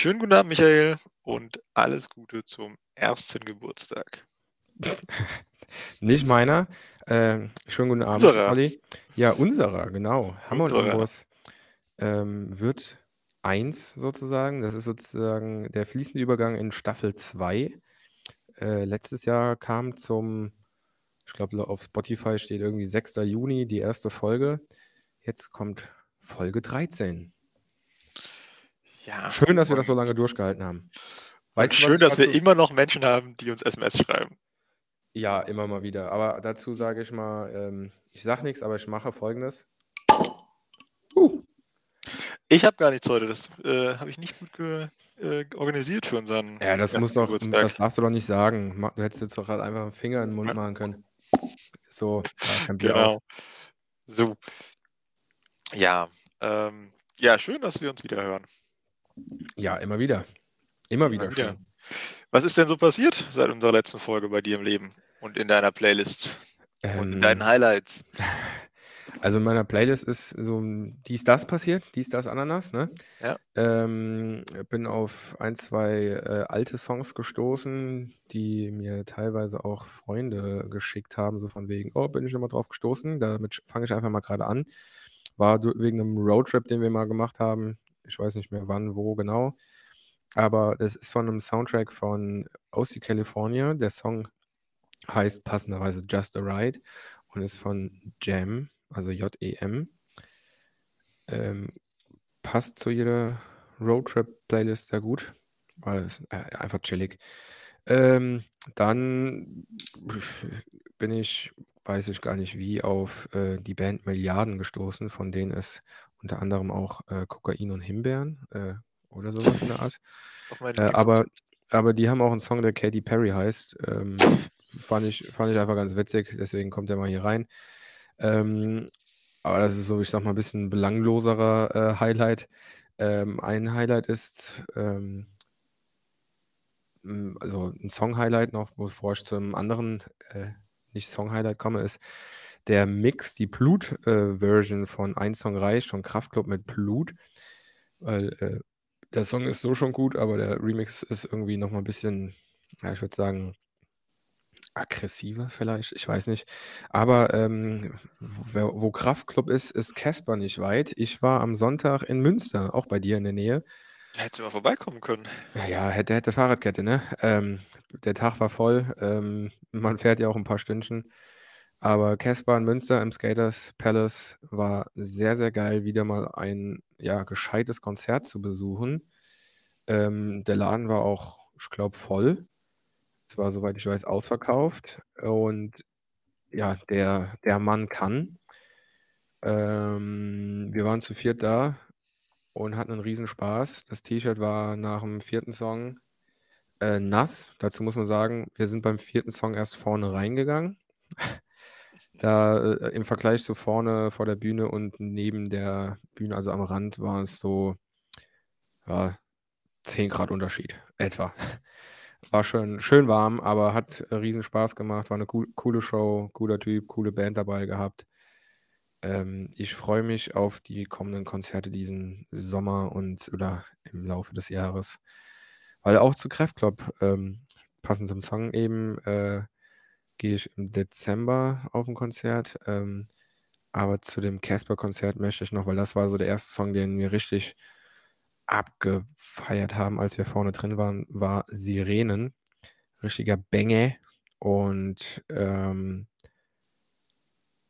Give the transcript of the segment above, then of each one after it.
Schönen guten Abend, Michael, und alles Gute zum ersten Geburtstag. Nicht meiner. Ähm, schönen guten Abend, Unserer. Olli. Ja, unserer, genau. Hammer und Unserer. Amboss ähm, wird eins sozusagen. Das ist sozusagen der fließende Übergang in Staffel 2. Äh, letztes Jahr kam zum, ich glaube, auf Spotify steht irgendwie 6. Juni die erste Folge. Jetzt kommt Folge 13. Ja. Schön, dass wir das so lange durchgehalten haben. Weißt du, schön, ich dass wir dazu- immer noch Menschen haben, die uns SMS schreiben. Ja, immer mal wieder. Aber dazu sage ich mal, ähm, ich sage nichts, aber ich mache folgendes. Uh, Ich habe gar nichts heute. Das äh, habe ich nicht gut ge äh, organisiert für unseren ja, das muss doch, Geburtstag. das darfst du doch nicht sagen. Du hättest jetzt doch halt einfach einen Finger in den Mund Ja. machen können. So, da kein Bier auf. Genau. So. Ja. Ähm, ja, schön, dass wir uns wieder hören. Ja, immer wieder. Immer Immer wieder. wieder. schön. Was ist denn so passiert seit unserer letzten Folge bei dir im Leben und in deiner Playlist und in Ähm, deinen Highlights? Also in meiner Playlist ist so ein dies, das passiert, dies, das, Ananas, ne? Ja. Ähm, bin auf ein, zwei äh, alte Songs gestoßen, die mir teilweise auch Freunde geschickt haben, so von wegen, oh, bin ich immer drauf gestoßen. Damit fange ich einfach mal gerade an. War wegen einem Roadtrip, den wir mal gemacht haben. Ich weiß nicht mehr wann, wo genau. Aber es ist von einem Soundtrack von OC California. Der Song heißt passenderweise Just a Ride und ist von Jam, also J-E-M. Ähm, passt zu jeder Roadtrip-Playlist sehr gut, weil äh, einfach chillig. Ähm, dann bin ich, weiß ich gar nicht wie, auf äh, die Band Milliarden gestoßen, von denen es unter anderem auch äh, Kokain und Himbeeren äh, oder sowas in der Art. Äh, aber, aber die haben auch einen Song, der Katy Perry heißt. Ähm, fand, ich, fand ich einfach ganz witzig, deswegen kommt der mal hier rein. Ähm, aber das ist so, ich sag mal, ein bisschen belangloserer äh, Highlight. Ähm, ein Highlight ist, ähm, also ein Song-Highlight noch, bevor ich zum anderen, äh, nicht Song-Highlight komme, ist der Mix, die Blut-Version von Ein Song reicht von Kraftklub mit Blut. Weil äh, der Song ist so schon gut, aber der Remix ist irgendwie noch mal ein bisschen, ja, ich würde sagen, aggressiver vielleicht, ich weiß nicht. Aber ähm, wo, wo Kraftklub ist, ist Casper nicht weit. Ich war am Sonntag in Münster, auch bei dir in der Nähe. Da hättest du mal vorbeikommen können. Ja, ja, hätte, hätte Fahrradkette, ne? Ähm, der Tag war voll. Ähm, man fährt ja auch ein paar Stündchen. Aber Casper in Münster im Skaters Palace war sehr, sehr geil, wieder mal ein ja, gescheites Konzert zu besuchen. Ähm, der Laden war auch, ich glaube, voll. Es war, soweit ich weiß, ausverkauft. Und ja, der, der Mann kann. Ähm, wir waren zu viert da und hatten einen riesen Spaß. Das T-Shirt war nach dem vierten Song äh, nass. Dazu muss man sagen, wir sind beim vierten Song erst vorne reingegangen. Da äh, im Vergleich zu vorne vor der Bühne und neben der Bühne, also am Rand, war es so ja, 10 Grad Unterschied, etwa. War schon schön warm, aber hat riesen Spaß gemacht. War eine coo- coole Show, cooler Typ, coole Band dabei gehabt. Ähm, ich freue mich auf die kommenden Konzerte diesen Sommer und oder im Laufe des Jahres. Weil auch zu Kraftklub, ähm, passend zum Song eben, äh, gehe ich im Dezember auf ein Konzert. Ähm, aber zu dem Casper-Konzert möchte ich noch, weil das war so der erste Song, den wir richtig abgefeiert haben, als wir vorne drin waren, war Sirenen. Richtiger Bänge. Und ähm,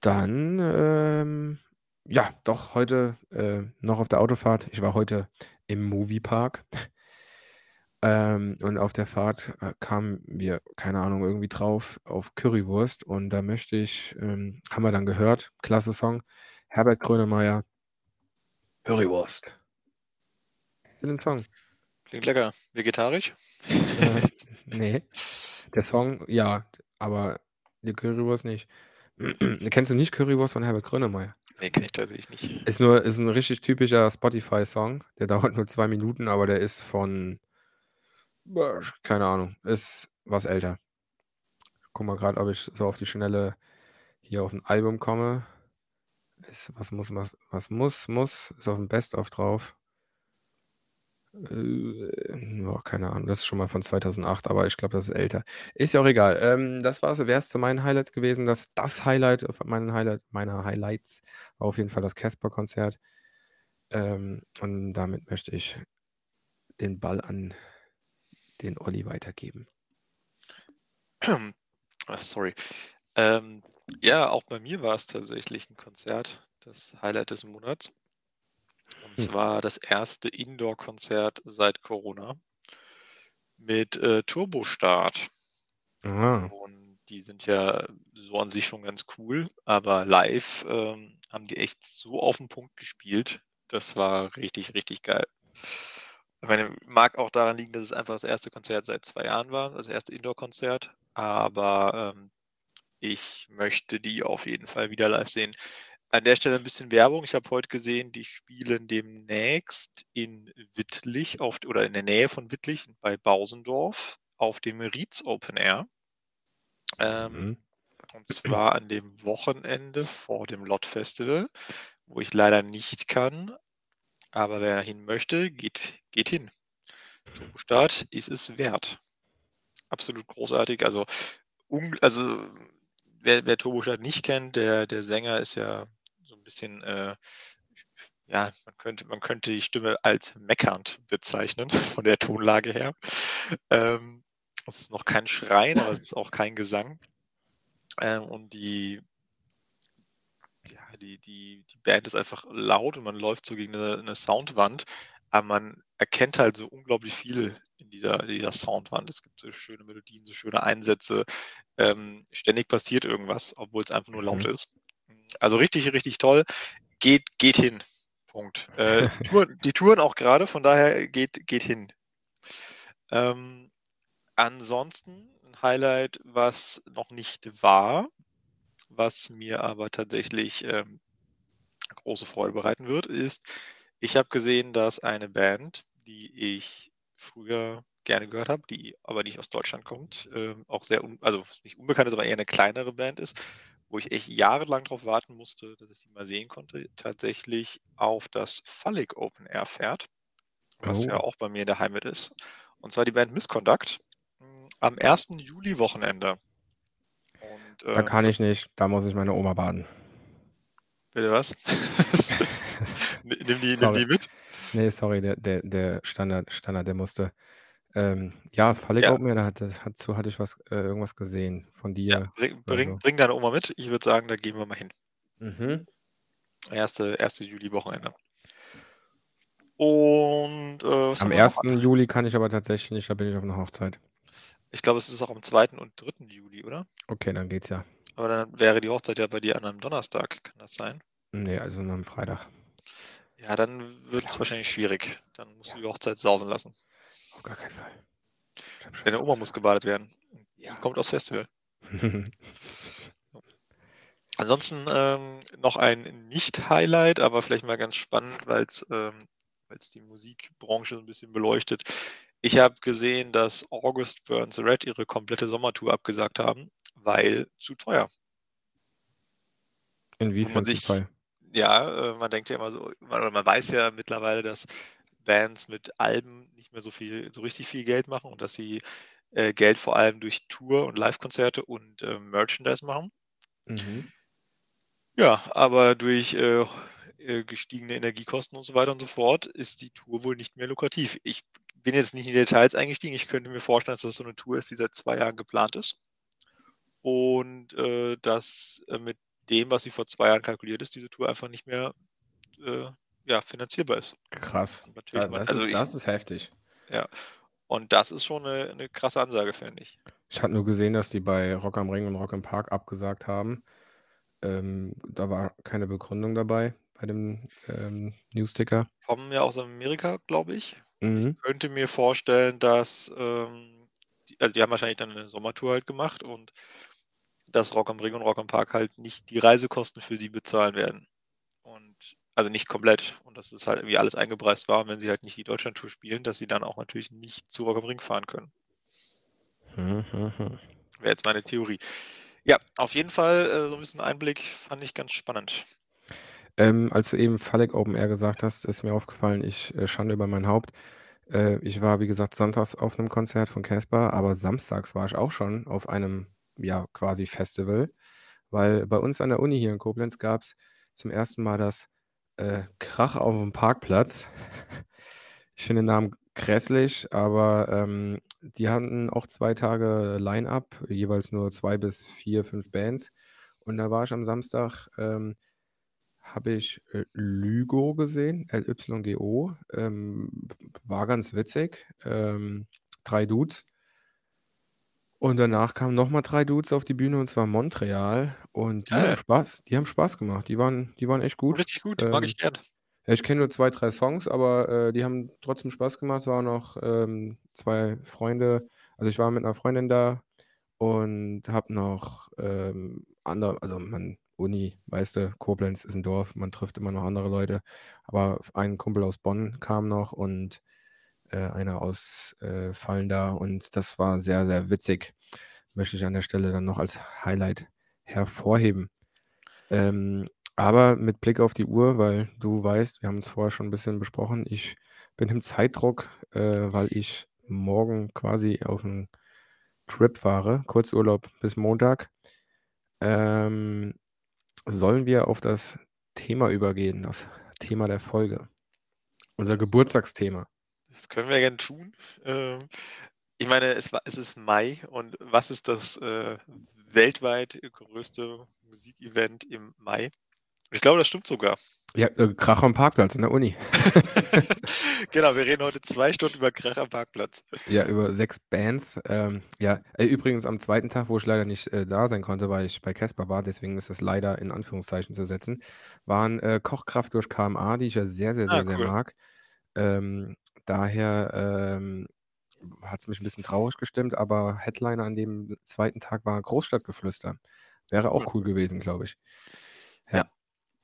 dann, ähm, ja, doch heute äh, noch auf der Autofahrt. Ich war heute im Moviepark. Ähm, und auf der Fahrt äh, kamen wir, keine Ahnung, irgendwie drauf auf Currywurst. Und da möchte ich, ähm, haben wir dann gehört, klasse Song, Herbert Grönemeyer, Currywurst. In dem Song. Klingt lecker. Vegetarisch? Äh, nee. Der Song, ja, aber die Currywurst nicht. Kennst du nicht Currywurst von Herbert Grönemeyer? Nee, kenne ich tatsächlich nicht. Ist nur, ist ein richtig typischer Spotify-Song. Der dauert nur zwei Minuten, aber der ist von, keine Ahnung, ist was älter. Guck mal gerade, ob ich so auf die Schnelle hier auf ein Album komme. Ist, was muss, was, was muss, muss, ist auf dem Best-of drauf. Äh, ja, keine Ahnung, das ist schon mal von 2008, aber ich glaube, das ist älter. Ist ja auch egal. Ähm, das wäre es zu meinen Highlights gewesen. Das das Highlight von meinen Highlight meiner Highlights war auf jeden Fall das Casper-Konzert. Ähm, und damit möchte ich den Ball an den Olli weitergeben. Ah, sorry. Ähm, ja, auch bei mir war es tatsächlich ein Konzert, das Highlight des Monats. Und Hm. zwar das erste Indoor-Konzert seit Corona mit äh, Turbostart. Ah. Und die sind ja so an sich schon ganz cool, aber live ähm, haben die echt so auf den Punkt gespielt. Das war richtig, richtig geil. Ich meine, mag auch daran liegen, dass es einfach das erste Konzert seit zwei Jahren war, das erste Indoor-Konzert. Aber ähm, ich möchte die auf jeden Fall wieder live sehen. An der Stelle ein bisschen Werbung. Ich habe heute gesehen, die spielen demnächst in Wittlich auf, oder in der Nähe von Wittlich bei Bausendorf auf dem Rietz Open Air. Ähm, Mhm. und zwar an dem Wochenende vor dem Lot Festival, wo ich leider nicht kann. Aber wer hin möchte, geht, geht hin. Turbostart ist es wert. Absolut großartig. Also, um, also wer, wer Turbostart nicht kennt, der, der Sänger ist ja so ein bisschen, äh, ja, man könnte, man könnte die Stimme als meckernd bezeichnen, von der Tonlage her. Ähm, es ist noch kein Schreien, aber es ist auch kein Gesang. Ähm, und die, ja, die, die, die Band ist einfach laut und man läuft so gegen eine, eine Soundwand, aber man erkennt halt so unglaublich viel in dieser, dieser Soundwand. Es gibt so schöne Melodien, so schöne Einsätze. Ähm, ständig passiert irgendwas, obwohl es einfach nur laut Mhm. ist. Also richtig, richtig toll. Geht, geht hin. Punkt. Äh, die, Touren, die Touren auch gerade, von daher geht, geht hin. Ähm, ansonsten ein Highlight, was noch nicht war, was mir aber tatsächlich ähm, große Freude bereiten wird, ist, ich habe gesehen, dass eine Band, die ich früher gerne gehört habe, die aber nicht aus Deutschland kommt, ähm, auch sehr, also nicht unbekannt ist, aber eher eine kleinere Band ist, wo ich echt jahrelang darauf warten musste, dass ich sie mal sehen konnte, tatsächlich auf das Fallig Open Air fährt, was ja Oh. auch bei mir in der Heimat ist. Und zwar die Band Misconduct mh, am 1. Juli-Wochenende. Und, Da ähm, kann ich nicht, da muss ich meine Oma baden. bitte was? nimm, die, nimm die mit? Nee, sorry, der, der, der Standard, Standard, der musste. Ähm, ja, Fallig Ja. Da hat, dazu hatte ich was, äh, irgendwas gesehen von Ja, dir. bring, oder bring, so. bring deine Oma mit. Ich würde sagen, da gehen wir mal hin. Mhm. Erste, erste Juli-Wochenende. Und äh, Am haben wir noch? 1. Juli kann ich aber tatsächlich nicht, da bin ich auf einer Hochzeit. Ich glaube, es ist auch am 2. und 3. Juli, oder? Okay, dann geht's ja. Aber dann wäre die Hochzeit ja bei dir an einem Donnerstag, kann das sein? Nee, also nur am Freitag. Ja, dann wird es wahrscheinlich ich. schwierig. Dann musst Ja. du die Hochzeit sausen lassen. Auf gar keinen Fall. Deine Oma muss gebadet werden. Die Ja. kommt aus Festival. Ansonsten ähm, noch ein Nicht-Highlight, aber vielleicht mal ganz spannend, weil es ähm, die Musikbranche so ein bisschen beleuchtet. Ich habe gesehen, dass August Burns Red ihre komplette Sommertour abgesagt haben, weil zu teuer. Inwiefern zu sich, teuer? ja, äh, man denkt ja immer so, man, oder man weiß ja mittlerweile, dass Bands mit Alben nicht mehr so viel, so richtig viel Geld machen und dass sie äh, Geld vor allem durch Tour und Live-Konzerte und äh, Merchandise machen. Mhm. Ja, aber durch äh, äh, gestiegene Energiekosten und so weiter und so fort ist die Tour wohl nicht mehr lukrativ. Ich bin jetzt nicht in die Details eingestiegen. Ich könnte mir vorstellen, dass das so eine Tour ist, die seit zwei Jahren geplant ist. Und äh, dass äh, mit dem, was sie vor zwei Jahren kalkuliert ist, diese Tour einfach nicht mehr äh, ja, finanzierbar ist. Krass. Man, das, also ist, ich, das ist heftig. ja, und das ist schon eine, eine krasse Ansage, finde ich. Ich hatte nur gesehen, dass die bei Rock am Ring und Rock im Park abgesagt haben. Ähm, da war keine Begründung dabei bei dem ähm, Newsticker. Kommen ja aus Amerika, glaube ich. Mhm. Ich könnte mir vorstellen, dass, ähm, die, also die haben wahrscheinlich dann eine Sommertour halt gemacht und dass Rock am Ring und Rock am Park halt nicht die Reisekosten für die bezahlen werden. Und also nicht komplett. Und dass es halt irgendwie alles eingepreist war, und wenn sie halt nicht die Deutschlandtour spielen, dass sie dann auch natürlich nicht zu Rock am Ring fahren können. Mhm, mhm. Wäre jetzt meine Theorie. Ja, auf jeden Fall äh, so ein bisschen Einblick fand ich ganz spannend. Ähm, als du eben Falek Open Air gesagt hast, ist mir aufgefallen, ich äh, schande über mein Haupt. Äh, ich war, wie gesagt, sonntags auf 'nem Konzert von Casper, aber samstags war ich auch schon auf einem, ja, quasi Festival, weil bei uns an der Uni hier in Koblenz gab's zum 1. Mal das, äh, Krach aufm Parkplatz. Ich finde den Namen grässlich, aber, ähm, die hatten auch 2 Tage Line-up, jeweils nur 2 bis 4, 5 Bands. Und da war ich am Samstag, ähm habe ich, äh, Lygo gesehen, L-Y-G-O, ähm, war ganz witzig, ähm, 3 Dudes. Und danach kamen noch mal 3 Dudes auf die Bühne, und zwar Montreal, und die haben Geil. Spaß die haben Spaß gemacht. Die waren die waren echt gut. Richtig gut, mag Ähm, ich gern. ja, ich kenne nur 2, 3 Songs, aber, äh, die haben trotzdem Spaß gemacht. Es waren noch, ähm, 2 Freunde also, ich war mit 'ner Freundin da und habe noch, ähm, andere also, man Uni, weißt du, Koblenz ist 'n Dorf, man trifft immer noch andere Leute. Aber ein Kumpel aus Bonn kam noch und, äh, einer aus, äh, Vallendar und das war sehr, sehr witzig. Möchte ich an der Stelle dann noch als Highlight hervorheben. Ähm, aber mit Blick auf die Uhr, weil du weißt, wir haben uns vorher schon 'n bisschen besprochen, ich bin im Zeitdruck, äh, weil ich morgen quasi auf 'n Trip fahre, Kurzurlaub bis Montag. Ähm, sollen wir auf das Thema übergehen, das Thema der Folge? Unser Geburtstagsthema. Das können wir gerne tun. Ähm, ich meine, es war es ist Mai und was ist das, äh, weltweit größte Musikevent im Mai? Ich glaube, das stimmt sogar. Ja, äh, Krach am Parkplatz in der Uni. Genau, wir reden heute 2 Stunden über Krach am Parkplatz. Ja, über 6 Bands. Ähm, ja, äh, übrigens am 2. Tag, wo ich leider nicht, äh, da sein konnte, weil ich bei Casper war, deswegen ist das leider in Anführungszeichen zu setzen, waren, äh, Kochkraft durch KMA, die ich ja sehr, sehr, Ah, sehr, sehr cool. mag. Ähm, daher, ähm, hat's mich 'n bisschen traurig gestimmt, aber Headliner an dem 2. Tag war Großstadtgeflüster. Wäre auch cool gewesen, glaube ich. Ja. Ja.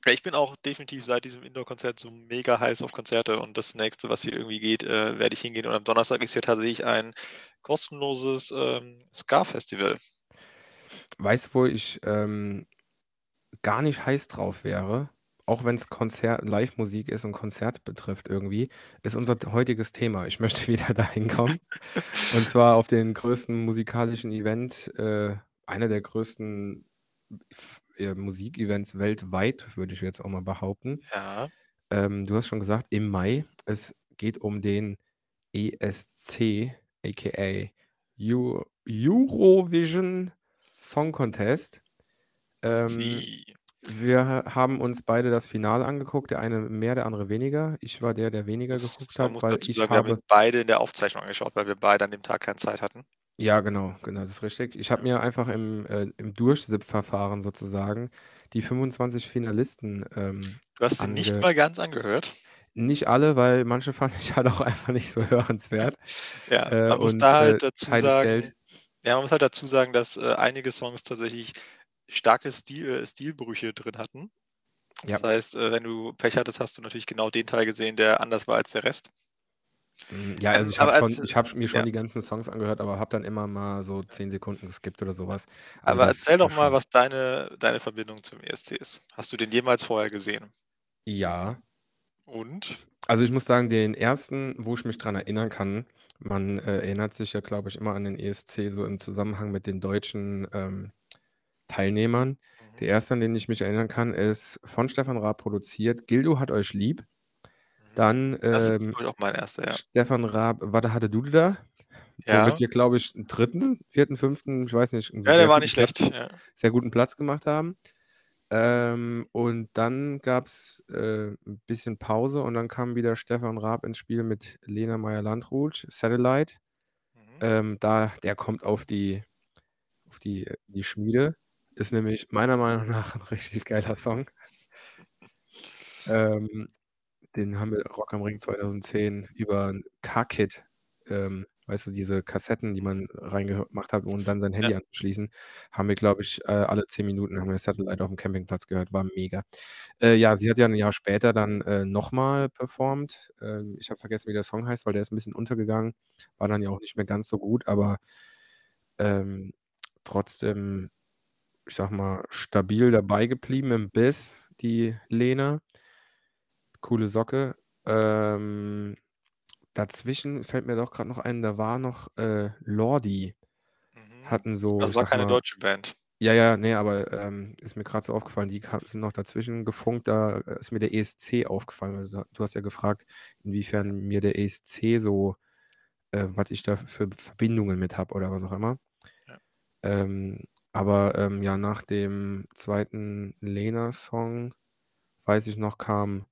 Ja, ich bin auch definitiv seit diesem Indoor-Konzert so mega heiß auf Konzerte und das Nächste, was hier irgendwie geht, äh, werde ich hingehen und am Donnerstag ist hier tatsächlich ein kostenloses, ähm, Ska-Festival. Weißt du, wo ich, ähm, gar nicht heiß drauf wäre, auch wenn's Konzert Livemusik ist und Konzerte betrifft irgendwie, ist unser heutiges Thema. Ich möchte wieder dahin kommen. Und zwar auf den größten musikalischen Event, äh, einer der größten äh, Musikevents weltweit, würde ich jetzt auch mal behaupten. Ja. Ähm, du hast schon gesagt, im Mai. Es geht um den ESC, aka Eu Eurovision Song Contest. Ähm, wir ha haben uns beide das Finale angeguckt, der eine mehr, der andere weniger. Ich war der, der weniger Das geguckt hat, weil ich sagen, wir haben habe beide in der Aufzeichnung angeschaut, weil wir beide an dem Tag keine Zeit hatten. Ja, genau, genau, das ist richtig. Ich habe mir einfach im äh, im Durchsipp-Verfahren sozusagen die 25 Finalisten, ähm, Du hast sie nicht ange mal ganz angehört? Nicht alle, weil manche fand ich halt auch einfach nicht so hörenswert. Ja, Äh, man muss und, da äh, halt dazu Zeit ist sagen Geld. ja, man muss halt dazu sagen, dass, äh, einige Songs tatsächlich starke Stil äh, Stilbrüche drin hatten. Ja. Das heißt, äh, wenn du Pech hattest, hast du natürlich genau den Teil gesehen, der anders war als der Rest. Hm, ja, also ich habe als habe mir schon ja. die ganzen Songs angehört, aber habe dann immer mal so 10 Sekunden geskippt oder so was. Also, Aber erzähl doch mal, was deine deine Verbindung zum ESC ist. Hast du den jemals vorher gesehen? Ja. Und? Also, ich muss sagen, den ersten, wo ich mich dran erinnern kann man, äh, erinnert sich ja, glaube ich, immer an den ESC so im Zusammenhang mit den deutschen, ähm, Teilnehmern. Mhm. Der erste, an den ich mich erinnern kann, ist von Stefan Raab produziert, „Gildo hat euch lieb“. Dann, Das ist, ähm, glaube ich, auch mein erster, ja. Stefan Raab, „Wada hadde du da?“ Womit Ja. wir, glaube ich, 3., 4., 5., ich weiß nicht, Ja, der war nicht Platz schlecht, ja. sehr guten Platz gemacht haben. Ähm, und dann gab's, äh, 'n bisschen Pause und dann kam wieder Stefan Raab ins Spiel mit Lena Meyer-Landrut, „Satellite“. Mhm. Ähm, da der kommt auf die auf die die Schmiede. Ist nämlich meiner Meinung nach 'n richtig geiler Song. Ähm, den haben wir Rock am Ring 2010 über 'n Car-Kit ähm, weißt du, diese Kassetten, die man reingemacht hat, um dann sein Handy Ja. anzuschließen, haben wir, glaube ich, äh, alle 10 Minuten haben wir „Satellite“ aufm Campingplatz gehört, war mega. Äh, ja, sie hat ja 'n Jahr später dann, äh, noch mal performt. Ähm, ich habe vergessen, wie der Song heißt, weil der ist 'n bisschen untergegangen, war dann ja auch nicht mehr ganz so gut, aber, ähm, trotzdem, ich sage mal, stabil dabei geblieben im Biss, die Lena. Coole Socke. Ähm, dazwischen fällt mir doch gerade noch ein, da war noch, äh, Lordi. Mhm. Hatten so, Das war keine mal deutsche Band. ja, ja, ne, aber, ähm, ist mir grad so aufgefallen, die sind noch dazwischen gefunkt, da ist mir der ESC aufgefallen. Also, du hast ja gefragt, inwiefern mir der ESC so äh, was ich da für Verbindungen mit habe oder was auch immer. Ja. Ähm, aber, ähm, ja, nach dem zweiten Lena-Song, weiß ich noch, kam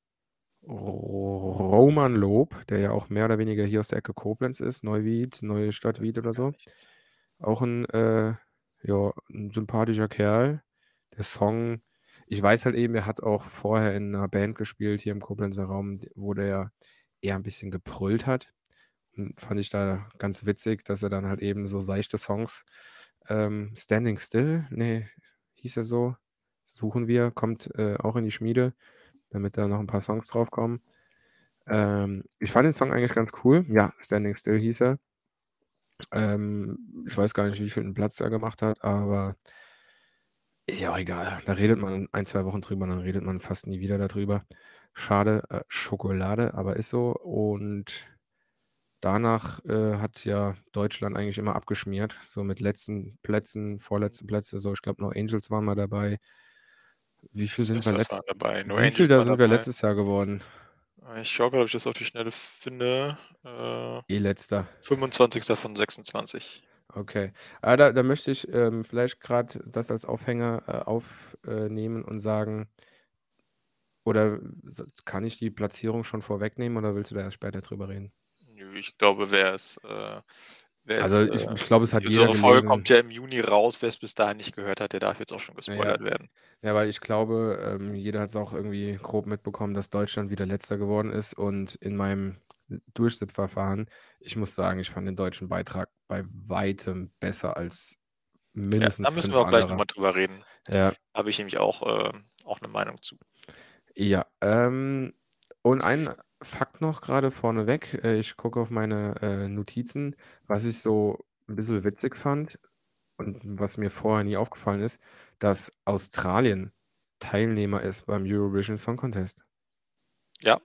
Roman Lob, der ja auch mehr oder weniger hier aus der Ecke Koblenz ist, Neuwied, Neue Stadt Wied oder so. Auch 'n, äh, ja, 'n sympathischer Kerl. Der Song ich weiß halt eben, er hat auch vorher in 'ner Band gespielt hier im Koblenzer Raum, wo der eher 'n bisschen gebrüllt hat. Hm, fand ich da ganz witzig, dass er dann halt eben so seichte Songs ähm, „Standing Still“, ne, hieß er so? „Suchen wir“, kommt, äh, auch in die Schmiede, damit da noch 'n paar Songs draufkommen. Ähm, ich fand den Song eigentlich ganz cool. Ja, „Standing Still“ hieß er. Ähm, ich weiß gar nicht, wievielten Platz er gemacht hat, aber ist ja auch egal. Da redet man 1, 2 Wochen drüber, dann redet man fast nie wieder da drüber. Schade, äh, Schokolade, aber ist so. Und danach, äh, hat ja Deutschland eigentlich immer abgeschmiert, so mit letzten Plätzen, vorletzten Plätze, so. Ich glaube, No Angels waren mal dabei. Wie viel sind wir Sisters letzt waren dabei, No wie viel da sind wir dabei. letztes Jahr geworden? Äh, ich schaue grad, ob ich das auf die Schnelle finde. Äh, Eh letzter. 25. von 26. Okay. Ah, da da möchte ich, ähm, vielleicht grad das als Aufhänger, äh, aufnehmen und sagen oder kann ich die Platzierung schon vorwegnehmen oder willst du da erst später drüber reden? Nö, ich glaube, wer es äh, wer es, Also, ich äh ich glaube, es hat jeder unsere Folge gelesen. kommt ja im Juni raus. Wer's bis dahin nicht gehört hat, der darf jetzt auch schon Ja. gespoilert werden. Ja, weil ich glaube, ähm, jeder hat's auch irgendwie grob mitbekommen, dass Deutschland wieder Letzter geworden ist und in meinem Durchsippverfahren ich muss sagen, ich fand den deutschen Beitrag bei Weitem besser als Ja, mindestens da müssen 5 wir auch gleich noch andere. mal drüber reden. Ja. Habe ich nämlich auch, äh auch 'ne Meinung zu. Ja, ähm, und ein Fakt noch grade vorneweg. Äh, ich gucke auf meine, äh, Notizen, was ich so 'n bisschen witzig fand und was mir vorher nie aufgefallen ist, dass Australien Teilnehmer ist beim Eurovision Song Contest. Ja,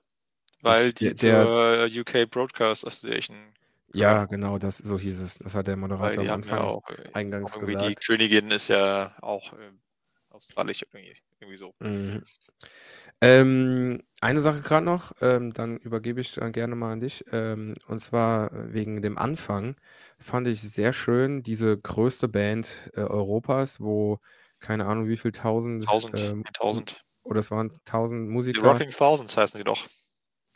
weil die der der UK Broadcast Association Ja, genau, das so hieß es. Das hat der Moderator die am haben ja Anfang auch, äh, eingangs irgendwie die gesagt. Königin ist ja auch, ähm, australisch irgendwie irgendwie so. Mhm. Ähm, eine Sache grad noch, ähm, dann übergebe ich dann gerne mal an dich. Ähm, und zwar wegen dem Anfang fand ich sehr schön diese größte Band, äh, Europas, wo keine Ahnung, wie viel 1.000, 1.000, ähm, 1.000. oder es waren 1.000 Die Musiker. Rocking Thousands heißen die doch.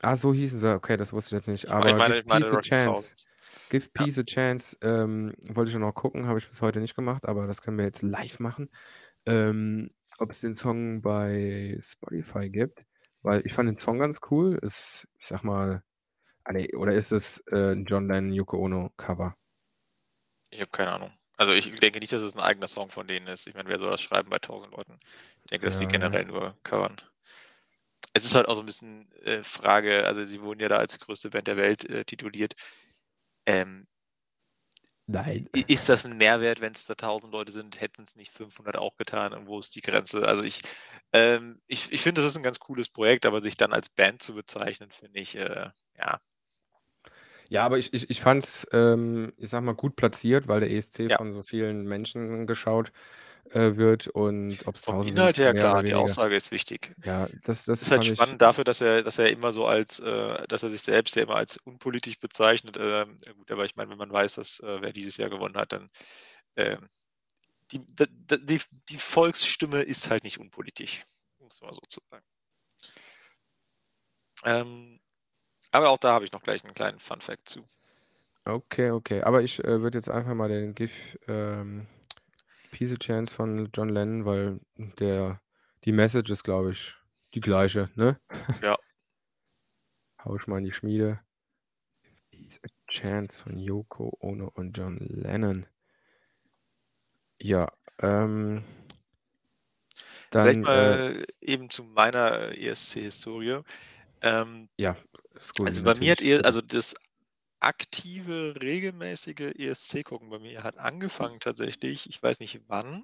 Ah, so hießen sie. Okay, das wusste ich jetzt nicht. Ich mei ich Aber meine „Give ich meine Peace a Chance“. Thousands. „Give Ja. Peace a Chance“, ähm, wollte ich noch gucken, habe ich bis heute nicht gemacht, aber das können wir jetzt live machen. Ähm, ob es den Song bei Spotify gibt, weil ich fand den Song ganz cool. Ist, ich sage mal ah, oder ist es, äh, 'n John Lennon Yoko Ono Cover? Ich habe keine Ahnung. Also, ich denke nicht, dass es 'n eigener Song von denen ist. Ich meine, wer soll das schreiben bei 1.000 Leuten? Ich denke, dass die Ja, generell ne? nur covern. Es ist halt auch so 'n bisschen, äh, Frage also, sie wurden ja da als größte Band der Welt, äh, tituliert. Ähm Nein. ist das 'n Mehrwert, wenn's da 1.000 Leute sind? Hätten's nicht 500 auch getan und wo ist die Grenze? Also, ich ähm, ich ich finde, das ist 'n ganz cooles Projekt, aber sich dann als Band zu bezeichnen, finde ich, äh, ja. Ja, aber ich ich ich fand's, ähm, ich sage mal, gut platziert, weil der ESC Ja. von so vielen Menschen geschaut, äh, wird und ob's Vom 1.000 Inhalt her klar, die. Aussage ist wichtig. Ja, das das Ist halt fand ich spannend dafür, dass er dass er immer so als äh, dass er sich selbst ja immer als unpolitisch bezeichnet. Ja gut, aber ich meine, wenn man weiß, dass, äh, wer dieses Jahr gewonnen hat, dann, ähm die die die Volksstimme ist halt nicht unpolitisch, um's mal so zu sagen. Ähm, aber auch da habe ich noch gleich 'n kleinen Fun Fact zu. Okay, okay. Aber ich, äh, würde jetzt einfach mal den „Give, ähm, Peace a Chance“ von John Lennon, weil der die Message ist, glaube ich, die gleiche, ne? Ja. Haue ich mal in die Schmiede. „Give Peace a Chance“ von Yoko Ono und John Lennon. Ja, ähm Vielleicht dann, äh mal eben zu meiner ESC-Historie. Ähm, Ja, ist gut, also, bei mir hat natürlich, e also, das aktive, regelmäßige ESC-Gucken bei mir hat angefangen tatsächlich, ich weiß nicht wann,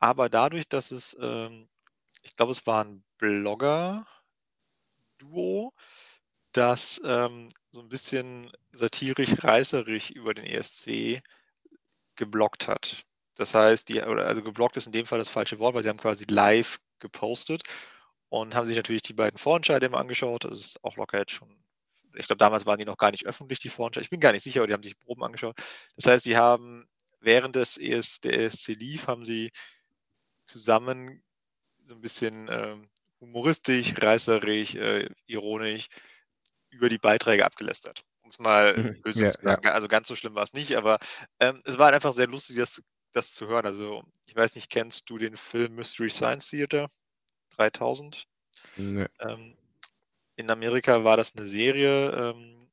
aber dadurch, dass es, ähm ich glaube, es war 'n Blogger-Duo das ähm, so ein bisschen satirisch-reißerig über den ESC geblockt hat. Das heißt, die, also geblockt ist in dem Fall das falsche Wort, weil sie haben quasi live gepostet und haben sich natürlich die beiden Vorentscheide immer angeschaut. Das ist auch locker jetzt schon, ich glaube, damals waren die noch gar nicht öffentlich, die Vorentscheide. Ich bin gar nicht sicher, aber die haben sich Proben angeschaut. Das heißt, die haben während des ES, der ESC lief, haben sie zusammen so ein bisschen äh, humoristisch, reißerig, äh, ironisch über die Beiträge abgelästert. Um es mal Mhm. böse Ja, zu sagen. Also ganz so schlimm war es nicht, aber ähm, es war einfach sehr lustig, das, das zu hören. Also ich weiß nicht, kennst du den Film Mystery Science Theater 3000? Nö. Ähm, in Amerika war das eine Serie. Ähm,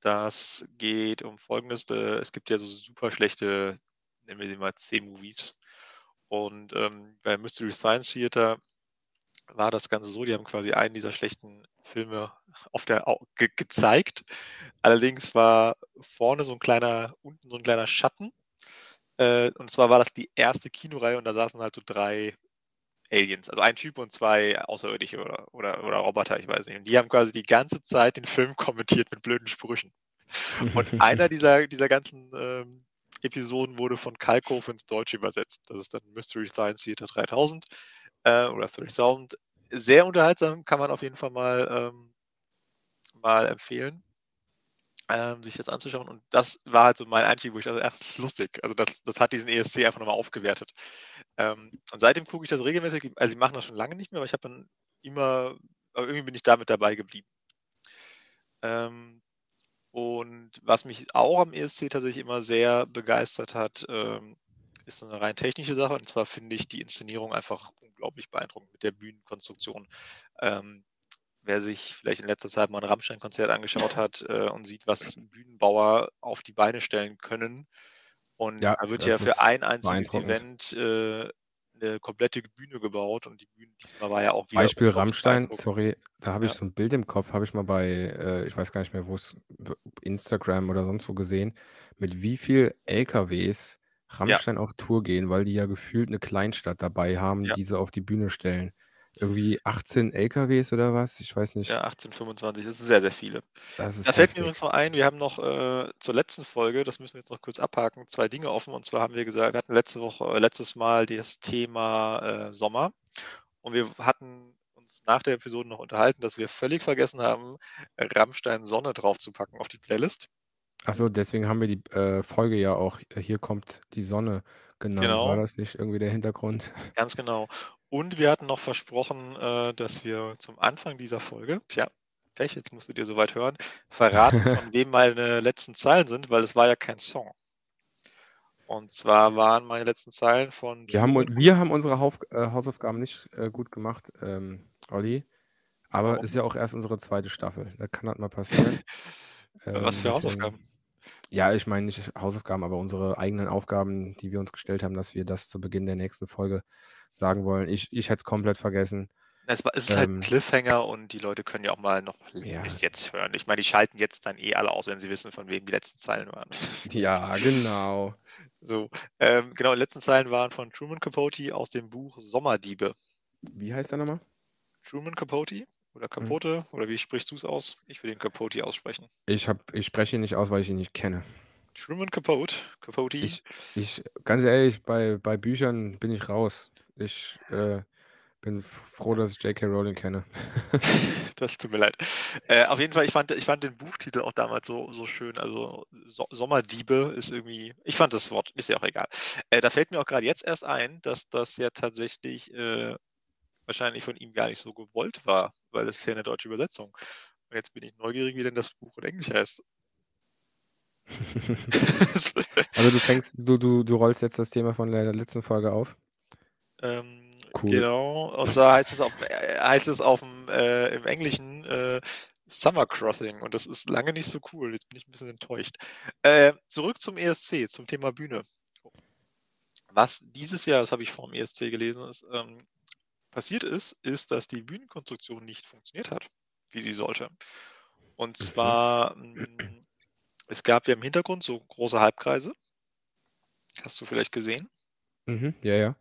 das geht um Folgendes. Äh, es gibt ja so super schlechte, nennen wir sie mal C-Movies. Und ähm, bei Mystery Science Theater war das Ganze so, die haben quasi einen dieser schlechten Filme auf der ge gezeigt. Allerdings war vorne so ein kleiner, unten so ein kleiner Schatten. Äh, und zwar war das die erste Kinoreihe und da saßen halt so drei Aliens, also ein Typ und zwei Außerirdische oder, oder, oder Roboter, ich weiß nicht. Und die haben quasi die ganze Zeit den Film kommentiert mit blöden Sprüchen. Und einer dieser, dieser ganzen ähm, Episoden wurde von Kalkofe ins Deutsche übersetzt. Das ist dann Mystery Science Theater 3000 äh, oder 3000. Sehr unterhaltsam, kann man auf jeden Fall mal, ähm, mal empfehlen, ähm, sich das anzuschauen. Und das war halt so mein Einstieg, wo ich dachte, ach, das ist lustig. Also das, das hat diesen ESC einfach nochmal aufgewertet. Ähm, und seitdem gucke ich das regelmäßig. Also sie machen das schon lange nicht mehr, aber ich habe dann immer, aber irgendwie bin ich damit dabei geblieben. Ähm, und was mich auch am ESC tatsächlich immer sehr begeistert hat, ähm, ist eine rein technische Sache. Und zwar finde ich die Inszenierung einfach unglaublich beeindruckend mit der Bühnenkonstruktion. Ähm, wer sich vielleicht in letzter Zeit mal ein Rammstein-Konzert angeschaut hat äh, und sieht, was Bühnenbauer auf die Beine stellen können. Und Ja, da wird ja für ein einziges. Event äh, eine komplette Bühne gebaut und die Bühne diesmal war ja auch wieder Beispiel Rammstein, sorry, da habe ich Ja. so ein Bild im Kopf, habe ich mal bei, äh, ich weiß gar nicht mehr, wo es Instagram oder sonst wo gesehen, mit wie viel LKWs Ja, Rammstein auf Tour gehen, weil die ja gefühlt eine Kleinstadt dabei haben, ja, die sie auf die Bühne stellen. Irgendwie 18 LKWs oder was? Ich weiß nicht. ja, 18, 25, das sind sehr, sehr viele. Das Da ist fällt mir heftig. übrigens noch ein, wir haben noch äh, zur letzten Folge, das müssen wir jetzt noch kurz abhaken, zwei Dinge offen. Und zwar haben wir gesagt, wir hatten letzte Woche, äh, letztes Mal das Thema äh, Sommer. Und wir hatten uns nach der Episode noch unterhalten, dass wir völlig vergessen haben, Rammstein Sonne draufzupacken auf die Playlist. Ach so, deswegen haben wir die, äh, Folge ja auch äh, „Hier kommt die Sonne“ genannt. War Genau, das nicht irgendwie der Hintergrund? ganz genau. Und wir hatten noch versprochen, äh, dass wir zum Anfang dieser Folge, tja, Pech, jetzt musst du dir soweit hören, verraten, von wem meine letzten Zeilen sind, weil es war ja kein Song. Und zwar waren meine letzten Zeilen von Wir haben wir haben unsere Hauf äh, Hausaufgaben nicht, äh, gut gemacht, ähm, Olli, aber Warum? ist ja auch erst unsere zweite Staffel. Da kann das mal passieren. Was Ähm, für Hausaufgaben? ja, ich meine nicht Hausaufgaben, aber unsere eigenen Aufgaben, die wir uns gestellt haben, dass wir das zu Beginn der nächsten Folge sagen wollen. Ich ich hätte es komplett vergessen. Es, ist halt ein Ähm, Cliffhanger und die Leute können ja auch mal noch ja. bis jetzt hören. Ich meine, die schalten jetzt dann eh alle aus, wenn sie wissen, von wem die letzten Zeilen waren. Ja, genau. So, ähm, genau, die letzten Zeilen waren von Truman Capote aus dem Buch Sommerdiebe. Wie heißt der noch mal? Truman Capote oder Mhm. Capote oder wie sprichst du es aus? Ich will den Capote aussprechen. Ich habe ich spreche ihn nicht aus, weil ich ihn nicht kenne. Truman Capote, Capote. Ich ich ganz ehrlich, bei bei Büchern bin ich raus. Ich, äh, bin froh, dass ich J.K. Rowling kenne. Das tut mir leid. Äh, auf jeden Fall, ich fand, ich fand den Buchtitel auch damals so, so schön. Also so Sommerdiebe ist irgendwie, ich fand das Wort, ist ja auch egal. Äh, da fällt mir auch gerade jetzt erst ein, dass das ja tatsächlich äh, wahrscheinlich von ihm gar nicht so gewollt war, weil es ist ja eine deutsche Übersetzung. Und jetzt bin ich neugierig, wie denn das Buch in Englisch heißt. Also du fängst du du du rollst jetzt das Thema von der letzten Folge auf? Ähm, Cool. Genau, und zwar heißt es auf, äh, heißt es auf dem, äh, im Englischen äh, Summer Crossing und das ist lange nicht so cool. Jetzt bin ich ein bisschen enttäuscht. Äh, zurück zum ESC, zum Thema Bühne. Was dieses Jahr, das habe ich vor dem ESC gelesen, ist, ähm, passiert ist, ist, dass die Bühnenkonstruktion nicht funktioniert hat, wie sie sollte. Und Mhm. zwar, mh, es gab ja im Hintergrund so große Halbkreise. Hast du vielleicht gesehen? Mhm, ja, ja.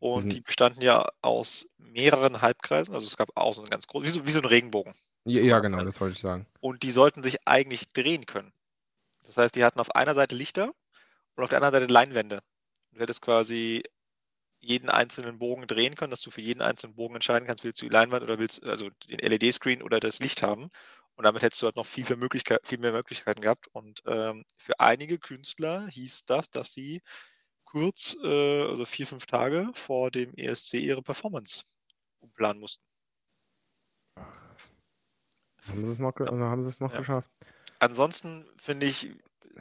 Und sind- die bestanden ja aus mehreren Halbkreisen. Also es gab außen ganz groß, wie so, wie so ein Regenbogen. Ja, ja, genau, das wollte ich sagen. Und die sollten sich eigentlich drehen können. Das heißt, die hatten auf einer Seite Lichter und auf der anderen Seite Leinwände. Du hättest quasi jeden einzelnen Bogen drehen können, dass du für jeden einzelnen Bogen entscheiden kannst, willst du die Leinwand oder willst also den LED-Screen oder das Licht haben. Und damit hättest du halt noch viel, viel, Möglichkeit, viel mehr Möglichkeiten gehabt. Und ähm, für einige Künstler hieß das, dass sie kurz, äh, also vier, fünf Tage vor dem ESC ihre Performance umplanen mussten. Haben sie es noch, ge haben sie es noch Ja. geschafft? Ansonsten finde ich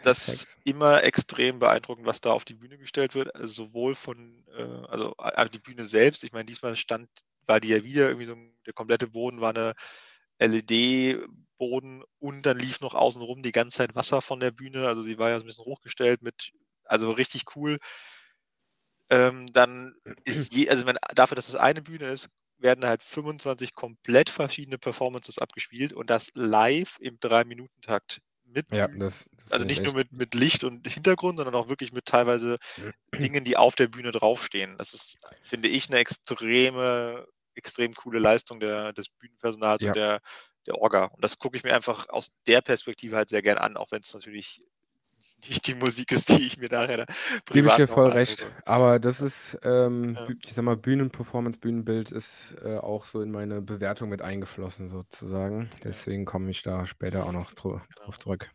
das Hacks. immer extrem beeindruckend, was da auf die Bühne gestellt wird. Also sowohl von, äh, also die Bühne selbst. Ich meine, diesmal stand, war die ja wieder irgendwie so, der komplette Boden war eine LED-Boden und dann lief noch außenrum die ganze Zeit Wasser von der Bühne. Also sie war ja so ein bisschen hochgestellt mit, also richtig cool. Ähm, dann ist je, also wenn, dafür, dass es eine Bühne ist, werden halt 25 komplett verschiedene Performances abgespielt und das live im 3-Minuten-Takt mit Ja, das, das Also nicht nur mit, mit Licht und Hintergrund, sondern auch wirklich mit teilweise Dingen, die auf der Bühne draufstehen. Das ist, finde ich, eine extreme, extrem coole Leistung der, des Bühnenpersonals Ja. und der, der Orga. Und das gucke ich mir einfach aus der Perspektive halt sehr gern an, auch wenn es natürlich nicht die Musik ist, die ich mir nachher Gebe ich dir voll recht. Aber das ist, ähm, Ja. Ich sag mal, Bühnenperformance, Bühnenbild ist äh, auch so in meine Bewertung mit eingeflossen, sozusagen. Deswegen komme ich da später auch noch dr drauf zurück.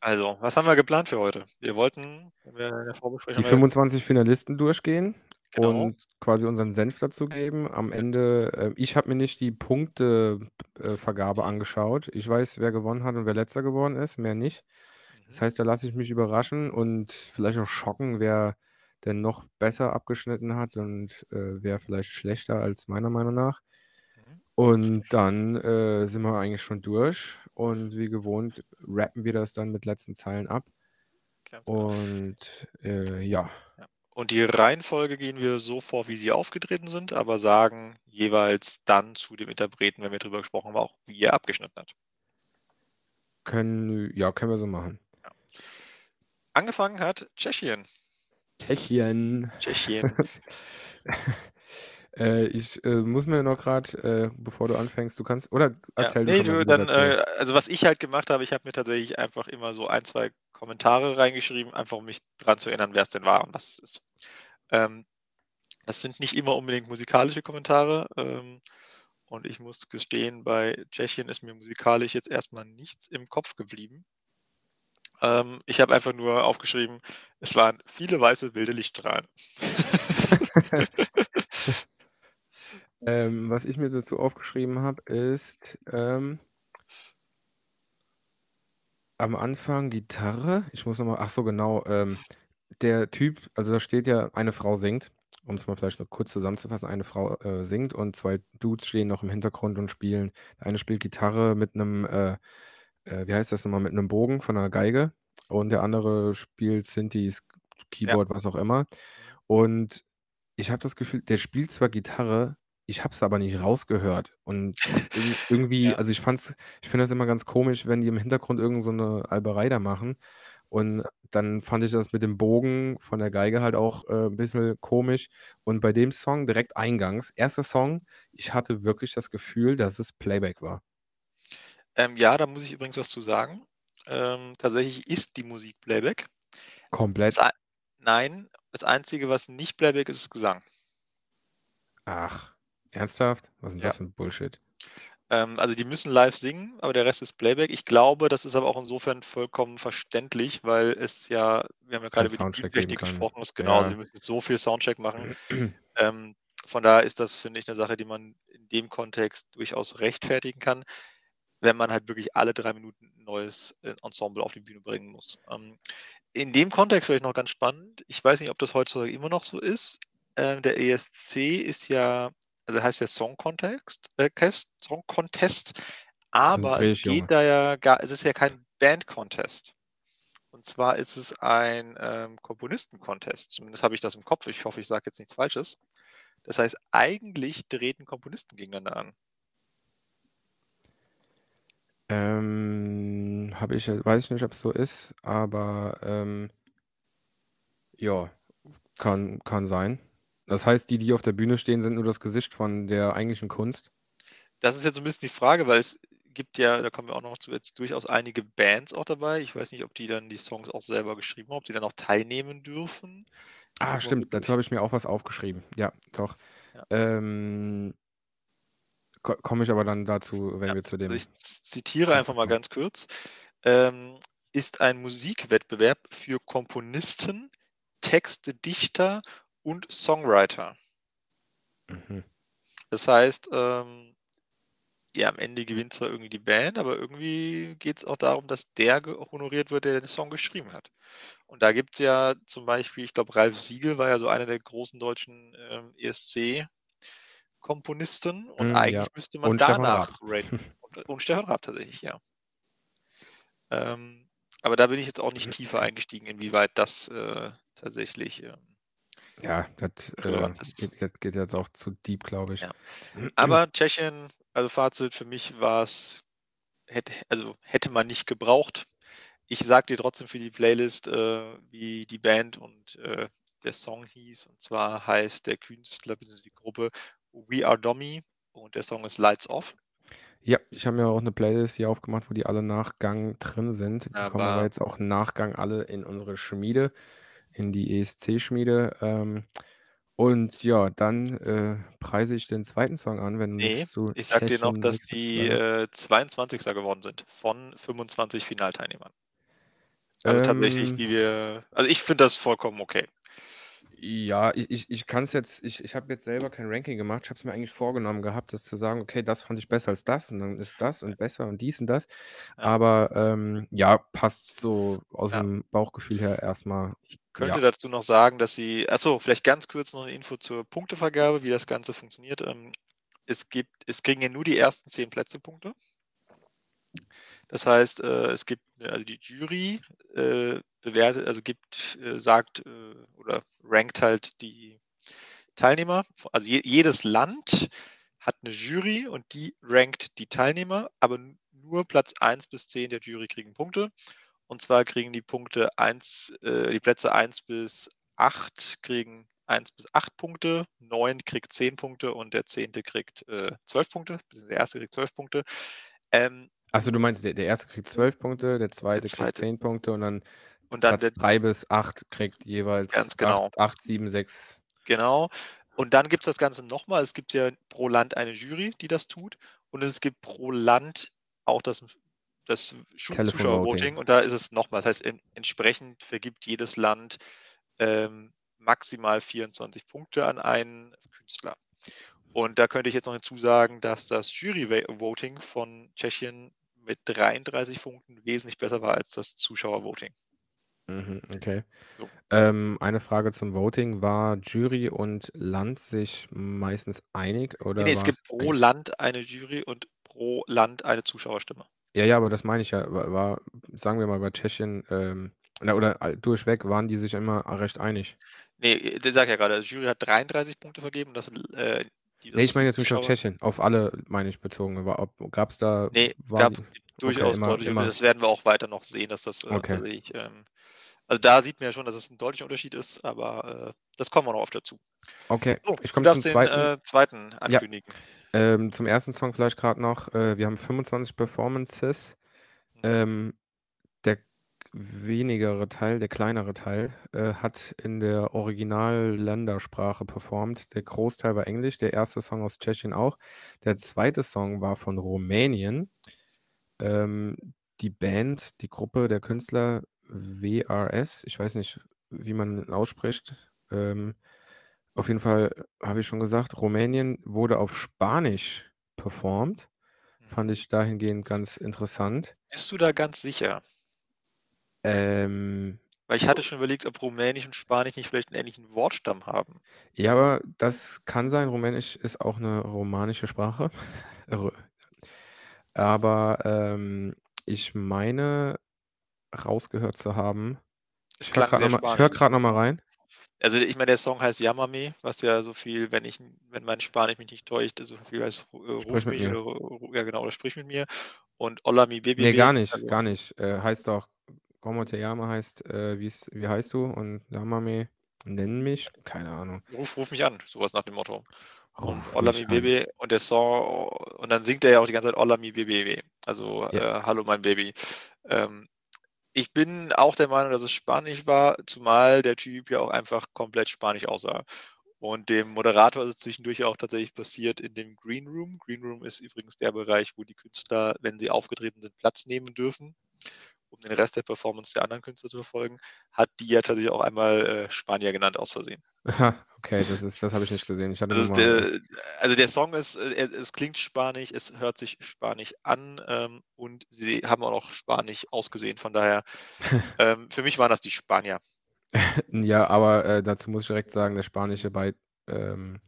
Also, was haben wir geplant für heute? Wir wollten, wenn wir in der Vorbesprechung Die haben wir- 25 Finalisten durchgehen Genau. und quasi unseren Senf dazu geben. Am Ende, äh, ich habe mir nicht die Punktevergabe angeschaut. Ich weiß, wer gewonnen hat und wer letzter geworden ist, mehr nicht. Das Mhm. heißt, da lasse ich mich überraschen und vielleicht auch schocken, wer denn noch besser abgeschnitten hat und äh, wer vielleicht schlechter als meiner Meinung nach. Mhm. Und dann äh, sind wir eigentlich schon durch und wie gewohnt rappen wir das dann mit letzten Zeilen ab. Ganz genau. Und äh, ja, Und die Reihenfolge gehen wir so vor, wie sie aufgetreten sind, aber sagen jeweils dann zu dem Interpreten, wenn wir drüber gesprochen haben, auch wie er abgeschnitten hat. können, ja, können wir so machen. Angefangen hat Tschechien. Tschechien. Tschechien. äh, ich äh, muss mir noch gerade, äh, bevor du anfängst, du kannst, oder Ja, erzähl nee, du dann, äh, also was ich halt gemacht habe, ich habe mir tatsächlich einfach immer so ein, zwei Kommentare reingeschrieben, einfach um mich dran zu erinnern, wer es denn war und was es ist. Ähm, das sind nicht immer unbedingt musikalische Kommentare. Ähm, und ich muss gestehen, bei Tschechien ist mir musikalisch jetzt erstmal nichts im Kopf geblieben. Ähm, ich habe einfach nur aufgeschrieben, es waren viele weiße wilde Lichtstrahlen. Ähm, was ich mir dazu aufgeschrieben habe, ist ähm, am Anfang Gitarre. Ich muss nochmal, ach so, genau. Ähm, der Typ, also da steht ja, eine Frau singt, um es mal vielleicht noch kurz zusammenzufassen. Eine Frau äh, singt und zwei Dudes stehen noch im Hintergrund und spielen. Der eine spielt Gitarre mit einem, äh, äh, wie heißt das nochmal, mit einem Bogen von einer Geige und der andere spielt Synthes, Keyboard, was auch immer. Und ich habe das Gefühl, der spielt zwar Gitarre, ich habe es aber nicht rausgehört. Und irg- irgendwie, Ja. also ich fand's, ich finde das immer ganz komisch, wenn die im Hintergrund irgend so eine Alberei da machen. Und dann fand ich das mit dem Bogen von der Geige halt auch äh, ein bisschen komisch. Und bei dem Song direkt eingangs, erster Song, ich hatte wirklich das Gefühl, dass es Playback war. Ähm, ja, da muss ich übrigens was zu sagen. Ähm, tatsächlich ist die Musik Playback. Komplett. Das, ein- nein, das Einzige, was nicht Playback ist, ist Gesang. Ach, ernsthaft? Was ist denn Ja. das für ein Bullshit? Ähm, also die müssen live singen, aber der Rest ist Playback. Ich glaube, das ist aber auch insofern vollkommen verständlich, weil es ja, wir haben ja gerade über die kann. gesprochen, ist genau, Ja. sie müssen so viel Soundcheck machen. Ähm, von daher ist das, finde ich, eine Sache, die man in dem Kontext durchaus rechtfertigen kann, wenn man halt wirklich alle drei Minuten ein neues äh, Ensemble auf die Bühne bringen muss. Ähm, in dem Kontext vielleicht noch ganz spannend, ich weiß nicht, ob das heutzutage immer noch so ist. Ähm, der ESC ist ja, also heißt ja Song Contest, äh, Song Contest, aber es dich, Junge. geht da ja gar, es ist ja kein Band Contest. Und zwar ist es ein ähm, Komponisten-Contest. Zumindest habe ich das im Kopf. Ich hoffe, ich sage jetzt nichts Falsches. Das heißt, eigentlich treten Komponisten gegeneinander an. Ähm, habe ich, weiß ich nicht, ob es so ist, aber ähm, ja, kann, kann sein. Das heißt, die, die auf der Bühne stehen, sind nur das Gesicht von der eigentlichen Kunst? Das ist jetzt so ein bisschen die Frage, weil es gibt ja, da kommen wir auch noch zu, jetzt durchaus einige Bands auch dabei. Ich weiß nicht, ob die dann die Songs auch selber geschrieben haben, ob die dann auch teilnehmen dürfen. Ah, Aber stimmt, dazu habe ich mir auch was aufgeschrieben. Ja, doch. Ja. Ähm, komme ich aber dann dazu, wenn Ja, wir zu dem Also ich zitiere einfach mal ganz kurz. Ähm, ist ein Musikwettbewerb für Komponisten, Textedichter und Songwriter. Mhm. Das heißt, ähm, ja, am Ende gewinnt zwar irgendwie die Band, aber irgendwie geht es auch darum, dass der honoriert wird, der den Song geschrieben hat. Und da gibt es ja zum Beispiel, ich glaube, Ralf Siegel war ja so einer der großen deutschen ähm, ESC-Komponisten und Mm, eigentlich ja. müsste man Und danach raten. Und, und Stefan Raab tatsächlich, ja. Ähm, aber da bin ich jetzt auch nicht tiefer eingestiegen, inwieweit das äh, tatsächlich. Ähm, Ja, das äh, geht, jetzt- geht jetzt auch zu deep, glaube ich. Ja. Aber Tschechien, also Fazit für mich war es, hätte, also hätte man nicht gebraucht. Ich sag dir trotzdem für die Playlist, äh, wie die Band und äh, der Song hieß. Und zwar heißt der Künstler bzw. die Gruppe We Are Dommy und der Song ist Lights Off. Ja, ich habe mir auch eine Playlist hier aufgemacht, wo die alle Nachgang drin sind. Die kommen aber Aber- jetzt auch Nachgang alle in unsere Schmiede, in die ESC-Schmiede. Ähm, und ja, dann äh, preise ich den zweiten Song an, wenn du Nee, zu ich sag dir noch, dass die äh, 22. geworden sind von 25 Finalteilnehmern. Also tatsächlich, Ähm, wie wir, also ich finde das vollkommen okay. Ja, ich, ich, kann es jetzt, ich, ich habe jetzt selber kein Ranking gemacht. Ich habe es mir eigentlich vorgenommen gehabt, das zu sagen, okay, das fand ich besser als das und dann ist das und besser und dies und das. Ja. Aber ähm, ja, passt so aus Ja. dem Bauchgefühl her erstmal. Ich könnte Ja. dazu noch sagen, dass sie, achso, vielleicht ganz kurz noch eine Info zur Punktevergabe, wie das Ganze funktioniert. Ähm, es gibt, es kriegen ja nur die ersten zehn Plätze Punkte. Das heißt, äh, es gibt, also die Jury äh, bewertet, also gibt, äh, sagt äh, oder rankt halt die Teilnehmer. Also je, jedes Land hat eine Jury und die rankt die Teilnehmer, aber nur Platz 1 bis 10 der Jury kriegen Punkte. Und zwar kriegen die Punkte 1, äh, die Plätze 1 bis 8 kriegen 1 bis 8 Punkte, 9 kriegt 10 Punkte und der 10. kriegt äh, 12 Punkte, der erste kriegt 12 Punkte. Ähm, Achso, du meinst, der, der erste kriegt 12 Punkte, der zweite, kriegt zweite. 10 Punkte und dann und dann Platz der, 3 bis 8 kriegt jeweils Ganz genau. 8, 8 7, 6. Genau. Und dann gibt es das Ganze nochmal. Es gibt ja pro Land eine Jury, die das tut. Und es gibt pro Land auch das, das Zuschauervoting. Voting. Und da ist es nochmal. Das heißt, en entsprechend vergibt jedes Land ähm, maximal 24 Punkte an einen Künstler. Und da könnte ich jetzt noch hinzusagen, dass das Jury-Voting von Tschechien mit 33 Punkten wesentlich besser war als das Zuschauervoting. Mhm, okay. So. Ähm, eine Frage zum Voting. War Jury und Land sich meistens einig oder Nee, nee, es gibt es pro eigentlich- Land eine Jury und pro Land eine Zuschauerstimme. Ja, ja, aber das meine ich ja. War, war sagen wir mal, bei Tschechien ähm, oder, oder äh, durchweg waren die sich immer recht einig. Nee, der sagt ja gerade, die Jury hat 33 Punkte vergeben. Das, äh, Nee, ich meine jetzt nicht auf Tschechien, auf alle meine ich bezogen. Gab es da. Nee, gab die, durchaus immer- deutlich. immer. Das werden wir auch weiter noch sehen, dass das äh, Okay. tatsächlich. Ähm, also da sieht man ja schon, dass es ein deutlicher Unterschied ist, aber äh, das kommen wir noch oft dazu. Okay, So, ich komme zum den zweiten. äh, zweiten ankündigen. Ähm, zum ersten Song vielleicht gerade noch. Äh, wir haben 25 Performances. Mhm. Ähm, wenigere Teil, der kleinere Teil, äh, hat in der Original-Ländersprache performt. Der Großteil war Englisch, der erste Song aus Tschechien auch. Der zweite Song war von Rumänien. Ähm, die Band, die Gruppe, der Künstler WRS, ich weiß nicht, wie man ihn ausspricht. Ähm, auf jeden Fall habe ich schon gesagt, Rumänien wurde auf Spanisch performt. Fand ich dahingehend ganz interessant. Bist du da ganz sicher? Ähm, Weil ich hatte schon überlegt, ob Rumänisch und Spanisch nicht vielleicht einen ähnlichen Wortstamm haben. ja, aber das kann sein. Rumänisch ist auch eine romanische Sprache. Aber ähm, ich meine, rausgehört zu haben. Es Ich höre gerade sehr noch, mal- ich hör spanisch. grad noch mal rein. Also ich meine, der Song heißt Yamame, was ja so viel, wenn ich, wenn mein Spanisch mich nicht täuscht, so viel heißt äh, ruf mich mir. oder ja genau, oder sprich mit mir. Und Hola mi baby. Nee, gar nicht, also, gar nicht. Äh, heißt doch, Como te llama heißt, äh, wie ist- wie heißt du? Und Yamame Nenn mich, keine Ahnung. Ruf, ruf mich an, sowas nach dem Motto. Und Ruf Olami mich an. Baby und der Song, und dann singt er ja auch die ganze Zeit Olami Baby. Also Ja. äh, Hallo mein Baby. Ähm, ich bin auch der Meinung, dass es Spanisch war, zumal der Typ ja auch einfach komplett Spanisch aussah. Und dem Moderator ist es zwischendurch auch tatsächlich passiert in dem Green Room. Green Room ist übrigens der Bereich, wo die Künstler, wenn sie aufgetreten sind, Platz nehmen dürfen, um den Rest der Performance der anderen Künstler zu verfolgen. Hat die ja tatsächlich auch einmal äh, Spanier genannt aus Versehen. Okay, das ist, das habe ich nicht gesehen. Ich hatte Also der, also der Song ist, äh, es, es klingt spanisch, es hört sich spanisch an ähm, und sie haben auch noch spanisch ausgesehen. Von daher, ähm, für mich waren das die Spanier. ja, aber äh, dazu muss ich direkt sagen, der spanische Beit, ähm,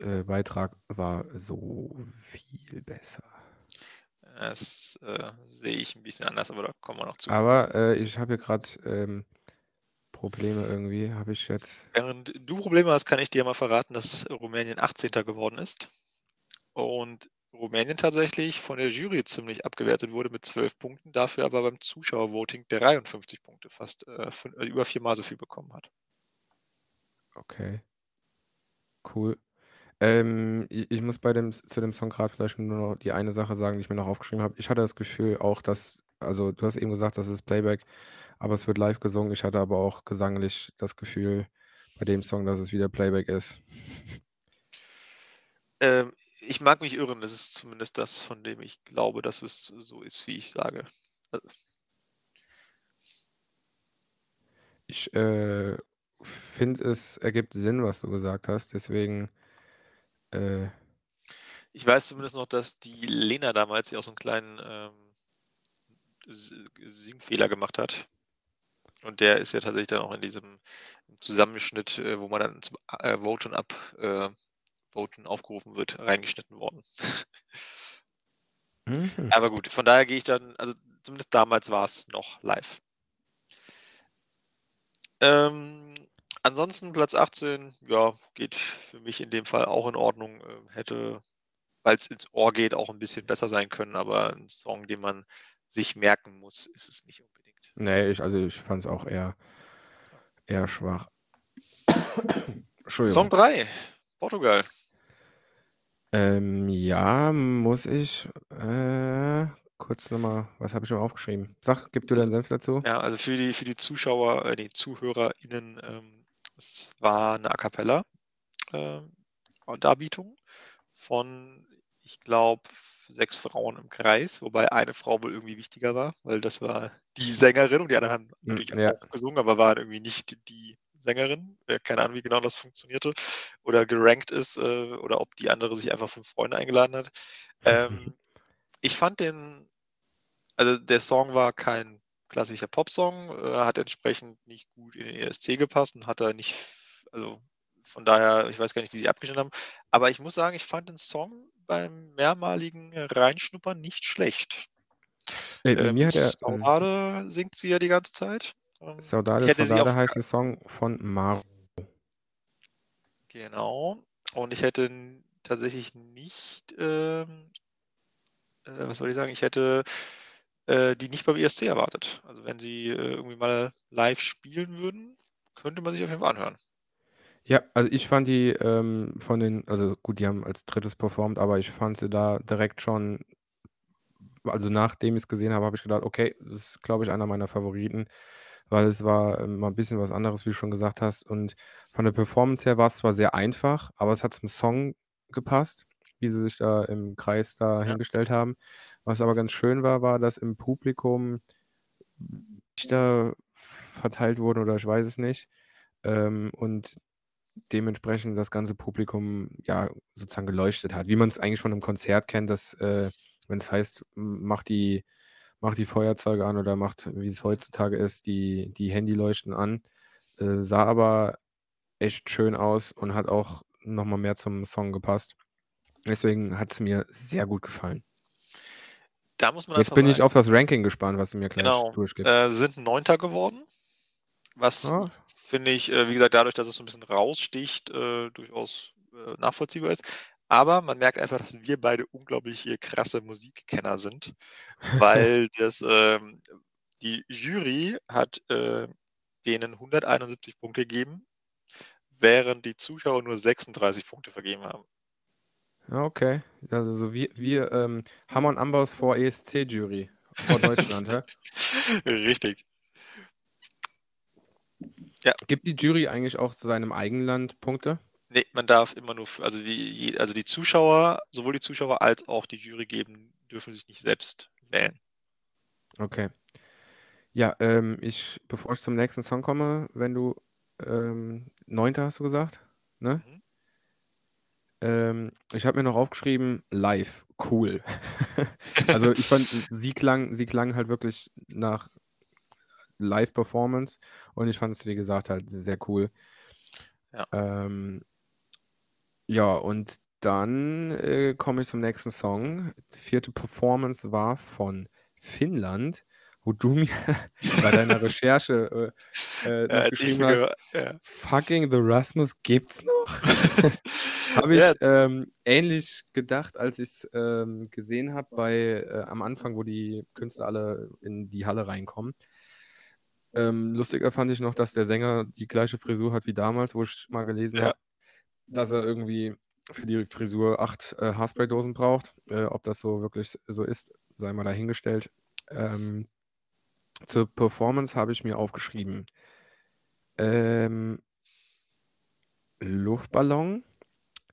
äh, Beitrag war so viel besser. Das äh, sehe ich ein bisschen anders, aber da kommen wir noch zu. Aber äh, ich habe hier gerade ähm, Probleme irgendwie. Habe ich jetzt. Während du Probleme hast, kann ich dir mal verraten, dass Rumänien 18. geworden ist. Und Rumänien tatsächlich von der Jury ziemlich abgewertet wurde mit 12 Punkten, dafür aber beim Zuschauervoting 53 Punkte, fast äh, äh, über viermal so viel bekommen hat. Okay. Cool. Ähm, ich, ich muss bei dem, zu dem Song gerade vielleicht nur noch die eine Sache sagen, die ich mir noch aufgeschrieben habe. Ich hatte das Gefühl auch, dass, also du hast eben gesagt, das ist Playback, aber es wird live gesungen. Ich hatte aber auch gesanglich das Gefühl bei dem Song, dass es wieder Playback ist. Ähm, ich mag mich irren, das ist zumindest das, von dem ich glaube, dass es so ist, wie ich sage. Also, Ich äh, finde, es ergibt Sinn, was du gesagt hast. Deswegen, äh, ich weiß zumindest noch, dass die Lena damals ja auch so einen kleinen ähm, Singfehler gemacht hat. Und der ist ja tatsächlich dann auch in diesem Zusammenschnitt, äh, wo man dann zum äh, Voten ab äh, Voten aufgerufen wird, reingeschnitten worden. mhm. Aber gut, von daher gehe ich dann, also zumindest damals war es noch live. Ähm, ansonsten Platz 18, ja, geht für mich in dem Fall auch in Ordnung. Ähm, hätte, weil es ins Ohr geht, auch ein bisschen besser sein können, aber ein Song, den man sich merken muss, ist es nicht unbedingt. Nee, ich, also ich fand es auch eher, eher schwach. Song 3, Portugal. Ähm, ja, muss ich äh, kurz nochmal, was habe ich noch aufgeschrieben? Sag, gib du deinen Senf dazu. Ja, also für die, für die Zuschauer, äh, die ZuhörerInnen, ähm, es war eine A Cappella ähm, Darbietung von, ich glaube, sechs Frauen im Kreis, wobei eine Frau wohl irgendwie wichtiger war, weil das war die Sängerin und die anderen haben natürlich ja. auch gesungen, aber waren irgendwie nicht die Sängerin. Äh, Keine Ahnung, wie genau das funktionierte oder gerankt ist äh, oder ob die andere sich einfach fünf Freunde eingeladen hat. Ähm, ich fand den, also der Song war kein klassischer Popsong, äh, hat entsprechend nicht gut in den ESC gepasst und hat da nicht, also von daher, ich weiß gar nicht, wie sie abgeschnitten haben, aber ich muss sagen, ich fand den Song beim mehrmaligen Reinschnuppern nicht schlecht. Ey, bei Ähm, mir hat er Saudade singt sie ja die ganze Zeit. Ähm, Saudade, Saudade heißt der Song von Maro. Genau. Und ich hätte tatsächlich nicht, ähm, äh, was soll ich sagen, ich hätte äh, die nicht beim ESC erwartet. Also wenn sie äh, irgendwie mal live spielen würden, könnte man sich auf jeden Fall anhören. Ja, also ich fand die ähm, von den, also gut, die haben als drittes performt, aber ich fand sie da direkt schon, also nachdem ich es gesehen habe, habe ich gedacht, okay, das ist, glaube ich, einer meiner Favoriten, weil es war ähm, mal ein bisschen was anderes, wie du schon gesagt hast. Und von der Performance her war es zwar sehr einfach, aber es hat zum Song gepasst, wie sie sich da im Kreis da Ja. hingestellt haben. Was aber ganz schön war, war, dass im Publikum Lichter verteilt wurden oder ich weiß es nicht. Ähm, und dementsprechend das ganze Publikum ja sozusagen geleuchtet hat, wie man es eigentlich von einem Konzert kennt, dass äh, wenn es heißt, mach die, mach die Feuerzeuge an oder macht, wie es heutzutage ist, die, die Handyleuchten an, äh, sah aber echt schön aus und hat auch nochmal mehr zum Song gepasst. Deswegen hat es mir sehr gut gefallen. Da muss man Jetzt bin ich auf das Ranking gespannt, was du mir gleich genau, durchgibst. äh, sind Neunter geworden. Was Ah. finde ich, äh, wie gesagt, dadurch, dass es so ein bisschen raussticht, äh, durchaus äh, nachvollziehbar ist. Aber man merkt einfach, dass wir beide unglaublich äh, krasse Musikkenner sind, weil das, ähm, die Jury hat äh, denen 171 Punkte gegeben, während die Zuschauer nur 36 Punkte vergeben haben. Ja, okay. Also so wir, wir ähm, Hammer Amboss vor ESC-Jury vor Deutschland, hä? Richtig. Gibt die Jury eigentlich auch zu seinem Eigenland Punkte? Nee, man darf immer nur, für, also die, also die Zuschauer, sowohl die Zuschauer als auch die Jury geben, dürfen sich nicht selbst wählen. Okay. Ja, ähm, ich, bevor ich zum nächsten Song komme, wenn du ähm, neunter hast du gesagt, ne? Mhm. Ähm, ich habe mir noch aufgeschrieben, live, cool. also ich fand, sie klang, sie klang halt wirklich nach Live-Performance und ich fand es, wie gesagt, halt sehr cool. Ja. Ähm, ja, und dann äh, komme ich zum nächsten Song. Die vierte Performance war von Finnland, wo du mir bei deiner Recherche äh, äh, Ja, geschrieben hast, ja. fucking The Rasmus gibt's noch? habe ich Ja. ähm, ähnlich gedacht, als ich es ähm, gesehen habe bei äh, am Anfang, wo die Künstler alle in die Halle reinkommen. Ähm, lustiger fand ich noch, dass der Sänger die gleiche Frisur hat wie damals, wo ich mal gelesen habe, dass er irgendwie für die Frisur acht äh, Haarspray-Dosen braucht. Äh, ob das so wirklich so ist, sei mal dahingestellt. Ähm, zur Performance habe ich mir aufgeschrieben. Ähm, Luftballon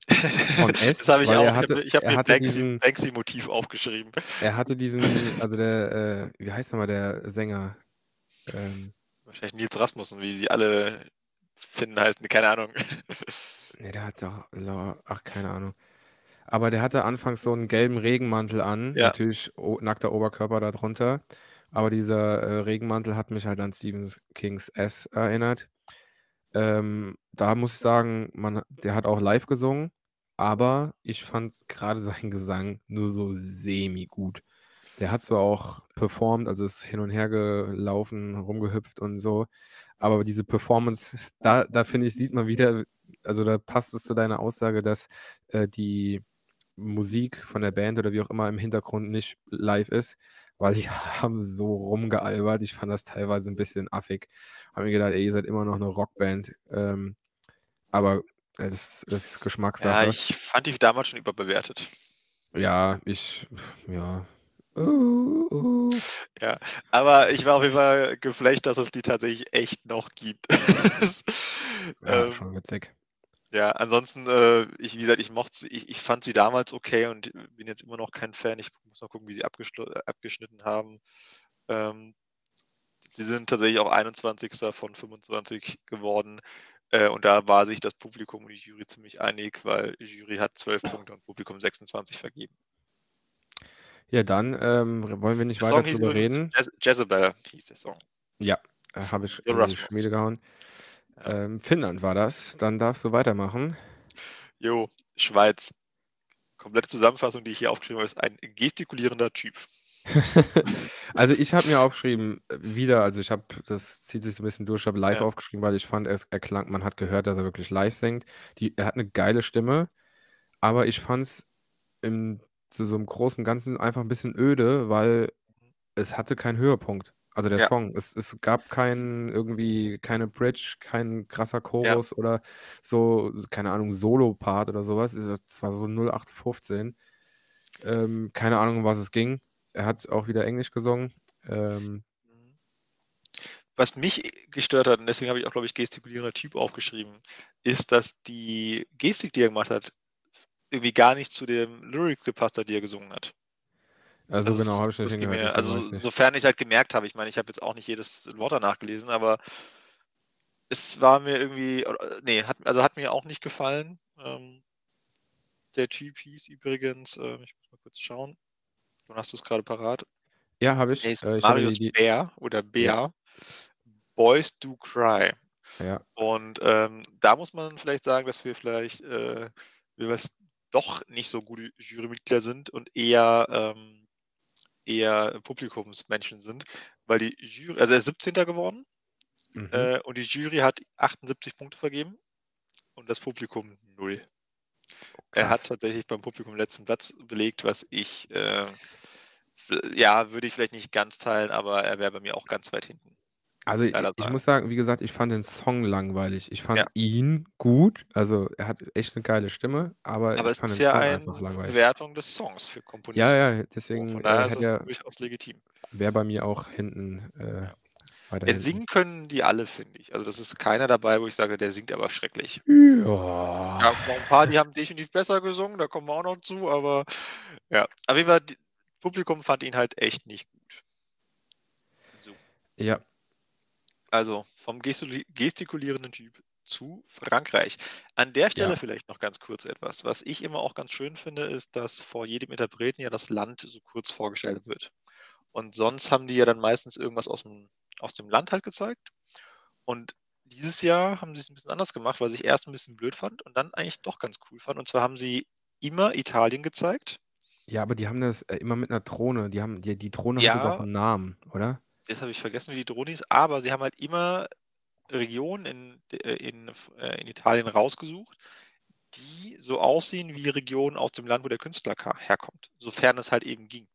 von S, Das habe ich auch. er Ich hatte, habe hab mir hatte Banksy, diesen, Banksy-Motiv aufgeschrieben. er hatte diesen, also der, äh, wie heißt nochmal der Sänger? Ähm, Wahrscheinlich Nils Rasmussen, wie die alle finden heißen, keine Ahnung. ne, der hat doch, ach, keine Ahnung. Aber der hatte anfangs so einen gelben Regenmantel an, Ja. natürlich nackter Oberkörper darunter. Aber dieser äh, Regenmantel hat mich halt an Stephen Kings S erinnert. Ähm, da muss ich sagen, man, der hat auch live gesungen, aber ich fand gerade seinen Gesang nur so semi gut. Der hat zwar auch performt, also ist hin und her gelaufen, rumgehüpft und so, aber diese Performance, da, da finde ich, sieht man wieder, also da passt es zu deiner Aussage, dass äh, die Musik von der Band oder wie auch immer im Hintergrund nicht live ist, weil die haben so rumgealbert. Ich fand das teilweise ein bisschen affig. Habe mir gedacht, ey, ihr seid immer noch eine Rockband. Ähm, aber äh, das ist Ja, Geschmackssache. ich fand die damals schon überbewertet. Ja, ich, ja. Uh, uh. Ja, aber ich war auf jeden Fall geflasht, dass es die tatsächlich echt noch gibt. Ja, ähm, schon witzig. Ja, ansonsten, äh, ich, wie gesagt, ich mochte sie, ich, ich fand sie damals okay und bin jetzt immer noch kein Fan. Ich muss noch gucken, wie sie abgeschnitten haben. Ähm, sie sind tatsächlich auch 21. von 25 geworden. Äh, und da war sich das Publikum und die Jury ziemlich einig, weil die Jury hat 12 Punkte und Publikum 26 vergeben. Ja, dann ähm, wollen wir nicht Der weiter Song drüber reden. Jez Jezebel, hieß der Song. Ja, äh, habe ich in die. Schmiede gehauen. Ähm, Finnland war das. Dann darfst du weitermachen. Jo, Schweiz. Komplette Zusammenfassung, die ich hier aufgeschrieben habe, ist ein gestikulierender Typ. also ich habe mir aufgeschrieben, äh, wieder, also ich habe, das zieht sich so ein bisschen durch, ich habe live Ja. aufgeschrieben, weil ich fand, er, er klang, man hat gehört, dass er wirklich live singt. Die, er hat eine geile Stimme, aber ich fand es zu so einem großen Ganzen einfach ein bisschen öde, weil es hatte keinen Höhepunkt. Also der Ja. Song. Es, es gab keinen irgendwie, keine Bridge, kein krasser Chorus oder so, keine Ahnung, Solo-Part oder sowas. Es war so 0815. Ähm, keine Ahnung, um was es ging. Er hat auch wieder Englisch gesungen. Ähm, Was mich gestört hat, und deswegen habe ich auch, glaube ich, gestikulierender Typ aufgeschrieben, ist, dass die Gestik, die er gemacht hat, irgendwie gar nicht zu dem Lyric gepasst hat, die er gesungen hat. Also Das- genau, habe ich nicht mir- deswegen weiß ich Also, nicht. sofern ich halt gemerkt habe, ich meine, ich habe jetzt auch nicht jedes Wort danach gelesen, aber es war mir irgendwie, nee, hat, also hat mir auch nicht gefallen. Ähm, der Typ hieß übrigens, äh, ich muss mal kurz schauen, dann hast du es gerade parat. Ja, habe ich. Äh, ich Marius die, Bär oder Bär. Ja. Boys Do Cry. ja, Und ähm, da muss man vielleicht sagen, dass wir vielleicht, äh, wir was doch nicht so gute Jurymitglieder sind und eher, ähm, eher Publikumsmenschen sind, weil die Jury, also er ist 17. geworden mhm. äh, und die Jury hat 78 Punkte vergeben und das Publikum null. Er hat tatsächlich beim Publikum letzten Platz belegt, was ich, äh, ja, würde ich vielleicht nicht ganz teilen, aber er wäre bei mir auch ganz weit hinten. Also, Leider ich sagen. muss sagen, wie gesagt, ich fand den Song langweilig. Ich fand Ja. ihn gut, also, er hat echt 'ne geile Stimme, aber Aber ich es fand ist den ja Song eine einfach langweilig. Bewertung des Songs für Ja, Komponisten. ja, So, deswegen, von äh, daher ist hätte es er durchaus legitim. wäre bei mir auch hinten, äh, Ja. weiter Ja, hinten. singen können die alle, finde ich. Also, das ist keiner dabei, wo ich sage, der singt aber schrecklich. Ja. Ja, noch 'n paar, die haben definitiv besser gesungen, da kommen wir auch noch zu, aber ja. Auf jeden Fall, d Publikum fand ihn halt echt nicht gut. So. Ja. Also, vom gestikulierenden Typ zu Frankreich. An der Stelle Ja. vielleicht noch ganz kurz etwas. Was ich immer auch ganz schön finde, ist, dass vor jedem Interpreten ja das Land so kurz vorgestellt wird. Und sonst haben die ja dann meistens irgendwas aus'm aus dem Land halt gezeigt. Und dieses Jahr haben sie's 'n bisschen anders gemacht, was ich erst 'n bisschen blöd fand und dann eigentlich doch ganz cool fand. Und zwar haben sie immer Italien gezeigt. Ja, aber die haben das, äh, immer mit 'ner Drohne. Die haben die die Drohne hatte doch Ja. 'n Namen, oder? Jetzt habe ich vergessen, wie die Drohne hieß, aber sie haben halt immer Regionen in äh, in äh, in Italien rausgesucht, die so aussehen wie Regionen aus dem Land, wo der Künstler herkommt, sofern es halt eben ging.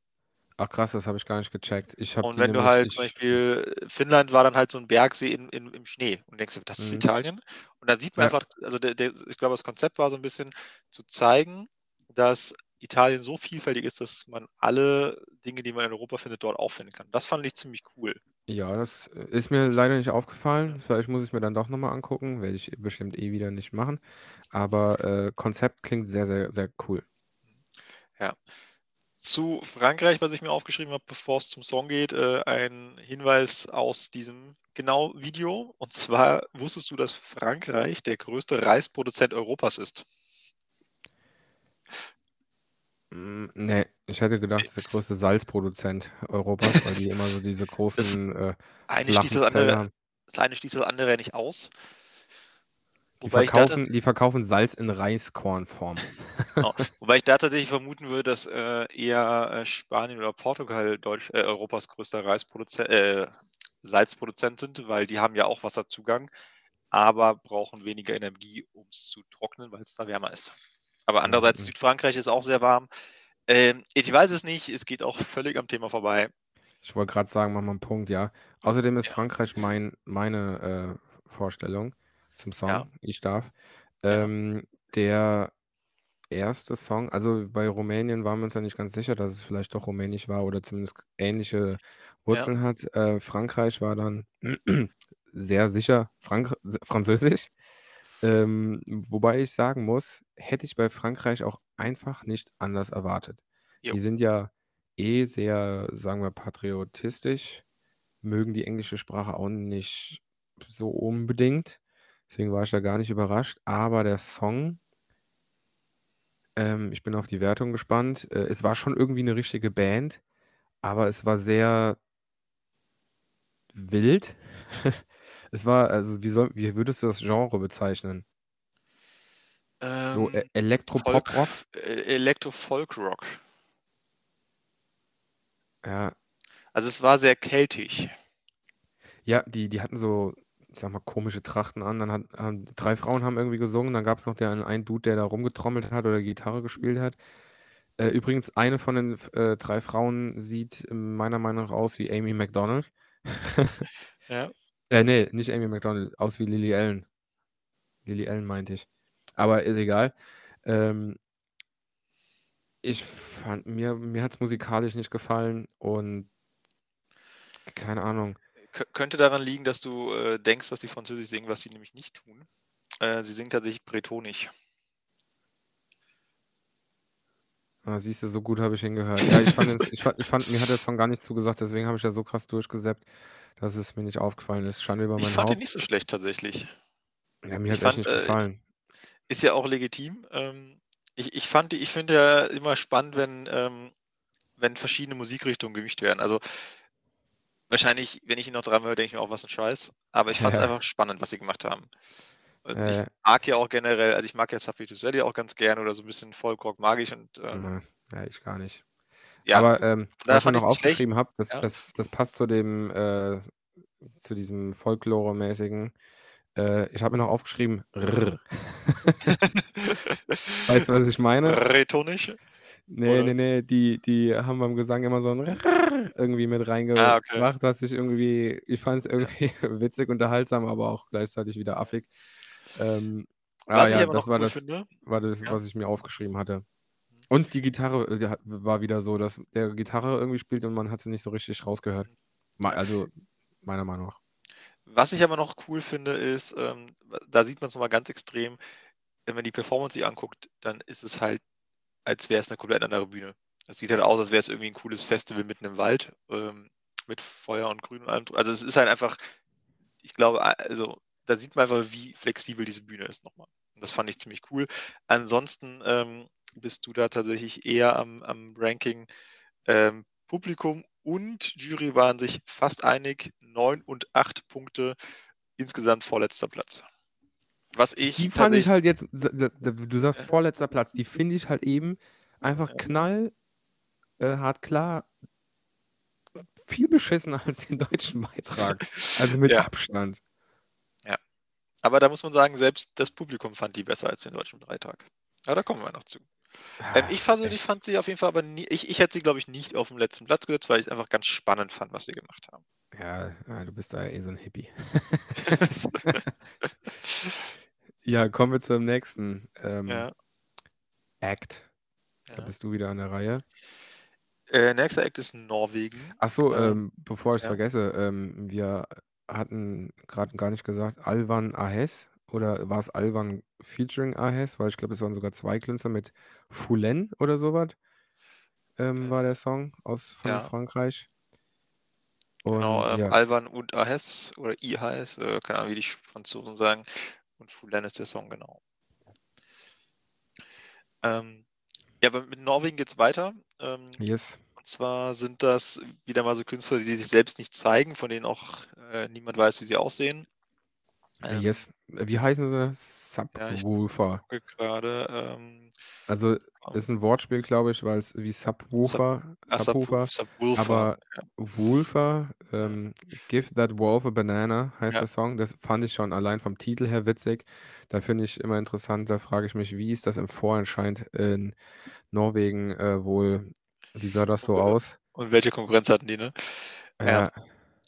Ach krass, das habe ich gar nicht gecheckt. Ich Und wenn du halt zum Beispiel Finnland war dann halt so 'n Bergsee in in im Schnee und denkst „Das ist Mhm. Italien?“ Und dann sieht man Ja. einfach also, der der ich glaube, das Konzept war so 'n bisschen zu zeigen, dass Italien so vielfältig ist, dass man alle Dinge, die man in Europa findet, dort auch finden kann. Das fand ich ziemlich cool. Ja, das, äh, ist mir leider nicht aufgefallen. Vielleicht muss ich's mir dann doch noch mal angucken, werde ich bestimmt eh wieder nicht machen. Aber, äh, Konzept klingt sehr, sehr, sehr cool. Ja. Zu Frankreich, was ich mir aufgeschrieben habe, bevor's zum Song geht, äh, ein Hinweis aus diesem genau Video. Und zwar wusstest du, dass Frankreich der größte Reisproduzent Europas ist? Hm, ne, ich hätte gedacht, das ist der größte Salzproduzent Europas, weil die immer so diese Das großen, äh, eine schließt flachen das Felder andere haben. das eine schließt das andere ja nicht aus. Die Wobei ich da verkaufen tats die verkaufen Salz in Reiskornform. Genau. Wobei ich da tatsächlich vermuten würde, dass, äh, eher, äh, Spanien oder Portugal Deutsch äh, Europas größter Reisproduze äh, Salzproduzent sind, weil die haben ja auch Wasserzugang, aber brauchen weniger Energie, um's zu trocknen, weil's da wärmer ist. Aber andererseits, Mhm. Südfrankreich ist auch sehr warm. Ähm, ich weiß es nicht, es geht auch völlig am Thema vorbei. Ich wollte grad sagen, mach mal 'n Punkt, ja. Außerdem ist Ja. Frankreich mein meine, äh, Vorstellung zum Ja. Song „Ich darf“. Ja. Ähm, der 1. Song also, bei Rumänien waren wir uns ja nicht ganz sicher, dass es vielleicht doch rumänisch war oder zumindest ähnliche Ja. Wurzeln hat. Äh, Frankreich war dann sehr sicher Frank Französisch. Ähm, wobei ich sagen muss, hätte ich bei Frankreich auch einfach nicht anders erwartet. Jo. Die sind ja eh sehr, sagen wir, patriotistisch, mögen die englische Sprache auch nicht so unbedingt. Deswegen war ich da gar nicht überrascht. Aber der Song ähm, ich bin auf die Wertung gespannt. Äh, es war schon irgendwie 'ne richtige Band, aber es war sehr wild. Es war also, wie soll wie würdest du das Genre bezeichnen? So E Ähm, Folk Elektro-Pop-Rock? äh, Elektro-Folk-Rock. Ja. Also, es war sehr keltisch. Ja, die die hatten so, ich sage mal, komische Trachten an. Dann hat haben 3 Frauen haben irgendwie gesungen, dann gab's noch den einen Dude, der da rumgetrommelt hat oder Gitarre gespielt hat. Äh, übrigens, eine von den äh, 3 Frauen sieht meiner Meinung nach aus wie Amy Macdonald. Ja. Äh, ne, nicht Amy Macdonald, aus wie Lily Allen. Lily Allen meinte ich. Aber ist egal. Ähm ich fand mir mir hat's musikalisch nicht gefallen und keine Ahnung. Kö könnte daran liegen, dass du, äh, denkst, dass die Französisch singen, was sie nämlich nicht tun. Äh, sie singen tatsächlich bretonisch. Ah, siehst du, so gut habe ich hingehört. Ja, ich fand ich fand ich fand mir hat der Song gar nicht zugesagt, deswegen habe ich da so krass durchgesappt, dass es mir nicht aufgefallen ist. Schande über Ich mein fand ihn Haupt. nicht so schlecht tatsächlich. Ja, mir Ich hat's echt fand, nicht äh gefallen. ist ja auch legitim. Ähm, ich ich fand ich finde ja immer spannend, wenn ähm, wenn verschiedene Musikrichtungen gemischt werden. Also, wahrscheinlich, wenn ich ihn noch dreimal höre, denke ich mir auch: „Was 'n Scheiß.“ Aber ich fand's Ja. einfach spannend, was sie gemacht haben. Ja, ich mag ja auch generell also, ich mag ja Safi Toussaint auch ganz gerne oder so 'n bisschen Folkrock mag ich und, ähm ja, ich gar nicht. Ja, Aber, ähm, was ich noch aufgeschrieben habe, das Ja. das das passt zu dem äh, zu diesem Folklore-mäßigen. Äh, ich habe mir noch aufgeschrieben: „R.“ Weißt du, was ich meine? Bretonisch? Ne, Oder? ne, ne, die die haben beim Gesang immer so 'n irgendwie mit reingebracht, Ah, okay. was ich irgendwie ich fand es irgendwie witzig, unterhaltsam, aber auch gleichzeitig wieder affig. Ähm, ah ja, das war cool das war das, ja. was ich mir aufgeschrieben hatte. Und die Gitarre, äh, war wieder so, dass der Gitarre irgendwie spielt und man hat sie nicht so richtig rausgehört. Also, meiner Meinung nach. Was ich aber noch cool finde, ist, ähm, da sieht man's noch mal ganz extrem, wenn man die Performance sich anguckt, dann ist es halt, als wäre es 'ne komplett andere Bühne. Es sieht halt aus, als wäre es irgendwie 'n cooles Festival mitten im Wald, ähm, mit Feuer und Grün und allem also, es ist halt einfach ich glaube, also, da sieht man einfach, wie flexibel diese Bühne ist noch mal. Und das fand ich ziemlich cool. Ansonsten, ähm, bist du da tatsächlich eher am am Ranking. Ähm, Publikum und Jury waren sich fast einig, 9 und 8 Punkte, insgesamt vorletzter Platz. Was ich Die fand ich halt jetzt du sagst Äh. vorletzter Platz, die finde ich halt eben einfach knall äh, hart klar viel beschissener als den deutschen Beitrag. Also, mit Ja. Abstand. Aber da muss man sagen, selbst das Publikum fand die besser als den deutschen Beitrag. Aber da kommen wir noch zu. Ähm, ich persönlich fand sie auf jeden Fall aber nie ich ich hätte sie, glaube ich, nicht aufm letzten Platz gesetzt, weil ich's einfach ganz spannend fand, was sie gemacht haben. Ja, ja, du bist da eh so 'n Hippie. Ja, kommen wir zum nächsten, ähm, Ja. Act. Da Ja. bist du wieder an der Reihe. Äh, nächster Act ist Norwegen. Ach so, Ähm, bevor ich's ja. vergesse, ähm, wir hatten grad gar nicht gesagt, Alvan Ahes oder war's Alvan featuring Ahes? Weil ich glaube, es waren sogar 2 Künstler mit Foulen oder so was ähm, war Äh. der Song aus von Ja. Frankreich. Genau, Und ähm, ja. Alvan und Ahes oder Ihaes, äh, keine Ahnung, wie die Franzosen sagen. Und Foulen ist der Song, genau. Ähm, ja, aber mit Norwegen geht's weiter. Ähm, Yes. Und zwar sind das wieder mal so Künstler, die sich selbst nicht zeigen, von denen auch, äh, niemand weiß, wie sie aussehen. Ähm Yes. Wie heißen sie? Ja, Subwoofer. gucke grade, ähm, Also, ähm ist 'n Wortspiel, glaube ich, weil's wie Sub Subwoofer ah, Subwoo Subwoofer, Subwoofer, aber ja. Woolfer, Ja. ähm, „Give that wolf a banana“ heißt Ja. der Song. Das fand ich schon allein vom Titel her witzig. Da finde ich immer interessant da frage ich mich, wie ist das im Vorhinein in Norwegen, äh, wohl wie sah das so Und, äh aus? und welche Konkurrenz hatten die, ne? Ja. Ja.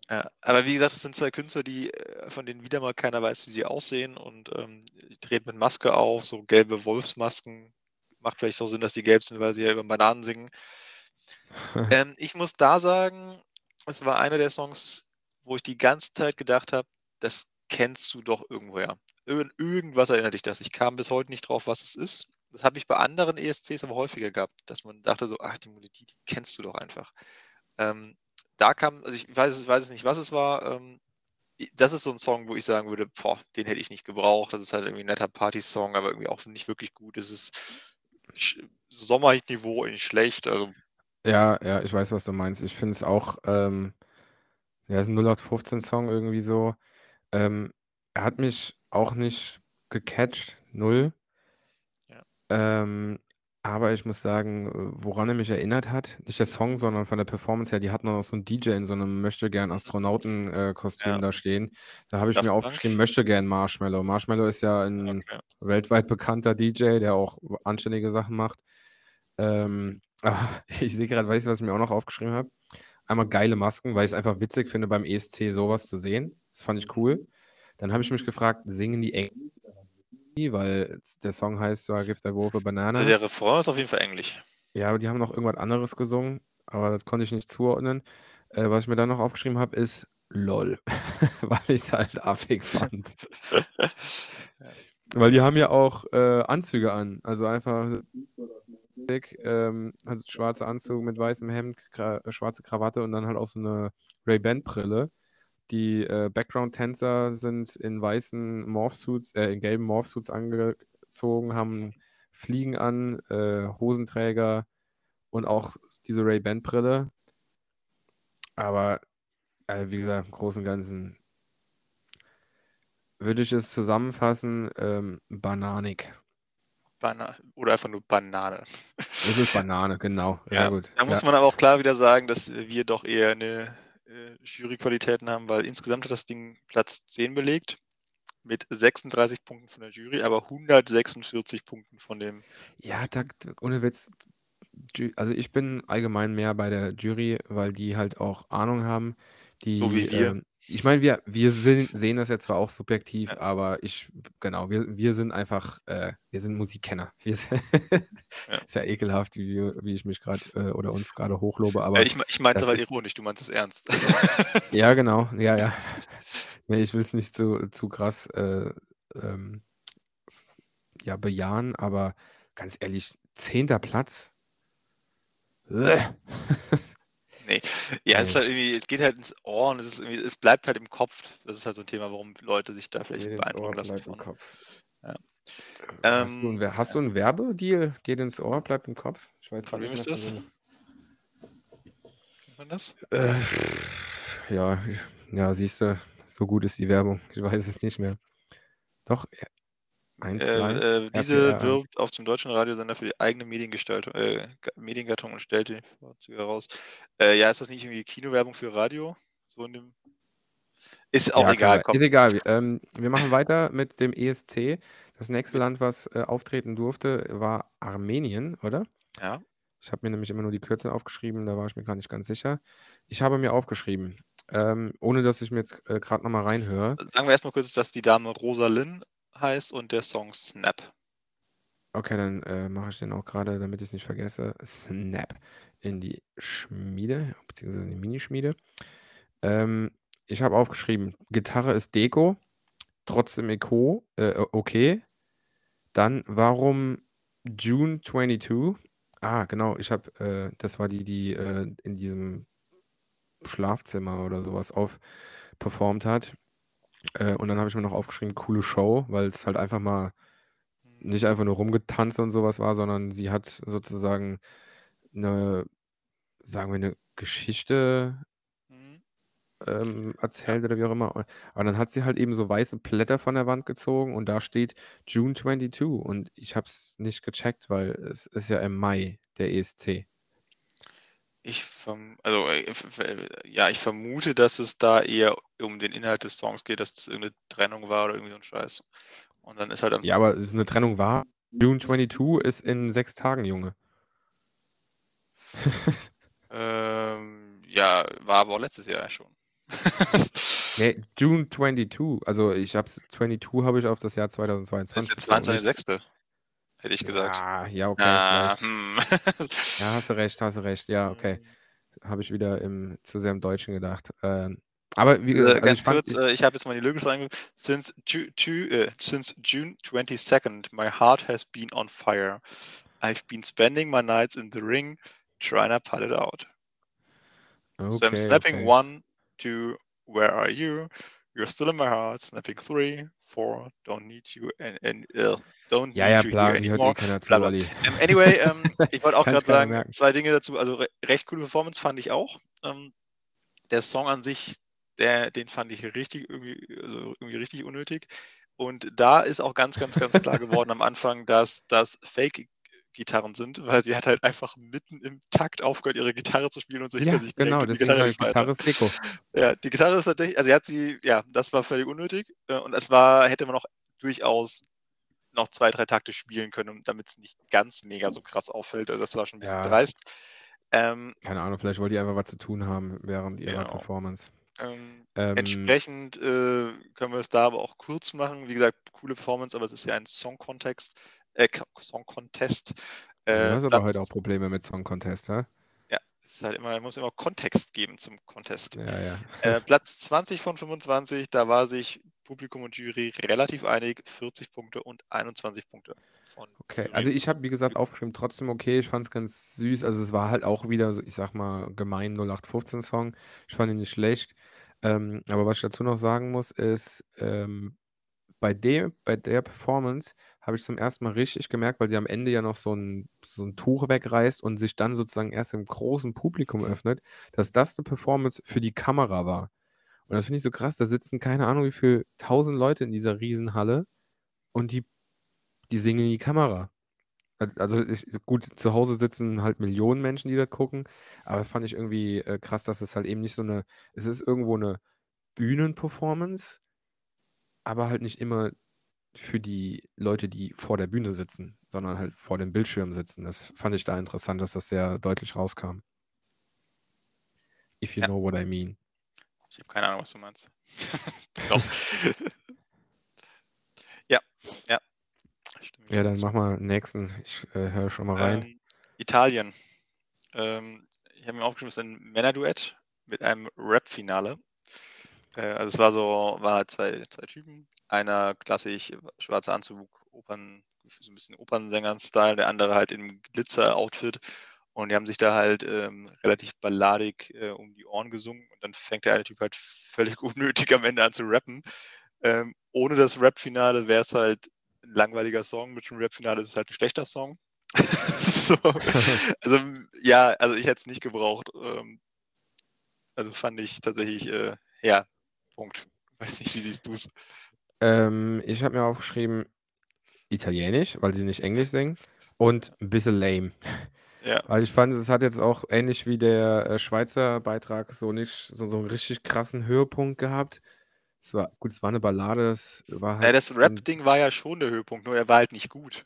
Ja. Aber wie gesagt, das sind 2 Künstler, die äh, von denen wieder mal keiner weiß, wie sie aussehen und, ähm, die treten mit Maske auf, so gelbe Wolfsmasken. Macht vielleicht auch Sinn, dass die gelb sind, weil sie ja über Bananen singen. Ähm, ich muss da sagen, es war einer der Songs, wo ich die ganze Zeit gedacht habe: „Das kennst du doch irgendwoher. Irgend irgendwas erinnert dich das.“ Ich kam bis heute nicht drauf, was es ist. Das habe ich bei anderen ESCs aber häufiger gehabt, dass man dachte so: „Ach, die Melodie, die kennst du doch einfach.“ Ähm, da kam also, ich weiß es weiß nicht, was es war, ähm, das ist so 'n Song, wo ich sagen würde: „Boah, den hätte ich nicht gebraucht.“ Das ist halt irgendwie 'n netter Partysong, aber irgendwie auch nicht wirklich gut. Es ist sch Sommerhit-Niveau, nicht schlecht, also Ja, ja, ich weiß, was du meinst. Ich finde es auch, ähm ja, ist 'n 0815-Song irgendwie so. Ähm, er hat mich auch nicht gecatcht, 0. Ähm, aber ich muss sagen, äh, woran er mich erinnert hat, nicht der Song, sondern von der Performance her, die hatten auch so 'n DJ in so 'nem Möchtegern-Astronauten äh, Kostüm Ja. da stehen. Da habe ich mir Daft Punk? aufgeschrieben, Möchtegern Marshmello. Marshmello ist ja Ah, 'n okay. weltweit bekannter DJ, der auch anständige Sachen macht. Ähm, ich sehe grad weißt du, was ich mir auch noch aufgeschrieben habe? Einmal geile Masken, weil ich's einfach witzig finde, beim ESC so was zu sehen. Das fand ich cool. Dann habe ich mich gefragt, singen die Englisch weil der Song heißt zwar „Give that wolf a Also, banana“. der Refrain ist auf jeden Fall Englisch. Ja, aber die haben noch irgendwas anderes gesungen, aber das konnte ich nicht zuordnen. Äh, was ich mir dann noch aufgeschrieben habe, ist LOL, weil ich's halt affig fand. Weil die haben ja auch, äh, Anzüge an, also, einfach ähm, also, schwarzer Anzug mit weißem Hemd, Kra schwarze Krawatte und dann halt auch so 'ne Ray-Ban-Brille. Die, äh, Background-Tänzer sind in weißen Morphsuits äh, in gelben Morphsuits angezogen, haben Fliegen an, äh, Hosenträger und auch diese Ray-Ban-Brille. Aber, äh, wie gesagt, im Großen und Ganzen würde ich es zusammenfassen, ähm, bananig. Bana oder einfach nur Banane. Es ist Banane, genau. Ja, Ja, gut. da muss Ja. man aber auch klar wieder sagen, dass wir doch eher 'ne, äh, Juryqualitäten haben, weil insgesamt hat das Ding Platz 10 belegt mit 36 Punkten von der Jury, aber 146 Punkten von dem Ja, da ohne Witz, also, ich bin allgemein mehr bei der Jury, weil die halt auch Ahnung haben. So Die, wie wir. ähm ich meine, wir wir sind sehen das jetzt zwar auch subjektiv, Ja. aber ich genau, wir wir sind einfach äh, wir sind Musikkenner. Wir si Ja. ist ja ekelhaft, wie wie ich mich grad, äh, oder uns grade hochlobe, aber ich mei ich meinte das halt ist ironisch, du meinst es ernst. Ja, genau. Ja, ja. Ne, ich will's nicht zu zu krass, äh, ähm, ja, bejahen, aber ganz ehrlich, 10. Platz? Ne. Ja, es halt es geht halt ins Ohr und es es bleibt halt im Kopf. Das ist halt so 'n Thema, warum Leute sich da vielleicht Geht beeindrucken lassen bleibt im von. Kopf. Ja. Hast du Ähm, Wer hast ja. du 'n Werbedeal? Geht ins Ohr, bleibt im Kopf? Ich weiß Von wem ist das? Kennt man das? Äh, ja, ja, siehst du, so gut ist die Werbung. Ich weiß es nicht mehr. Doch, 1 Live, Äh, äh, diese RPR 1. wirbt auf dem deutschen Radiosender für die eigene Mediengestaltung äh, Ga Mediengattung und stellt die Vorzüge heraus. Äh, ja, ist das nicht irgendwie Kinowerbung für Radio? So in dem ist auch Ja, egal. Ist egal. Ähm, wir machen weiter mit dem ESC. Das nächste Land, was, äh, auftreten durfte, war Armenien, oder? Ja. Ich habe mir nämlich immer nur die Kürzel aufgeschrieben, da war ich mir gar nicht ganz sicher. Ich habe mir aufgeschrieben, ähm, ohne dass ich mir jetzt, äh, grad noch mal reinhöre. Sagen wir erst mal kurz, dass die Dame Rosalind heißt und der Song Snap. Okay, dann, äh, mache ich den auch grade, damit ich's nicht vergesse, Snap in die Schmiede beziehungsweise in die Minischmiede. Ähm, ich habe aufgeschrieben, Gitarre ist Deko, trotzdem Eko äh, okay. Dann, warum June 22? Ah, genau, ich habe äh, das war die, die, äh, in diesem Schlafzimmer oder so was auf performt hat. Äh, und dann habe ich mir noch aufgeschrieben, coole Show, weil's halt einfach mal nicht einfach nur rumgetanzt und so was war, sondern sie hat sozusagen 'ne sagen wir, 'ne Geschichte Mhm. ähm, erzählt oder wie auch immer. Aber dann hat sie halt eben so weiße Blätter von der Wand gezogen und da steht June 22 und ich habe es nicht gecheckt, weil es ist ja im Mai der ESC. Ich verm also, äh, ja, ich vermute, dass es da eher um den Inhalt des Songs geht, dass das irgend 'ne Trennung war oder irgendwie so 'n Scheiß. Und dann ist halt am Ja, aber s 'ne Trennung war June 22 ist in 6 Tagen, Junge. Ähm, ja, war aber auch letztes Jahr ja schon. Ne, June 22. Also, ich habe es 22 habe ich auf das Jahr Ist 2022 der bezogen, nicht 22.06., hätte ich gesagt. Ja, ja, okay, Ah, hm. Ja, hast du recht, hast du recht. Ja, okay. Mhm. Habe ich wieder im zu sehr im Deutschen gedacht. Ähm, aber wie Äh, gesagt, also, ganz ich fand kurz, ich äh, ich habe jetzt mal die Lyrics reinge Since Ju Ju äh, since June 22nd, my heart has been on fire. I've been spending my nights in the ring, trying to put it out. So I'm Okay, snapping okay. 1, 2, where are you? You're still in my heart. Snapping 3, 4, don't need you and and äh, don't Ja, need ja, you hört eh anymore. keiner zu. Olli. Ähm, anyway, ähm, ich wollte auch keiner sagen, merken. 2 Dinge dazu. Also, re recht coole Performance fand ich auch. Ähm, der Song an sich, der den fand ich richtig irgendwie also, irgendwie richtig unnötig. Und da ist auch ganz, ganz, ganz klar geworden am Anfang, dass das Fake-Gitarren sind, weil sie hat halt einfach mitten im Takt aufgehört, ihre Gitarre zu spielen und so hinter Ja, sich genau, gelenkt und die Gitarre Gitarre ist Deko. Ja, die Gitarre ist tatsächlich also, sie hat sie ja, das war völlig unnötig. Äh, und es war hätte man auch durchaus noch 2, 3 Takte spielen können, damit's nicht ganz mega so krass auffällt. Also, das war schon 'n bisschen Ja. dreist. Ähm Keine Ahnung, vielleicht wollte die einfach was zu tun haben während ihrer Genau. Performance. Ähm, Ähm entsprechend, äh, können wir es da aber auch kurz machen. Wie gesagt, coole Performance, aber es ist ja ein Song-Kontext äh, K Song-Contest. Du Äh, hast aber heute auch Probleme mit Song Contest, hä? Ja, es ist halt immer muss immer Kontext geben zum Contest. Ja, ja. Äh, Platz 20 von 25, da war sich Publikum und Jury relativ einig, 40 Punkte und 21 Punkte von Okay, Jury also, ich habe, wie gesagt, aufgeschrieben, trotzdem okay. Ich fand's ganz süß. Also, es war halt auch wieder ich sage mal, gemein 0815 Song. Ich fand ihn nicht schlecht. Ähm, aber was ich dazu noch sagen muss, ist, ähm, bei dem bei der Performance habe ich zum ersten Mal richtig gemerkt, weil sie am Ende ja noch so 'n so 'n Tuch wegreißt und sich dann sozusagen erst im großen Publikum öffnet, dass das 'ne Performance für die Kamera war. Und das finde ich so krass. Da sitzen keine Ahnung wie viel 1.000 Leute in dieser Riesenhalle und die die singen in die Kamera. Al also, ich gut, zu Hause sitzen halt Millionen Menschen, die das gucken, aber fand ich irgendwie, äh, krass, dass es halt eben nicht so 'ne es ist irgendwo 'ne Bühnenperformance aber halt nicht immer für die Leute, die vor der Bühne sitzen. sondern halt vor dem Bildschirm sitzen. Das fand ich da interessant, dass das sehr deutlich rauskam. If you Ja. know what I mean. Ich habe keine Ahnung, was du meinst. Doch. ja, ja. Ja, dann mach mal den nächsten. Ich äh, höre schon mal rein. Ähm, Italien. Ähm, ich habe mir aufgeschrieben, es ist ein Männerduett mit einem Rap-Finale. Äh, also es war so, war halt zwei, zwei Typen. Einer klassisch schwarzer Anzug, Opern, so ein bisschen Opernsängern-Style, der andere halt im Glitzer-Outfit. Und die haben sich da halt ähm, relativ balladig äh, um die Ohren gesungen. Und dann fängt der eine Typ halt völlig unnötig am Ende an zu rappen. Ähm, ohne das Rap-Finale wäre es halt ein langweiliger Song. Mit dem Rap-Finale ist es halt ein schlechter Song. so. Also ja, also ich hätte es nicht gebraucht. Ähm, also fand ich tatsächlich, äh, ja, Punkt. Weiß nicht, wie siehst du es? Ähm, ich habe mir aufgeschrieben, Italienisch, weil sie nicht Englisch singen. Und ein bisschen lame. Ja. Weil ich fand, es hat jetzt auch ähnlich wie der äh, Schweizer Beitrag so nicht so, so einen richtig krassen Höhepunkt gehabt. Es war, gut, es war eine Ballade, es war halt. Ja, das Rap-Ding war ja schon der Höhepunkt, nur er war halt nicht gut.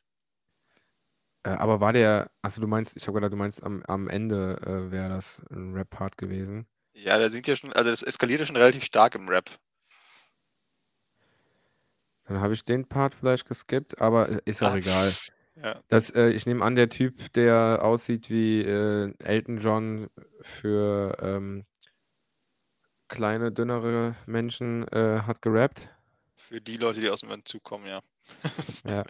Äh, aber war der, achso, du meinst, ich habe gedacht, du meinst am, am Ende äh, wäre das ein Rap-Part gewesen. Ja, der singt ja schon, also das eskaliert ja schon relativ stark im Rap. Dann habe ich den Part vielleicht geskippt, aber ist auch Ah, egal. Ja. Das, äh, ich nehme an, der Typ, der aussieht wie äh, Elton John für ähm, kleine, dünnere Menschen, äh, hat gerappt. Für die Leute, die aus dem Entzug kommen, ja. Ja.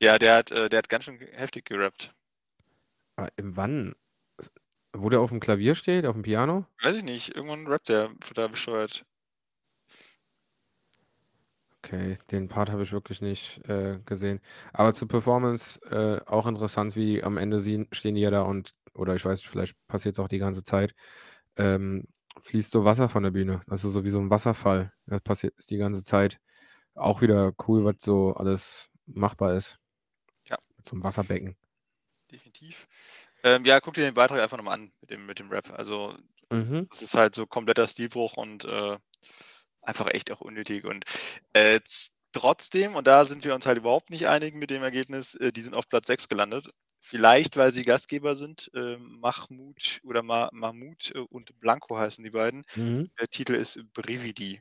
Ja, der hat, äh, der hat ganz schön heftig gerappt. Aber wann? Wo der auf dem Klavier steht, auf dem Piano? Weiß ich nicht, irgendwann rappt der total bescheuert. Okay, den Part habe ich wirklich nicht äh, gesehen. Aber zur Performance äh, auch interessant, wie am Ende sie, stehen die ja da und, oder ich weiß nicht, vielleicht passiert es auch die ganze Zeit, ähm, fließt so Wasser von der Bühne. Also so wie so ein Wasserfall. Das passiert ist die ganze Zeit. Auch wieder cool, was so alles machbar ist. Ja. Einem Wasserbecken. Definitiv. Ähm, ja, guck dir den Beitrag einfach nochmal an mit dem, mit dem Rap. Also, Mhm. das ist halt so kompletter Stilbruch und äh, einfach echt auch unnötig. Und äh, trotzdem, und da sind wir uns halt überhaupt nicht einig mit dem Ergebnis, äh, die sind auf Platz 6 gelandet. Vielleicht, weil sie Gastgeber sind. Äh, Mahmoud oder Ma Mahmoud äh, und Blanco heißen die beiden. Mhm. Der Titel ist Brividi.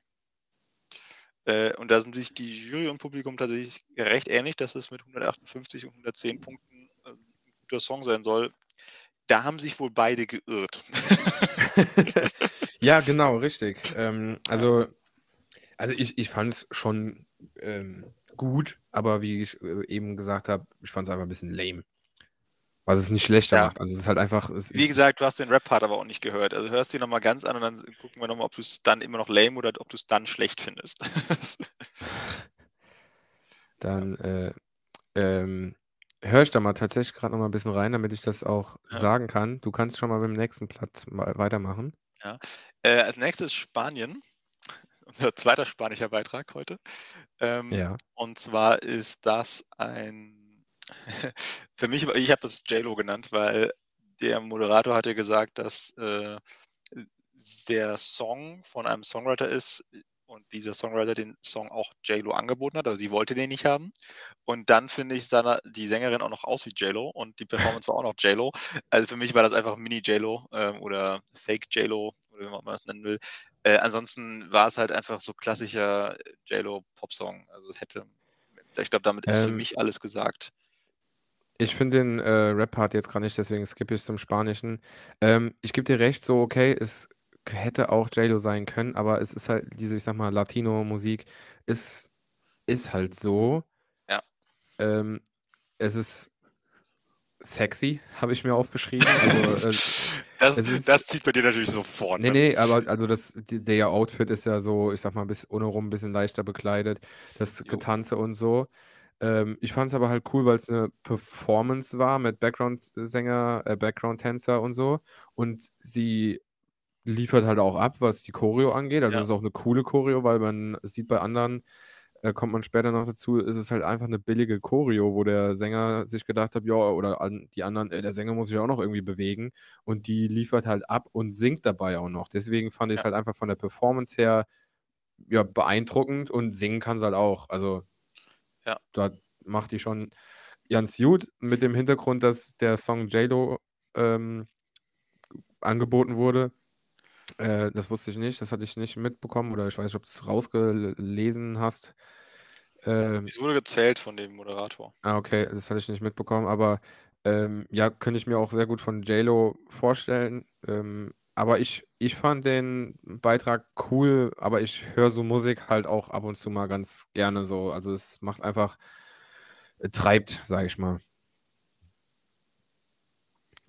Äh, und da sind sich die Jury und Publikum tatsächlich recht ähnlich, dass es mit 158 und 110 Punkten äh, ein guter Song sein soll. Da haben sich wohl beide geirrt. ja, genau, richtig. Ähm, also, also ich, ich fand es schon ähm, gut, aber wie ich äh, eben gesagt habe, ich fand es einfach ein bisschen lame. Was es nicht schlechter Ja. macht. Also es ist halt einfach. Wie gesagt, du hast den Rap-Part aber auch nicht gehört. Also hörst du ihn nochmal ganz an und dann gucken wir nochmal, ob du es dann immer noch lame oder ob du es dann schlecht findest. Dann äh, ähm, höre ich da mal tatsächlich gerade noch mal ein bisschen rein, damit ich das auch Ja. sagen kann. Du kannst schon mal beim nächsten Platz mal weitermachen. äh, als nächstes Spanien. Unser zweiter spanischer Beitrag heute. Ähm, Ja. Und zwar ist das ein, für mich, ich habe das JLo genannt, weil der Moderator hatte gesagt, dass äh, der Song von einem Songwriter ist und dieser Songwriter den Song auch JLo angeboten hat, aber sie wollte den nicht haben. Und dann finde ich sah die Sängerin auch noch aus wie JLo und die Performance war auch noch JLo. Also für mich war das einfach Mini JLo ähm, oder Fake JLo oder wie man das nennen will. Äh, ansonsten war es halt einfach so klassischer JLo Popsong. Also es hätte, ich glaube, damit ist für Ähm, mich alles gesagt. Ich finde den äh, Rap-Part jetzt gerade nicht, deswegen skippe ich zum Spanischen. Ähm, ich gebe dir recht, so okay, es hätte auch JLo sein können, aber es ist halt diese, ich sag mal, Latino-Musik ist, ist halt so. Ja. Ähm, es ist sexy, habe ich mir aufgeschrieben. Also, äh, das, ist- das zieht bei dir natürlich sofort. nee, ne? nee, aber also das, die, der Outfit ist ja so, ich sag mal, bis ohne rum ein bisschen leichter bekleidet. Das Jo. Getanze und so. Ähm, ich fand es aber halt cool, weil es eine Performance war mit Background-Sänger, äh, Background-Tänzer und so. Und sie liefert halt auch ab, was die Choreo angeht. Also Ja. es ist auch eine coole Choreo, weil man es sieht bei anderen, äh, kommt man später noch dazu, ist es halt einfach eine billige Choreo, wo der Sänger sich gedacht hat, ja, oder an, die anderen, äh, der Sänger muss sich auch noch irgendwie bewegen. Und die liefert halt ab und singt dabei auch noch. Deswegen fand ich es Ja. halt einfach von der Performance her ja, beeindruckend und singen kann sie halt auch. Also Ja. da macht die schon ganz gut, mit dem Hintergrund, dass der Song JLo ähm, angeboten wurde. Äh, das wusste ich nicht, das hatte ich nicht mitbekommen oder ich weiß nicht, ob du es rausgelesen hast. Ähm, es wurde gezählt von dem Moderator. Ah, okay, das hatte ich nicht mitbekommen, aber ähm, ja, könnte ich mir auch sehr gut von JLo vorstellen. Ähm, aber ich, ich fand den Beitrag cool, aber ich höre so Musik halt auch ab und zu mal ganz gerne so. Also es macht einfach, äh, treibt, sage ich mal.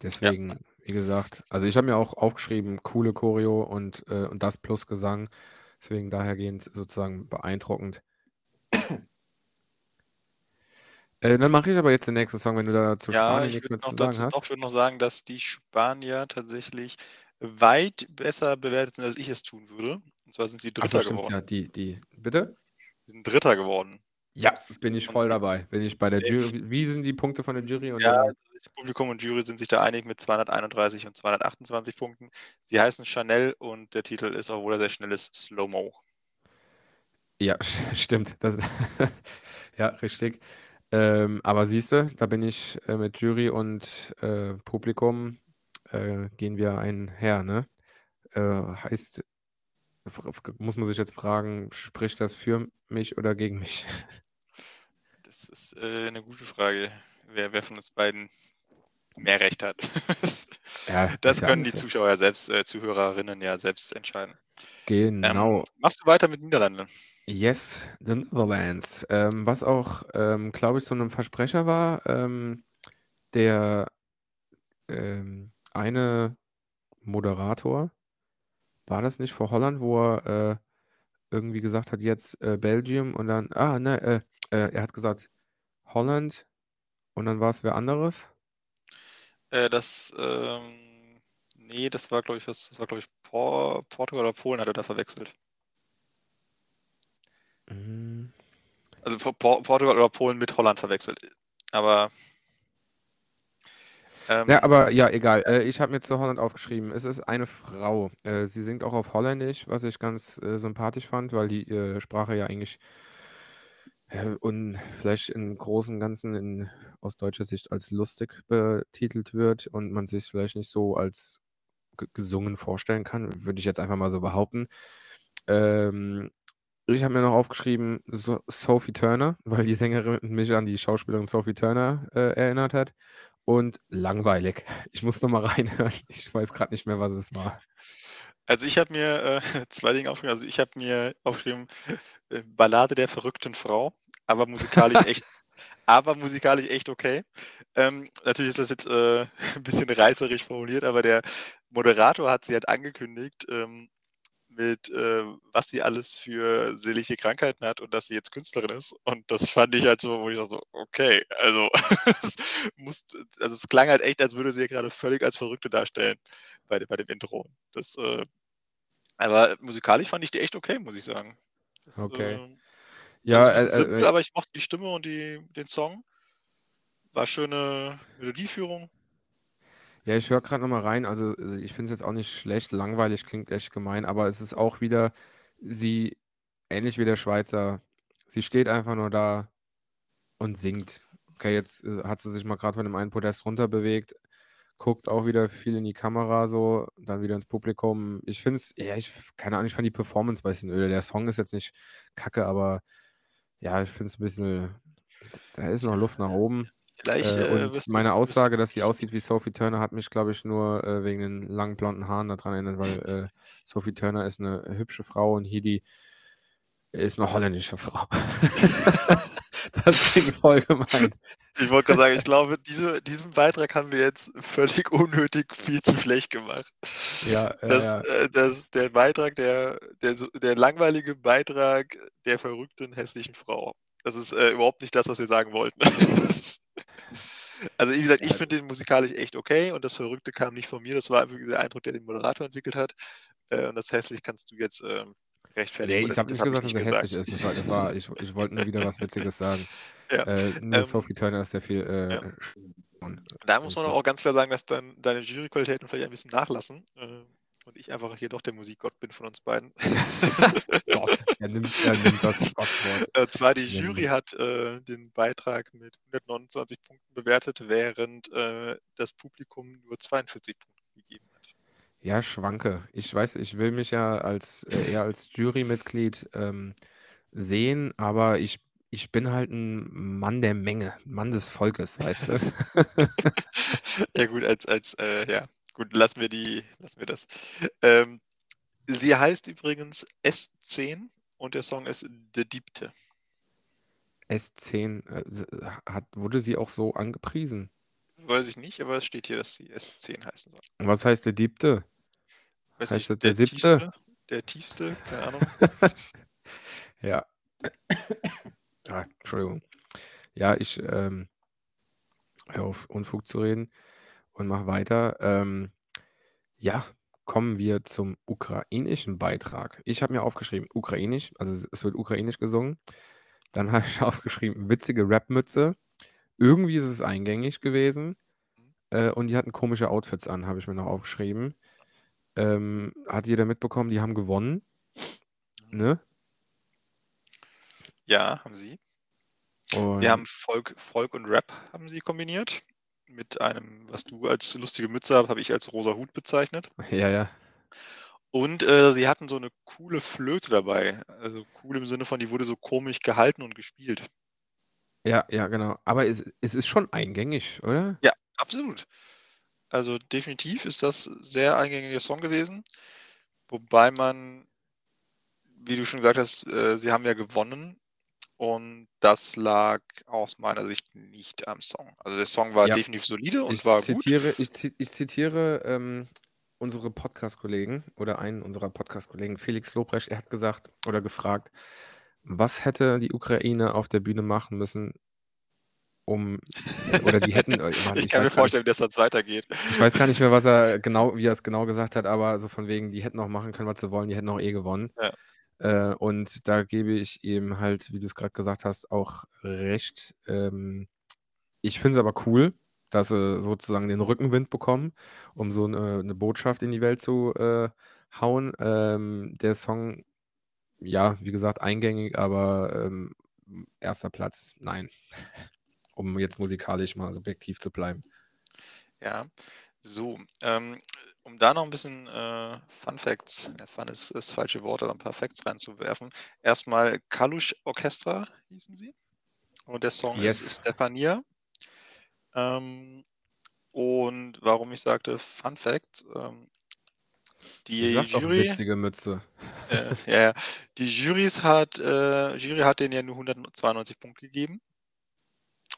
Deswegen, ja. Wie gesagt, also ich habe mir auch aufgeschrieben, coole Choreo und, äh, und das plus Gesang. Deswegen dahergehend sozusagen beeindruckend. Äh, dann mache ich aber jetzt den nächsten Song, wenn du da zu ja, Spanien nichts mehr zu sagen hast. Ich würde noch sagen, dass die Spanier tatsächlich weit besser bewertet sind, als ich es tun würde. Und zwar sind sie Dritter so, geworden. Ja, die, die, bitte? Sie sind Dritter geworden. Ja, bin ich voll dabei. Bin ich bei der Jury. Wie sind die Punkte von der Jury? Und ja, das Publikum und Jury sind sich da einig mit 231 und 228 Punkten. Sie heißen Chanel und der Titel ist, obwohl er sehr schnell ist, Slow Mo. Ja, stimmt. Das, ja, richtig. Ähm, aber siehst du, da bin ich äh, mit Jury und äh, Publikum äh, gehen wir einher, ne? Äh, heißt, muss man sich jetzt fragen, spricht das für mich oder gegen mich? Das ist äh, eine gute Frage, wer, wer von uns beiden mehr Recht hat. ja, das können ja die Zuschauer selbst, äh, Zuhörerinnen ja selbst entscheiden. Genau. Ähm, machst du weiter mit Niederlanden? Yes, the Netherlands. Ähm, was auch, ähm, glaube ich, so ein Versprecher war, ähm, der ähm, eine Moderator, war das nicht vor Holland, wo er äh, irgendwie gesagt hat, jetzt äh, Belgium und dann, ah, ne, äh, äh, er hat gesagt Holland und dann war es wer anderes? Äh, das, ähm, nee, das war, glaube ich, was, das war, glaube ich, Por Portugal oder Polen hat er da verwechselt. Mhm. Also Por Portugal oder Polen mit Holland verwechselt. Aber. Ähm, ja, aber ja, egal. Äh, ich habe mir zu Holland aufgeschrieben. Es ist eine Frau. Äh, sie singt auch auf Holländisch, was ich ganz äh, sympathisch fand, weil die äh, Sprache ja eigentlich und vielleicht im Großen und Ganzen in, aus deutscher Sicht als lustig betitelt wird und man sich vielleicht nicht so als gesungen vorstellen kann, würde ich jetzt einfach mal so behaupten. Ähm, ich habe mir noch aufgeschrieben so Sophie Turner, weil die Sängerin mich an die Schauspielerin Sophie Turner äh, erinnert hat. Und langweilig. Ich muss noch mal reinhören. Ich weiß gerade nicht mehr, was es war. Also ich habe mir äh, zwei Dinge aufgeschrieben. Also ich habe mir aufgeschrieben äh, Ballade der verrückten Frau, aber musikalisch echt, aber musikalisch echt okay. Ähm, natürlich ist das jetzt äh, ein bisschen reißerisch formuliert, aber der Moderator hat sie halt angekündigt, ähm, mit, äh, was sie alles für seelische Krankheiten hat und dass sie jetzt Künstlerin ist. Und das fand ich halt so, wo ich dachte so, okay, also es, muss, also es klang halt echt, als würde sie gerade völlig als Verrückte darstellen bei, bei dem Intro. Das, äh, aber musikalisch fand ich die echt okay, muss ich sagen. Das, okay. Äh, ja, äh, simpel, äh, aber ich mochte die Stimme und die, den Song. War schöne Melodieführung. Ja, ich höre gerade nochmal rein. Also, also ich finde es jetzt auch nicht schlecht. Langweilig klingt echt gemein, aber es ist auch wieder sie, ähnlich wie der Schweizer, sie steht einfach nur da und singt. Okay, jetzt äh, hat sie sich mal gerade von dem einen Podest runterbewegt, guckt auch wieder viel in die Kamera so, dann wieder ins Publikum. Ich finde es, ja, ich, keine Ahnung, ich fand die Performance ein bisschen öde. Der Song ist jetzt nicht kacke, aber ja, ich finde es ein bisschen, da ist noch Luft nach oben. Vielleicht, äh, äh, und meine Aussage, dass sie aussieht wie Sophie Turner, hat mich, glaube ich, nur äh, wegen den langen blonden Haaren daran erinnert, weil äh, Sophie Turner ist eine hübsche Frau und Hidi ist eine holländische Frau. das klingt voll gemein. Ich wollte gerade sagen, ich glaube, diese, diesen Beitrag haben wir jetzt völlig unnötig viel zu schlecht gemacht. Ja, das. Äh, das, der Beitrag, der, der, der langweilige Beitrag der verrückten hässlichen Frau. Das ist äh, überhaupt nicht das, was wir sagen wollten. Also wie gesagt, ich finde den musikalisch echt okay und das Verrückte kam nicht von mir. Das war wirklich der Eindruck, der den Moderator entwickelt hat. Äh, und das hässlich kannst du jetzt ähm, rechtfertigen. Nee, ich habe nicht gesagt, dass er hässlich ist. Das war, das war, ich, ich wollte nur wieder was Witziges sagen. Ja. Äh, nur ähm, Sophie Turner ist sehr viel. Äh, ja. da muss man auch ganz klar sagen, dass dann deine Juryqualitäten vielleicht ein bisschen nachlassen. Äh, und ich einfach hier doch der Musikgott bin von uns beiden. Gott, er nimmt, er nimmt das Gottwort. Und zwar die Jury hat äh, den Beitrag mit 129 Punkten bewertet, während äh, das Publikum nur 42 Punkte gegeben hat. Ja, schwanke. Ich weiß, ich will mich ja als äh, eher als Jurymitglied ähm, sehen, aber ich, ich bin halt ein Mann der Menge, Mann des Volkes, weißt du? ja gut, als, als äh, ja, gut, lassen wir die, lassen wir das. Ähm, sie heißt übrigens S10 und der Song ist De Diebte. S10, äh, hat, wurde sie auch so angepriesen? Weiß ich nicht, aber es steht hier, dass sie S10 heißen soll. Und was heißt der Diebte? Weiß Heißt nicht, das der siebte? Tiefste, der tiefste, keine Ahnung. Ja. Ah, Entschuldigung. Ja, ich ähm, hör auf Unfug zu reden und mach weiter. Ähm, ja, kommen wir zum ukrainischen Beitrag. Ich habe mir aufgeschrieben, ukrainisch, also es- es wird ukrainisch gesungen. Dann habe ich aufgeschrieben, witzige Rapmütze. Irgendwie ist es eingängig gewesen. Äh, und die hatten komische Outfits an, habe ich mir noch aufgeschrieben. Ähm, hat jeder mitbekommen, die haben gewonnen. Ne? Ja, haben sie. Und Sie haben Folk, Folk und Rap haben sie kombiniert. Mit einem, was du als lustige Mütze hast, habe ich als rosa Hut bezeichnet. ja, ja. Und äh, sie hatten so eine coole Flöte dabei. Also cool im Sinne von, die wurde so komisch gehalten und gespielt. Ja, ja, genau. Aber es, es ist schon eingängig, oder? Ja, absolut. Also definitiv ist das sehr eingängiger Song gewesen. Wobei man, wie du schon gesagt hast, äh, sie haben ja gewonnen. Und das lag aus meiner Sicht nicht am Song. Also der Song war Ja. definitiv solide und Ich war gut. zitiere, ich, zi- ich zitiere ähm, unsere Podcast-Kollegen oder einen unserer Podcast-Kollegen, Felix Lobrecht, er hat gesagt oder gefragt, was hätte die Ukraine auf der Bühne machen müssen, um oder die hätten, äh, Mann, ich ich kann mir vorstellen, nicht, wie das dann weitergeht. ich weiß gar nicht mehr, was er genau, wie er es genau gesagt hat, aber so von wegen, die hätten auch machen können, was sie wollen, die hätten auch eh gewonnen. Ja. Äh, und da gebe ich ihm halt, wie du es gerade gesagt hast, auch recht. Ähm, ich finde es aber cool, dass sie sozusagen den Rückenwind bekommen, um so eine, eine Botschaft in die Welt zu äh, hauen. Ähm, der Song, ja, wie gesagt, eingängig, aber ähm, erster Platz, nein. Um jetzt musikalisch mal subjektiv zu bleiben. Ja, so, ähm, um da noch ein bisschen äh, Fun Facts, ja, Fun ist das falsche Wort, aber ein paar Facts reinzuwerfen. Erstmal Kalush Orchestra hießen sie. Und der Song Yes. ist Stefania. Ähm, und warum ich sagte Fun Fact, ähm, die Jury, witzige Mütze. äh, ja, ja, die Jurys hat, äh, Jury hat denen ja nur 192 Punkte gegeben.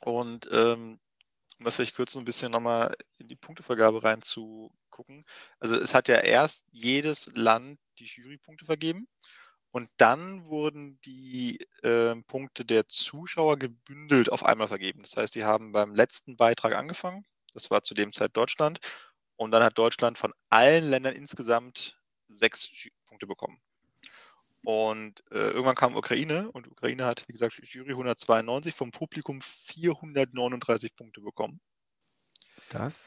Und ähm, um das vielleicht kurz so ein bisschen nochmal in die Punktevergabe reinzugucken. Also es hat ja erst jedes Land die Jurypunkte vergeben und dann wurden die äh, Punkte der Zuschauer gebündelt auf einmal vergeben. Das heißt, die haben beim letzten Beitrag angefangen, das war zu dem Zeit Deutschland, und dann hat Deutschland von allen Ländern insgesamt sechs Punkte bekommen. Und äh, irgendwann kam Ukraine und Ukraine hat, wie gesagt, Jury 192, vom Publikum 439 Punkte bekommen.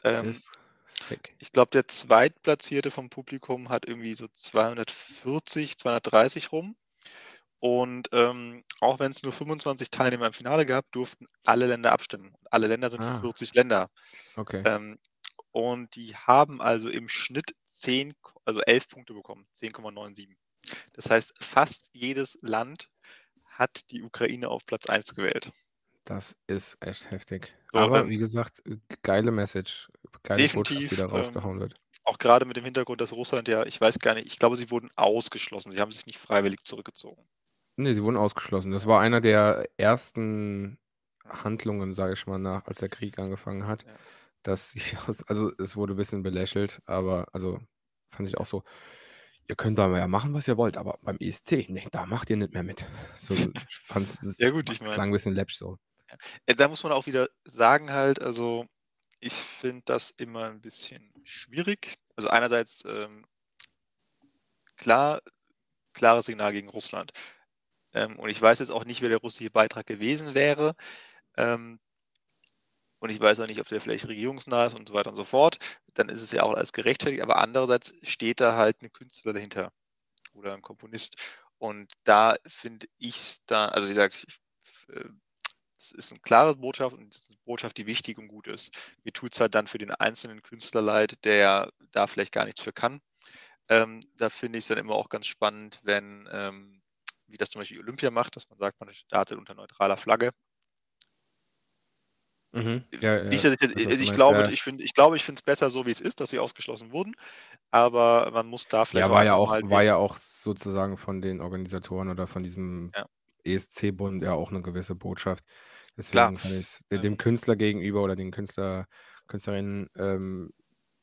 Das Ähm, ist sick. Ich glaube, der Zweitplatzierte vom Publikum hat irgendwie so 240, 230 rum. Und ähm, auch wenn es nur 25 Teilnehmer im Finale gab, durften alle Länder abstimmen. Alle Länder sind Ah. 40 Länder. Okay. Ähm, und die haben also im Schnitt 10, also 11 Punkte bekommen, 10,97. Das heißt, fast jedes Land hat die Ukraine auf Platz 1 gewählt. Das ist echt heftig. So, Aber ähm, wie gesagt, äh, geile Message, geile Botschaft, die definitiv, da ähm, rausgehauen wird. Auch gerade mit dem Hintergrund, dass Russland ja, ich weiß gar nicht, ich glaube, sie wurden ausgeschlossen. Sie haben sich nicht freiwillig zurückgezogen. Ne, sie wurden ausgeschlossen. Das war einer der ersten Handlungen, sage ich mal, nach, als der Krieg angefangen hat. Ja. Dass sie aus, also es wurde ein bisschen belächelt, aber also fand ich auch so, ihr könnt da ja machen, was ihr wollt, aber beim ESC, nee, da macht ihr nicht mehr mit. So, ich fand's, es Ja gut, ich meine, klang ein bisschen läppisch so. Äh, Da muss man auch wieder sagen halt, also ich finde das immer ein bisschen schwierig. Also einerseits ähm, klar, klares Signal gegen Russland. Ähm, und ich weiß jetzt auch nicht, wer der russische Beitrag gewesen wäre. Ähm, und ich weiß auch nicht, ob der vielleicht regierungsnah ist und so weiter und so fort. dann ist es ja auch alles gerechtfertigt, aber andererseits steht da halt ein Künstler dahinter oder ein Komponist. Und da finde ich es da, also wie gesagt, äh, es ist eine klare Botschaft und ist eine Botschaft, die wichtig und gut ist. Mir tut es halt dann für den einzelnen Künstler leid, der da vielleicht gar nichts für kann. Ähm, da finde ich es dann immer auch ganz spannend, wenn, ähm, wie das zum Beispiel Olympia macht, dass man sagt, man startet unter neutraler Flagge. Mhm. Ja, ja, ich, also ich, ich, glaube, ich, find, ich glaube, ich finde es besser so, wie es ist, dass sie ausgeschlossen wurden. Aber man muss da vielleicht. Ja, war ja auch, war ja auch sozusagen von den Organisatoren oder von diesem ja. ESC-Bund ja auch eine gewisse Botschaft. Deswegen Klar. kann ich es dem Künstler gegenüber oder den Künstler, Künstlerinnen ähm,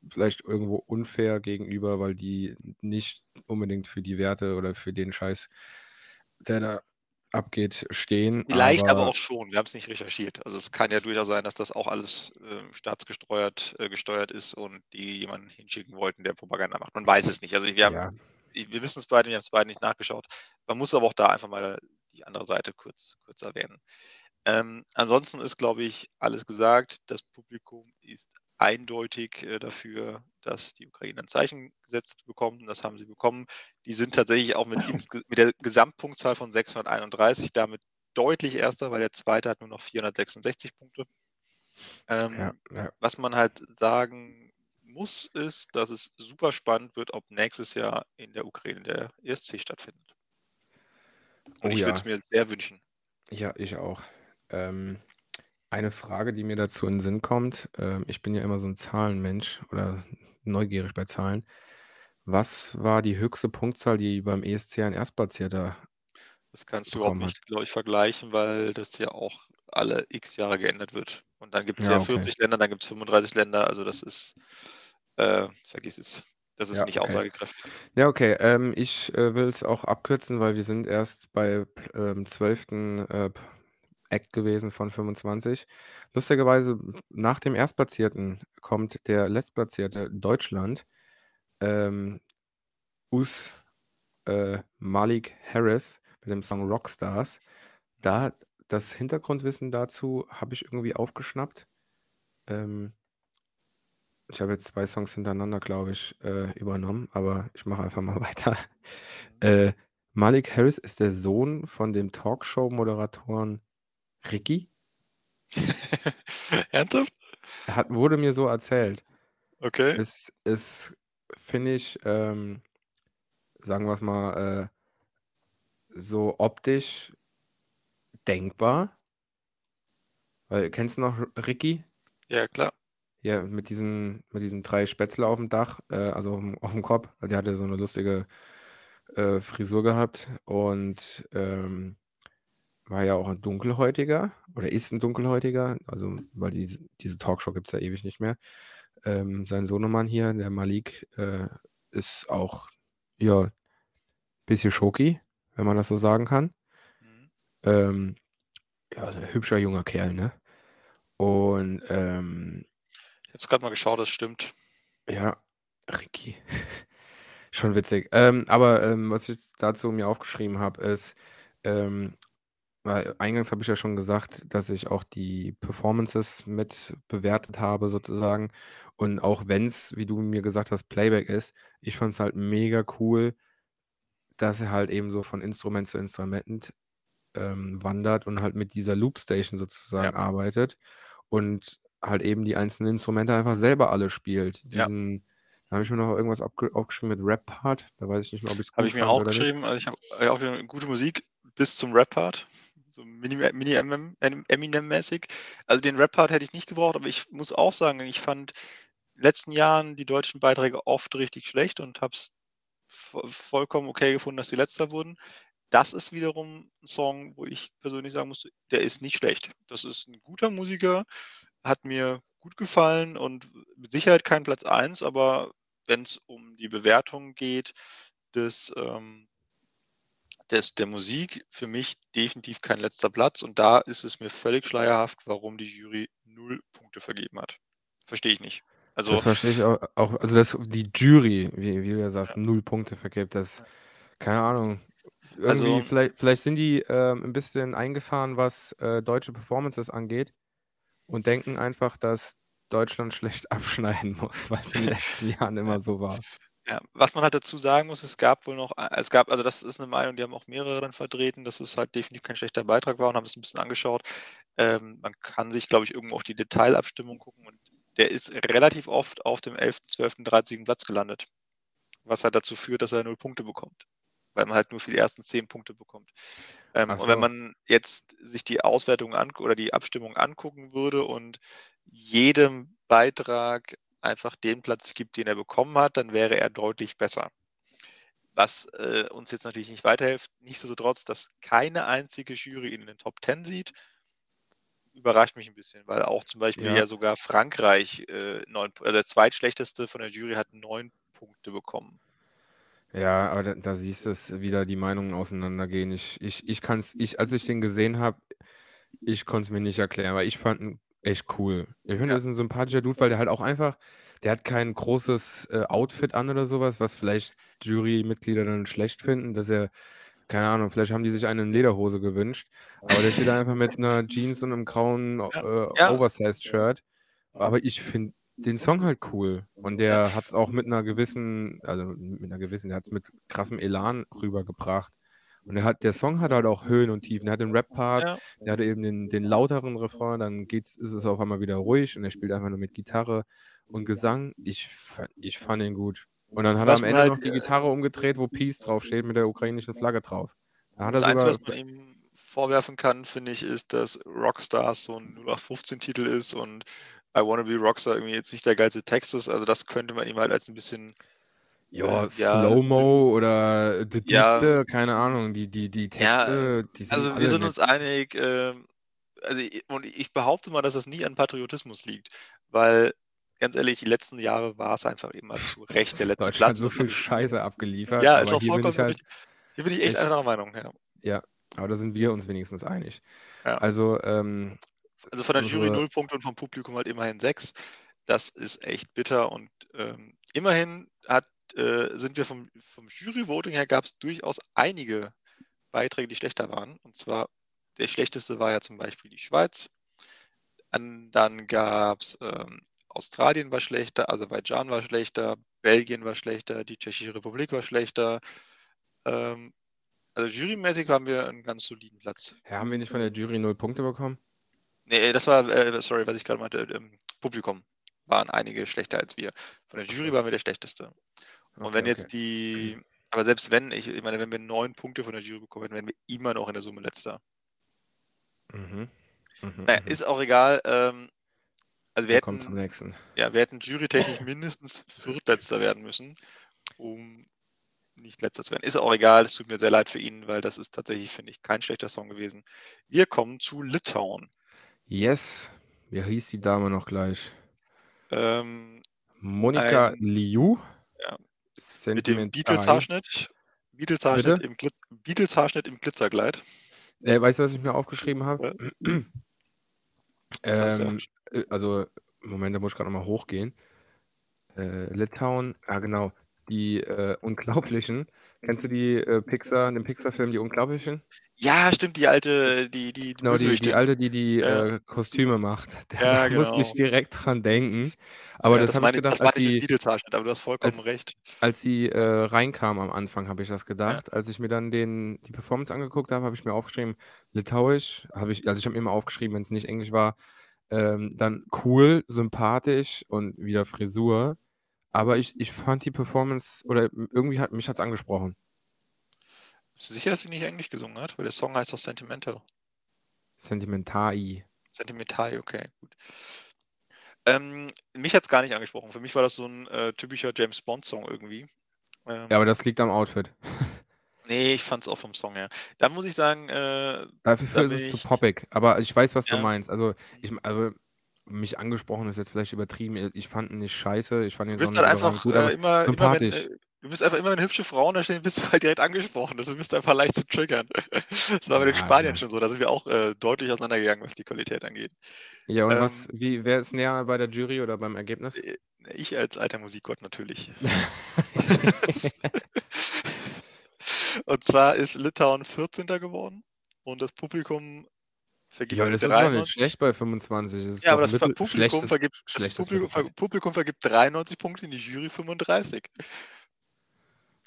vielleicht irgendwo unfair gegenüber, weil die nicht unbedingt für die Werte oder für den Scheiß, der da abgeht, stehen. Vielleicht aber, aber auch schon. Wir haben es nicht recherchiert. Also es kann ja durchaus sein, dass das auch alles äh, staatsgesteuert äh, gesteuert ist und die jemanden hinschicken wollten, der Propaganda macht. Man weiß es nicht. Also wir, haben, ja. wir wissen es beide, wir haben es beide nicht nachgeschaut. Man muss aber auch da einfach mal die andere Seite kurz, kurz erwähnen. Ähm, ansonsten ist, glaube ich, alles gesagt. Das Publikum ist eindeutig äh, dafür, dass die Ukraine ein Zeichen gesetzt bekommt. Und das haben sie bekommen. Die sind tatsächlich auch mit, mit der Gesamtpunktzahl von 631 damit deutlich erster, weil der zweite hat nur noch 466 Punkte. Ähm, ja, ja. Was man halt sagen muss, ist, dass es super spannend wird, ob nächstes Jahr in der Ukraine der ESC stattfindet. Und oh, ich würde es mir sehr wünschen. Ja, ich auch. Ähm, eine Frage, die mir dazu in den Sinn kommt, ähm, ich bin ja immer so ein Zahlenmensch oder neugierig bei Zahlen. Was war die höchste Punktzahl, die beim ESC ein Erstplatzierter Das kannst du auch nicht, glaube ich, vergleichen, weil das ja auch alle X Jahre geändert wird. Und dann gibt es Ja, ja okay. 40 Länder, dann gibt es 35 Länder, also das ist, äh, vergiss es. Das ist Ja, nicht okay. aussagekräftig. Ja, okay. Ähm, ich äh, will es auch abkürzen, weil wir sind erst bei ähm, 12. Äh, Act gewesen von 25. Lustigerweise, nach dem Erstplatzierten kommt der Letztplatzierte Deutschland, ähm, Us äh, Malik Harris mit dem Song Rockstars. Da das Hintergrundwissen dazu habe ich irgendwie aufgeschnappt. Ähm, ich habe jetzt zwei Songs hintereinander, glaube ich, äh, übernommen, aber ich mache einfach mal weiter. Äh, Malik Harris ist der Sohn von dem Talkshow-Moderatoren Ricky? Ernsthaft? Hat, wurde mir so erzählt. Okay. Es ist, finde ich, ähm, sagen wir es mal, äh, so optisch denkbar. Weil, kennst du noch Ricky? Ja, klar. Ja, mit diesen, mit diesen drei Spätzle auf dem Dach, äh, also auf dem, auf dem Kopf. Der hatte so eine lustige äh, Frisur gehabt und ähm, war ja auch ein Dunkelhäutiger oder ist ein Dunkelhäutiger, also weil die, diese Talkshow gibt es ja ewig nicht mehr. Ähm, sein Sohnemann hier, der Malik, äh, ist auch, ja, ein bisschen Schoki, wenn man das so sagen kann. Mhm. Ähm, ja, ein hübscher junger Kerl, ne? Und, ähm, Ich habe es gerade mal geschaut, das stimmt. Ja, Ricky. Schon witzig. Ähm, aber ähm, was ich dazu mir aufgeschrieben habe, ist, ähm, weil eingangs habe ich ja schon gesagt, dass ich auch die Performances mit bewertet habe sozusagen. Und auch wenn es, wie du mir gesagt hast, Playback ist, ich fand es halt mega cool, dass er halt eben so von Instrument zu Instrument ähm, wandert und halt mit dieser Loopstation sozusagen Ja. arbeitet und halt eben die einzelnen Instrumente einfach selber alle spielt. Ja. Diesen da habe ich mir noch irgendwas aufgeschrieben mit Rap-Part, da weiß ich nicht mehr, ob ich's Habe ich mir auch geschrieben. Also, ich habe auch wieder gute Musik bis zum Rap-Part so Mini-Eminem-mäßig. Also den Rap-Part hätte ich nicht gebraucht, aber ich muss auch sagen, ich fand in den letzten Jahren die deutschen Beiträge oft richtig schlecht und habe es vollkommen okay gefunden, dass sie letzter wurden. Das ist wiederum ein Song, wo ich persönlich sagen muss, der ist nicht schlecht. Das ist ein guter Musiker, hat mir gut gefallen und mit Sicherheit kein Platz 1, aber wenn es um die Bewertung geht des ähm, des, der Musik für mich definitiv kein letzter Platz und da ist es mir völlig schleierhaft, warum die Jury null Punkte vergeben hat. Verstehe ich nicht. Also, das verstehe ich auch, auch also dass die Jury, wie, wie du ja sagst, ja. null Punkte vergibt, das, keine Ahnung. Irgendwie, also, vielleicht, vielleicht sind die äh, ein bisschen eingefahren, was äh, deutsche Performances angeht und denken einfach, dass Deutschland schlecht abschneiden muss, weil es in den letzten Jahren immer so war. Ja, was man halt dazu sagen muss, es gab wohl noch, äh, es gab, also das ist eine Meinung, die haben auch mehrere dann vertreten, dass es halt definitiv kein schlechter Beitrag war und haben es ein bisschen angeschaut. Ähm, man kann sich, glaube ich, irgendwo auf die Detailabstimmung gucken und der ist relativ oft auf dem 11., 12., 13. Platz gelandet. Was halt dazu führt, dass er null Punkte bekommt. Weil man halt nur für die ersten zehn Punkte bekommt. Ähm, so. Und wenn man jetzt sich die Auswertung oder die Abstimmung angucken würde und jedem Beitrag einfach den Platz gibt, den er bekommen hat, dann wäre er deutlich besser. Was äh, uns jetzt natürlich nicht weiterhilft, nichtsdestotrotz, dass keine einzige Jury in den Top 10 sieht, überrascht mich ein bisschen, weil auch zum Beispiel ja, ja sogar Frankreich, äh, neun, also der zweitschlechteste von der Jury, hat neun Punkte bekommen. Ja, aber da, da siehst du es wieder, die Meinungen auseinandergehen. Ich, ich, ich kann es, ich, als ich den gesehen habe, ich konnte es mir nicht erklären, weil ich fand ihn echt cool. Ich finde, ja. das ist ein sympathischer Dude, weil der halt auch einfach, der hat kein großes äh, Outfit an oder sowas, was vielleicht Jurymitglieder dann schlecht finden, dass er, keine Ahnung, vielleicht haben die sich eine Lederhose gewünscht, aber der steht einfach mit einer Jeans und einem grauen äh, ja. Oversized-Shirt. Aber ich finde den Song halt cool. Und der hat es auch mit einer gewissen, also mit einer gewissen, der hat es mit krassem Elan rübergebracht. Und er hat, der Song hat halt auch Höhen und Tiefen. Er hat den Rap-Part, ja. der hat eben den, den lauteren Refrain, dann geht's, ist es auf einmal wieder ruhig und er spielt einfach nur mit Gitarre und Gesang. Ich, ich fand ihn gut. Und dann hat was er am Ende halt, noch die Gitarre umgedreht, wo Peace draufsteht, mit der ukrainischen Flagge drauf. Da hat das Einzige, was man ihm vorwerfen kann, finde ich, ist, dass Rockstars so ein 0815-Titel ist und I Wanna Be Rockstar irgendwie jetzt nicht der geilste Text ist. Also das könnte man ihm halt als ein bisschen ja, äh, Slow-Mo oder The ja, keine Ahnung, die, die, die Texte, ja, die sind Also wir sind uns einig, äh, also und ich behaupte mal, dass das nie an Patriotismus liegt, weil ganz ehrlich, die letzten Jahre war es einfach immer zu Recht der letzte Deutschland Platz. so viel Scheiße abgeliefert. Ja, ist auch vollkommen halt, Hier bin ich echt, echt einer Meinung, ja. Ja, aber da sind wir uns wenigstens einig. Ja. Also, ähm, also von der unsere... Jury 0 Punkte und vom Publikum halt immerhin 6. Das ist echt bitter und ähm, immerhin hat äh, sind wir vom, vom Jury-Voting her, gab es durchaus einige Beiträge, die schlechter waren. Und zwar der schlechteste war ja zum Beispiel die Schweiz. An, dann gab es ähm, Australien war schlechter, Aserbaidschan war schlechter, Belgien war schlechter, die Tschechische Republik war schlechter. Ähm, also jurymäßig haben wir einen ganz soliden Platz. Ja, haben wir nicht von der Jury null Punkte bekommen? Nee, das war, äh, sorry, was ich gerade meinte, ähm, Publikum waren einige schlechter als wir. Von der Jury waren wir der schlechteste. Und okay, wenn jetzt okay. die, aber selbst wenn, ich, ich meine, wenn wir neun Punkte von der Jury bekommen, wären wir immer noch in der Summe letzter. Mhm. Mhm, naja, mhm. ist auch egal. Ähm, also wir hätten, zum nächsten. Ja, wir hätten jurytechnisch mindestens viertletzter werden müssen, um nicht letzter zu werden. Ist auch egal, es tut mir sehr leid für ihn, weil das ist tatsächlich, finde ich, kein schlechter Song gewesen. Wir kommen zu Litauen. Yes. Wie hieß die Dame noch gleich? Ähm, Monika Liu. Mit dem Beatles-Haarschnitt. Beatles-Haarschnitt im, Glit Beatles im Glitzerkleid. Äh, weißt du, was ich mir aufgeschrieben habe? Ja. ähm, äh, also, Moment, da muss ich gerade nochmal hochgehen. Äh, Litauen, ah genau, die äh, Unglaublichen. Kennst du die äh, Pixar, den Pixar-Film Die Unglaublichen? Ja, stimmt, die alte, die, die, genau, die, die alte, die die ja. äh, Kostüme macht. Da ja, genau. musste ich direkt dran denken. Aber ja, das, das habe ich gedacht, als sie, aber du hast vollkommen als, recht. Als sie äh, reinkam am Anfang, habe ich das gedacht. Als ich mir dann den, die Performance angeguckt habe, habe ich mir aufgeschrieben, Litauisch, habe ich, also ich habe immer aufgeschrieben, wenn es nicht Englisch war, ähm, dann cool, sympathisch und wieder Frisur. Aber ich, ich fand die Performance, oder irgendwie hat mich hat's angesprochen. Sicher, dass sie nicht Englisch gesungen hat? Weil der Song heißt doch Sentimental. Sentimentai. Sentimentai, okay, gut. Ähm, mich hat es gar nicht angesprochen. Für mich war das so ein äh, typischer James Bond-Song irgendwie. Ähm, ja, aber das liegt am Outfit. nee, ich fand es auch vom Song her. Da muss ich sagen. Äh, Dafür ist es ich... zu poppig. Aber ich weiß, was ja. du meinst. Also, ich, also, mich angesprochen ist jetzt vielleicht übertrieben. Ich fand ihn nicht scheiße. Ich fand ihn du bist halt einfach gut, äh, immer, sympathisch. Immer, wenn, äh, Du bist einfach immer, wenn hübsche Frauen da stehen, bist du halt direkt angesprochen. Das ist einfach leicht zu triggern. Das war bei den Spaniern schon so. Da sind wir auch äh, deutlich auseinandergegangen, was die Qualität angeht. Ja, und ähm, was, wie, wer ist näher bei der Jury oder beim Ergebnis? Äh, ich als alter Musikgott natürlich. und zwar ist Litauen 14. geworden und das Publikum vergibt Ja, das ist doch nicht 93. schlecht bei 25. Das ist Ja, aber das Publikum vergibt, das Publikum. Publikum vergibt 93 Punkte, in die Jury 35.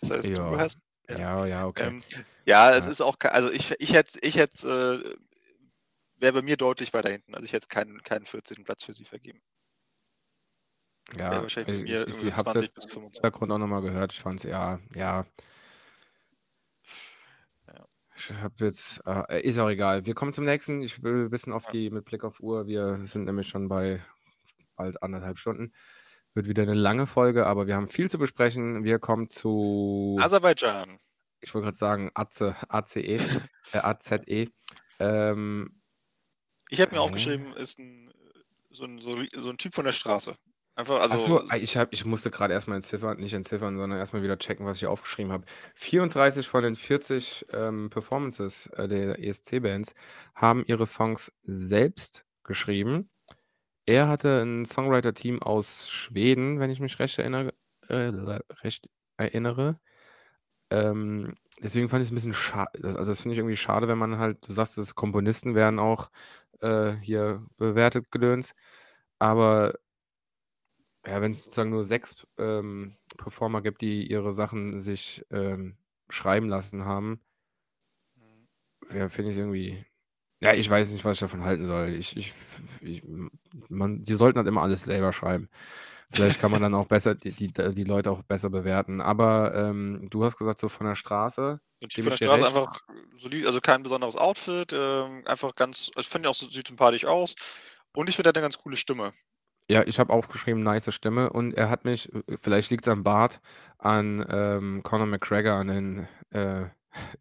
Das heißt, Ja. du hast. Ja. Ja, ja, okay. Ähm, ja, es Ja. ist auch, also ich, ich hätte, ich hätte, äh, wäre bei mir deutlich weiter hinten. Also ich hätte keinen, keinen 14. Platz für sie vergeben. ja, wahrscheinlich ich, ich, ich irgendwie hab's 20 jetzt bis im 25. Hintergrund auch nochmal gehört. Ich fand's, ja, ja. Ja. Ich hab jetzt, äh, ist auch egal. Wir kommen zum nächsten. Ich will ein bisschen auf die, mit Blick auf Uhr. Wir sind nämlich schon bei bald anderthalb Stunden. Wird wieder eine lange Folge, aber wir haben viel zu besprechen. Wir kommen zu, Aserbaidschan. ich wollte gerade sagen, ACE, ACE, äh, AZE. Ähm, Ich habe mir Hä? aufgeschrieben, ist ein, so, ein, so, so ein Typ von der Straße. Einfach, also. Achso, ich, hab, ich musste gerade erstmal entziffern, nicht entziffern, sondern erstmal wieder checken, was ich aufgeschrieben habe. 34 von den 40 ähm, Performances äh, der ESC-Bands haben ihre Songs selbst geschrieben. Er hatte ein Songwriter-Team aus Schweden, wenn ich mich recht erinnere. Äh, recht erinnere. Ähm, deswegen fand ich es ein bisschen schade. Also, das finde ich irgendwie schade, wenn man halt, du sagst, dass Komponisten werden auch äh, hier bewertet, gedöns. Aber ja, wenn es sozusagen nur sechs ähm, Performer gibt, die ihre Sachen sich ähm, schreiben lassen haben, ja, finde ich irgendwie. Ja, ich weiß nicht, was ich davon halten soll. Ich, ich, ich, man, die sollten halt immer alles selber schreiben. Vielleicht kann man dann auch besser die, die, die Leute auch besser bewerten. Aber ähm, du hast gesagt, so von der Straße. Gebe von der Straße recht. einfach solid, also kein besonderes Outfit, ähm, einfach ganz, ich finde auch, so- sieht sympathisch aus. Und ich finde, er hat eine ganz coole Stimme. Ja, ich habe aufgeschrieben, nice Stimme. Und er hat mich, vielleicht liegt es am Bart, an ähm, Conor McGregor, an den äh,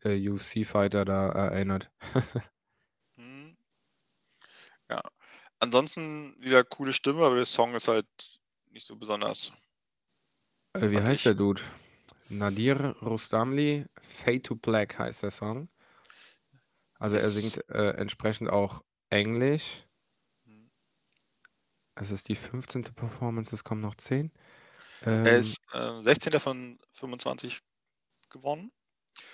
äh, UFC-Fighter da erinnert. Hm. Ja. Ansonsten wieder coole Stimme, aber der Song ist halt nicht so besonders. Äh, wie heißt ich. der Dude? Nadir Rustamli, Fade to Black heißt der Song. Also er Ist- singt äh, entsprechend auch Englisch. Hm. Es ist die 15. Performance, es kommen noch 10. Er Ähm, ist äh, 16. von 25 gewonnen.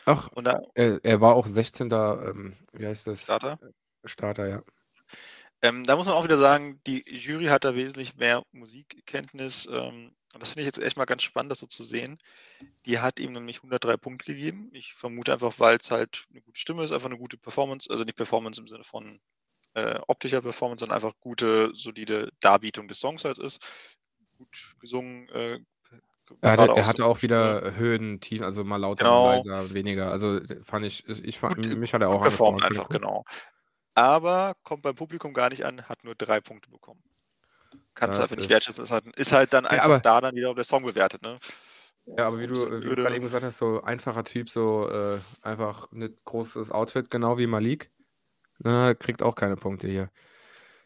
ach, Und da, er, er war auch 16. Ähm, wie heißt das? Starter. Starter, ja. Ähm, da muss man auch wieder sagen, die Jury hat da wesentlich mehr Musikkenntnis. Ähm, und das finde ich jetzt echt mal ganz spannend, das so zu sehen. Die hat ihm nämlich 103 Punkte gegeben. Ich vermute einfach, weil es halt eine gute Stimme ist, einfach eine gute Performance, also nicht Performance im Sinne von äh, optischer Performance, sondern einfach gute, solide Darbietung des Songs halt ist. Gut gesungen. Äh, Er hatte, auch er hatte auch wieder Höhen, Tiefen, also mal lauter, Genau. leiser, weniger. Also äh, fand ich, ich fand, Gut, mich hat er auch performt einfach, ich genau. Aber kommt beim Publikum gar nicht an, hat nur drei Punkte bekommen. Kann es Das einfach nicht ist- wertschätzen. Ist halt, ist halt dann einfach aber- da dann wieder der Song bewertet, ne? Ja, aber wie ein du, bisschen wie du gerade eben gesagt hast, so einfacher Typ, so äh, einfach nicht großes Outfit, genau wie Malik. Na, kriegt auch keine Punkte hier.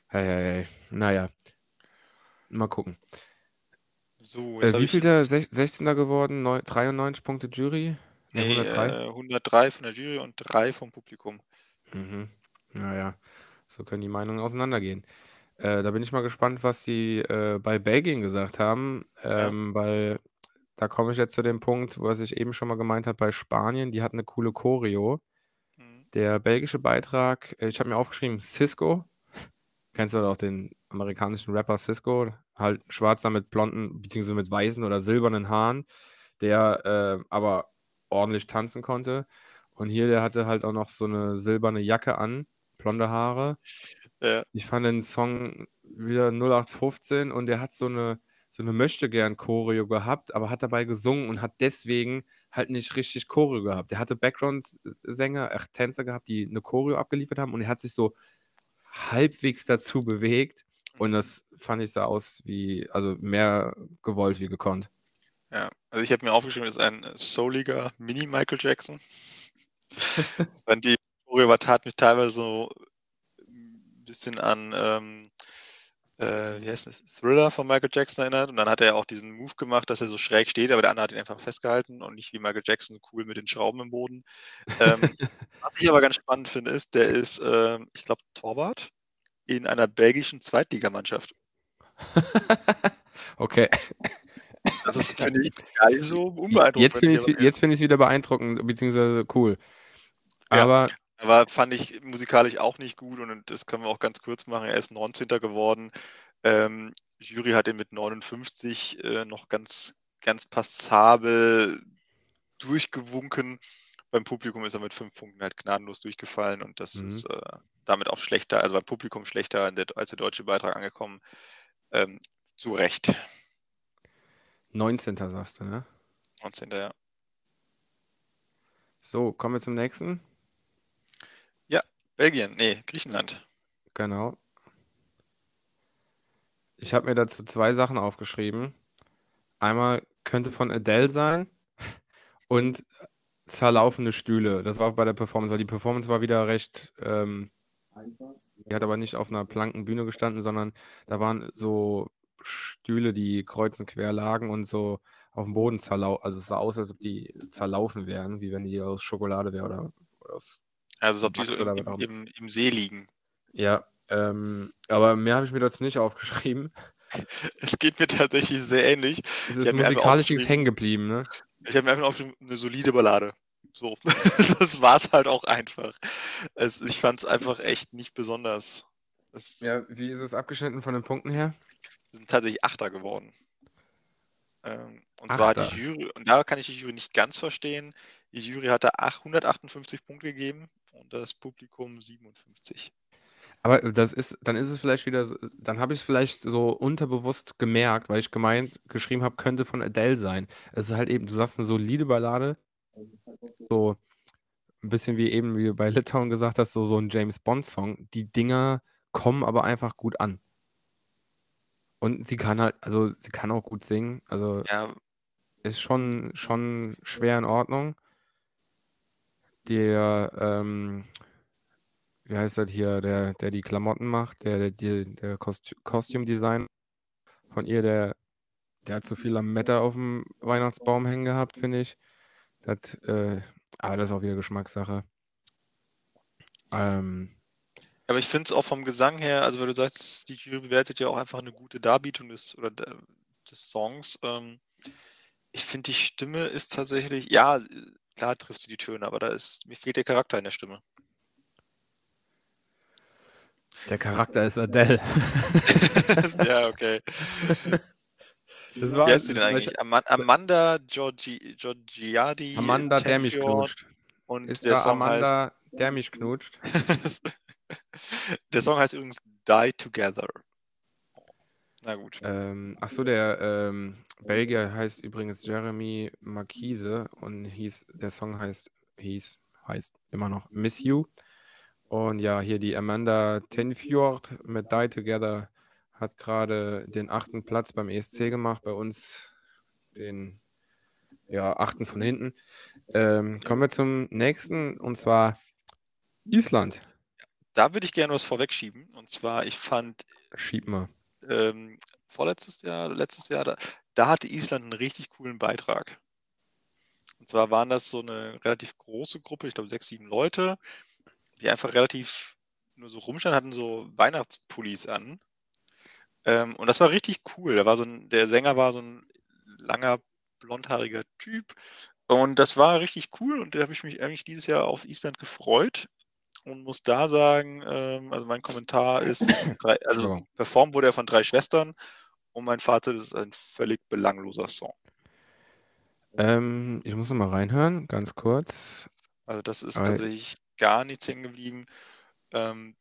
Hey, hey, hey. Naja. Mal gucken. So, Äh, wie viel der jetzt- 16er geworden? Neu, 93 Punkte Jury? Ne, Nee, 103? äh, 103 von der Jury und 3 vom Publikum. Mhm. Naja, so können die Meinungen auseinandergehen. Äh, da bin ich mal gespannt, was sie äh, bei Belgien gesagt haben, Ja. ähm, weil da komme ich jetzt zu dem Punkt, was ich eben schon mal gemeint habe, bei Spanien, die hat eine coole Choreo. Mhm. Der belgische Beitrag, äh, ich habe mir aufgeschrieben, Cisco. Kennst du auch den amerikanischen Rapper Cisco? Halt ein schwarzer mit blonden, beziehungsweise mit weißen oder silbernen Haaren, der äh, aber ordentlich tanzen konnte. Und hier, der hatte halt auch noch so eine silberne Jacke an, blonde Haare. Ja. Ich fand den Song wieder 0815 und der hat so eine, so eine Möchtegern-Choreo gehabt, aber hat dabei gesungen und hat deswegen halt nicht richtig Choreo gehabt. Der hatte Background-Sänger, ach, Tänzer gehabt, die eine Choreo abgeliefert haben und er hat sich so halbwegs dazu bewegt und Mhm. das fand ich sah aus wie, also mehr gewollt wie gekonnt. Ja, also ich habe mir aufgeschrieben, das ist ein souliger Mini-Michael Jackson. Wenn die Choreo tat mich teilweise so ein bisschen an, ähm, äh, wie heißt das, Thriller von Michael Jackson erinnert. Und dann hat er ja auch diesen Move gemacht, dass er so schräg steht, aber der andere hat ihn einfach festgehalten und nicht wie Michael Jackson cool mit den Schrauben im Boden. Ähm, was ich aber ganz spannend finde, ist, der ist, ähm, ich glaube, Torwart in einer belgischen Zweitligamannschaft. okay. Das ist, finde ich, gar nicht so unbeeindruckend. Jetzt finde ich es find wieder beeindruckend, beziehungsweise cool. Ja. Aber Aber fand ich musikalisch auch nicht gut und das können wir auch ganz kurz machen. Er ist 19. geworden. Ähm, Jury hat ihn mit 59 äh, noch ganz, ganz passabel durchgewunken. Beim Publikum ist er mit fünf Punkten halt gnadenlos durchgefallen und das mhm. ist äh, damit auch schlechter, also beim Publikum schlechter der, als der deutsche Beitrag angekommen. Ähm, zu Recht. 19. sagst du, ne? 19. ja. So, kommen wir zum nächsten. Belgien, nee, Griechenland. Genau. Ich habe mir dazu zwei Sachen aufgeschrieben. Einmal könnte von Adele sein und zerlaufende Stühle. Das war bei der Performance, weil die Performance war wieder recht. Ähm, die hat aber nicht auf einer planken Bühne gestanden, sondern da waren so Stühle, die kreuz und quer lagen und so auf dem Boden zerlaufen. Also es sah aus, als ob die zerlaufen wären, wie wenn die aus Schokolade wären oder, oder aus. Also als ob die so im, im, im, See liegen. Ja, ähm, aber mehr habe ich mir dazu nicht aufgeschrieben. Es geht mir tatsächlich sehr ähnlich. Es ist musikalisch nichts hängen geblieben, ne? Ich habe mir einfach aufgeschrieben, eine solide Ballade. So. das war es halt auch einfach. Es, ich fand es einfach echt nicht besonders. Es ja, wie ist es abgeschnitten von den Punkten her? sind tatsächlich Achter geworden. Ähm, und Achter. zwar hat die Jury, und da kann ich die Jury nicht ganz verstehen, die Jury hatte 158 Punkte gegeben und das Publikum 57. Aber das ist, dann ist es vielleicht wieder, dann habe ich es vielleicht so unterbewusst gemerkt, weil ich gemeint, geschrieben habe, könnte von Adele sein. Es ist halt eben, du sagst eine solide Ballade, so ein bisschen wie eben wie bei Litauen gesagt hast, so, so ein James Bond-Song. Die Dinger kommen aber einfach gut an. Und sie kann halt, also sie kann auch gut singen. Also Ja, ist schon, schon schwer in Ordnung. Der, ähm, wie heißt das hier, der, der die Klamotten macht, der, der, der Cost Costume Design von ihr, der, der hat zu viel Lametta auf dem Weihnachtsbaum hängen gehabt, finde ich. Das, äh, aber das ist auch wieder Geschmackssache. Ähm, aber ich finde es auch vom Gesang her, also weil du sagst, die Jury bewertet ja auch einfach eine gute Darbietung des, oder des Songs. Ähm, ich finde, die Stimme ist tatsächlich, ja, klar trifft sie die Töne, aber da ist, mir fehlt der Charakter in der Stimme. Der Charakter ist Adele. ja, okay. Das war, Wie heißt sie denn eigentlich? Amanda Giorgi, Giorgiadi. Amanda, der mich knutscht. Und ist der da Song Amanda, heißt... der mich knutscht? Der Song heißt übrigens Die Together. Na gut. Ähm, Achso, der ähm, Belgier heißt übrigens Jeremy Marquise und hieß, der Song heißt, hieß, heißt immer noch Miss You. Und ja, hier die Amanda Tenfjord mit Die Together hat gerade den achten Platz beim ESC gemacht, bei uns den ja, achten von hinten. Ähm, kommen wir zum nächsten und zwar Island da würde ich gerne was vorwegschieben. Und zwar, ich fand. Schieb mal. Ähm, vorletztes Jahr, letztes Jahr, da, da hatte Island einen richtig coolen Beitrag. Und zwar waren das so eine relativ große Gruppe, ich glaube sechs, sieben Leute, die einfach relativ nur so rumstanden, hatten so Weihnachtspullis an. Ähm, und das war richtig cool. Da war so ein, der Sänger war so ein langer, blondhaariger Typ. Und das war richtig cool und da habe ich mich eigentlich dieses Jahr auf Island gefreut und muss da sagen, ähm, also mein Kommentar ist, drei, also performt wurde er von drei Schwestern und mein Vater ist ein völlig belangloser Song. Ähm, ich muss noch mal reinhören, ganz kurz. Also das ist Aber tatsächlich gar nichts hängen geblieben. Ähm,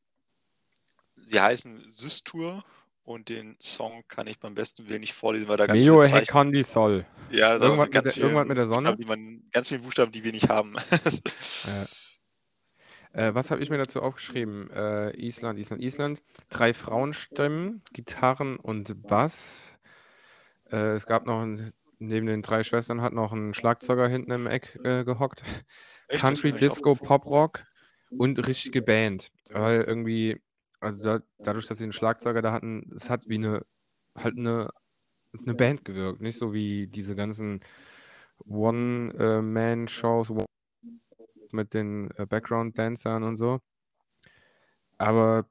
sie heißen Systur und den Song kann ich beim besten Willen nicht vorlesen, weil da ganz Mio viele Zeichen... Sol. Ja, also irgendwas, mit der, irgendwas mit der Sonne? Die man, ganz viele Buchstaben, die wir nicht haben. ja. Äh, was habe ich mir dazu aufgeschrieben? Äh, Island, Island, Island. Drei Frauenstimmen, Gitarren und Bass. Äh, es gab noch ein, neben den drei Schwestern hat noch ein Schlagzeuger hinten im Eck äh, gehockt. Echt? Country, Disco, Pop Rock und richtige Band. Weil irgendwie, also da, dadurch, dass sie einen Schlagzeuger da hatten, es hat wie eine, halt eine, eine Band gewirkt. Nicht so wie diese ganzen One-Man-Shows, mit den äh, Background-Dancern und so. Aber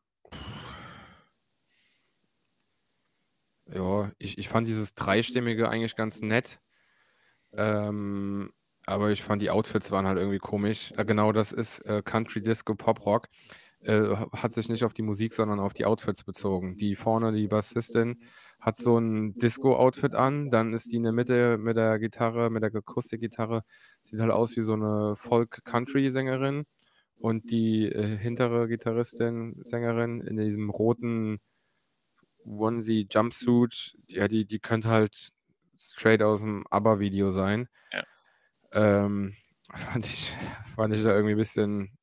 ja, ich, ich fand dieses Dreistimmige eigentlich ganz nett. Ähm, aber ich fand die Outfits waren halt irgendwie komisch. Äh, genau, das ist äh, Country Disco Pop Rock. Äh, hat sich nicht auf die Musik, sondern auf die Outfits bezogen. Die vorne, die Bassistin, hat so ein Disco-Outfit an, dann ist die in der Mitte mit der Gitarre, mit der Akustikgitarre, sieht halt aus wie so eine Folk-Country-Sängerin und die äh, hintere Gitarristin, Sängerin in diesem roten Onesie-Jumpsuit, ja, die, die könnte halt straight aus dem ABBA-Video sein. Ja. Ähm, fand, ich, fand ich da irgendwie ein bisschen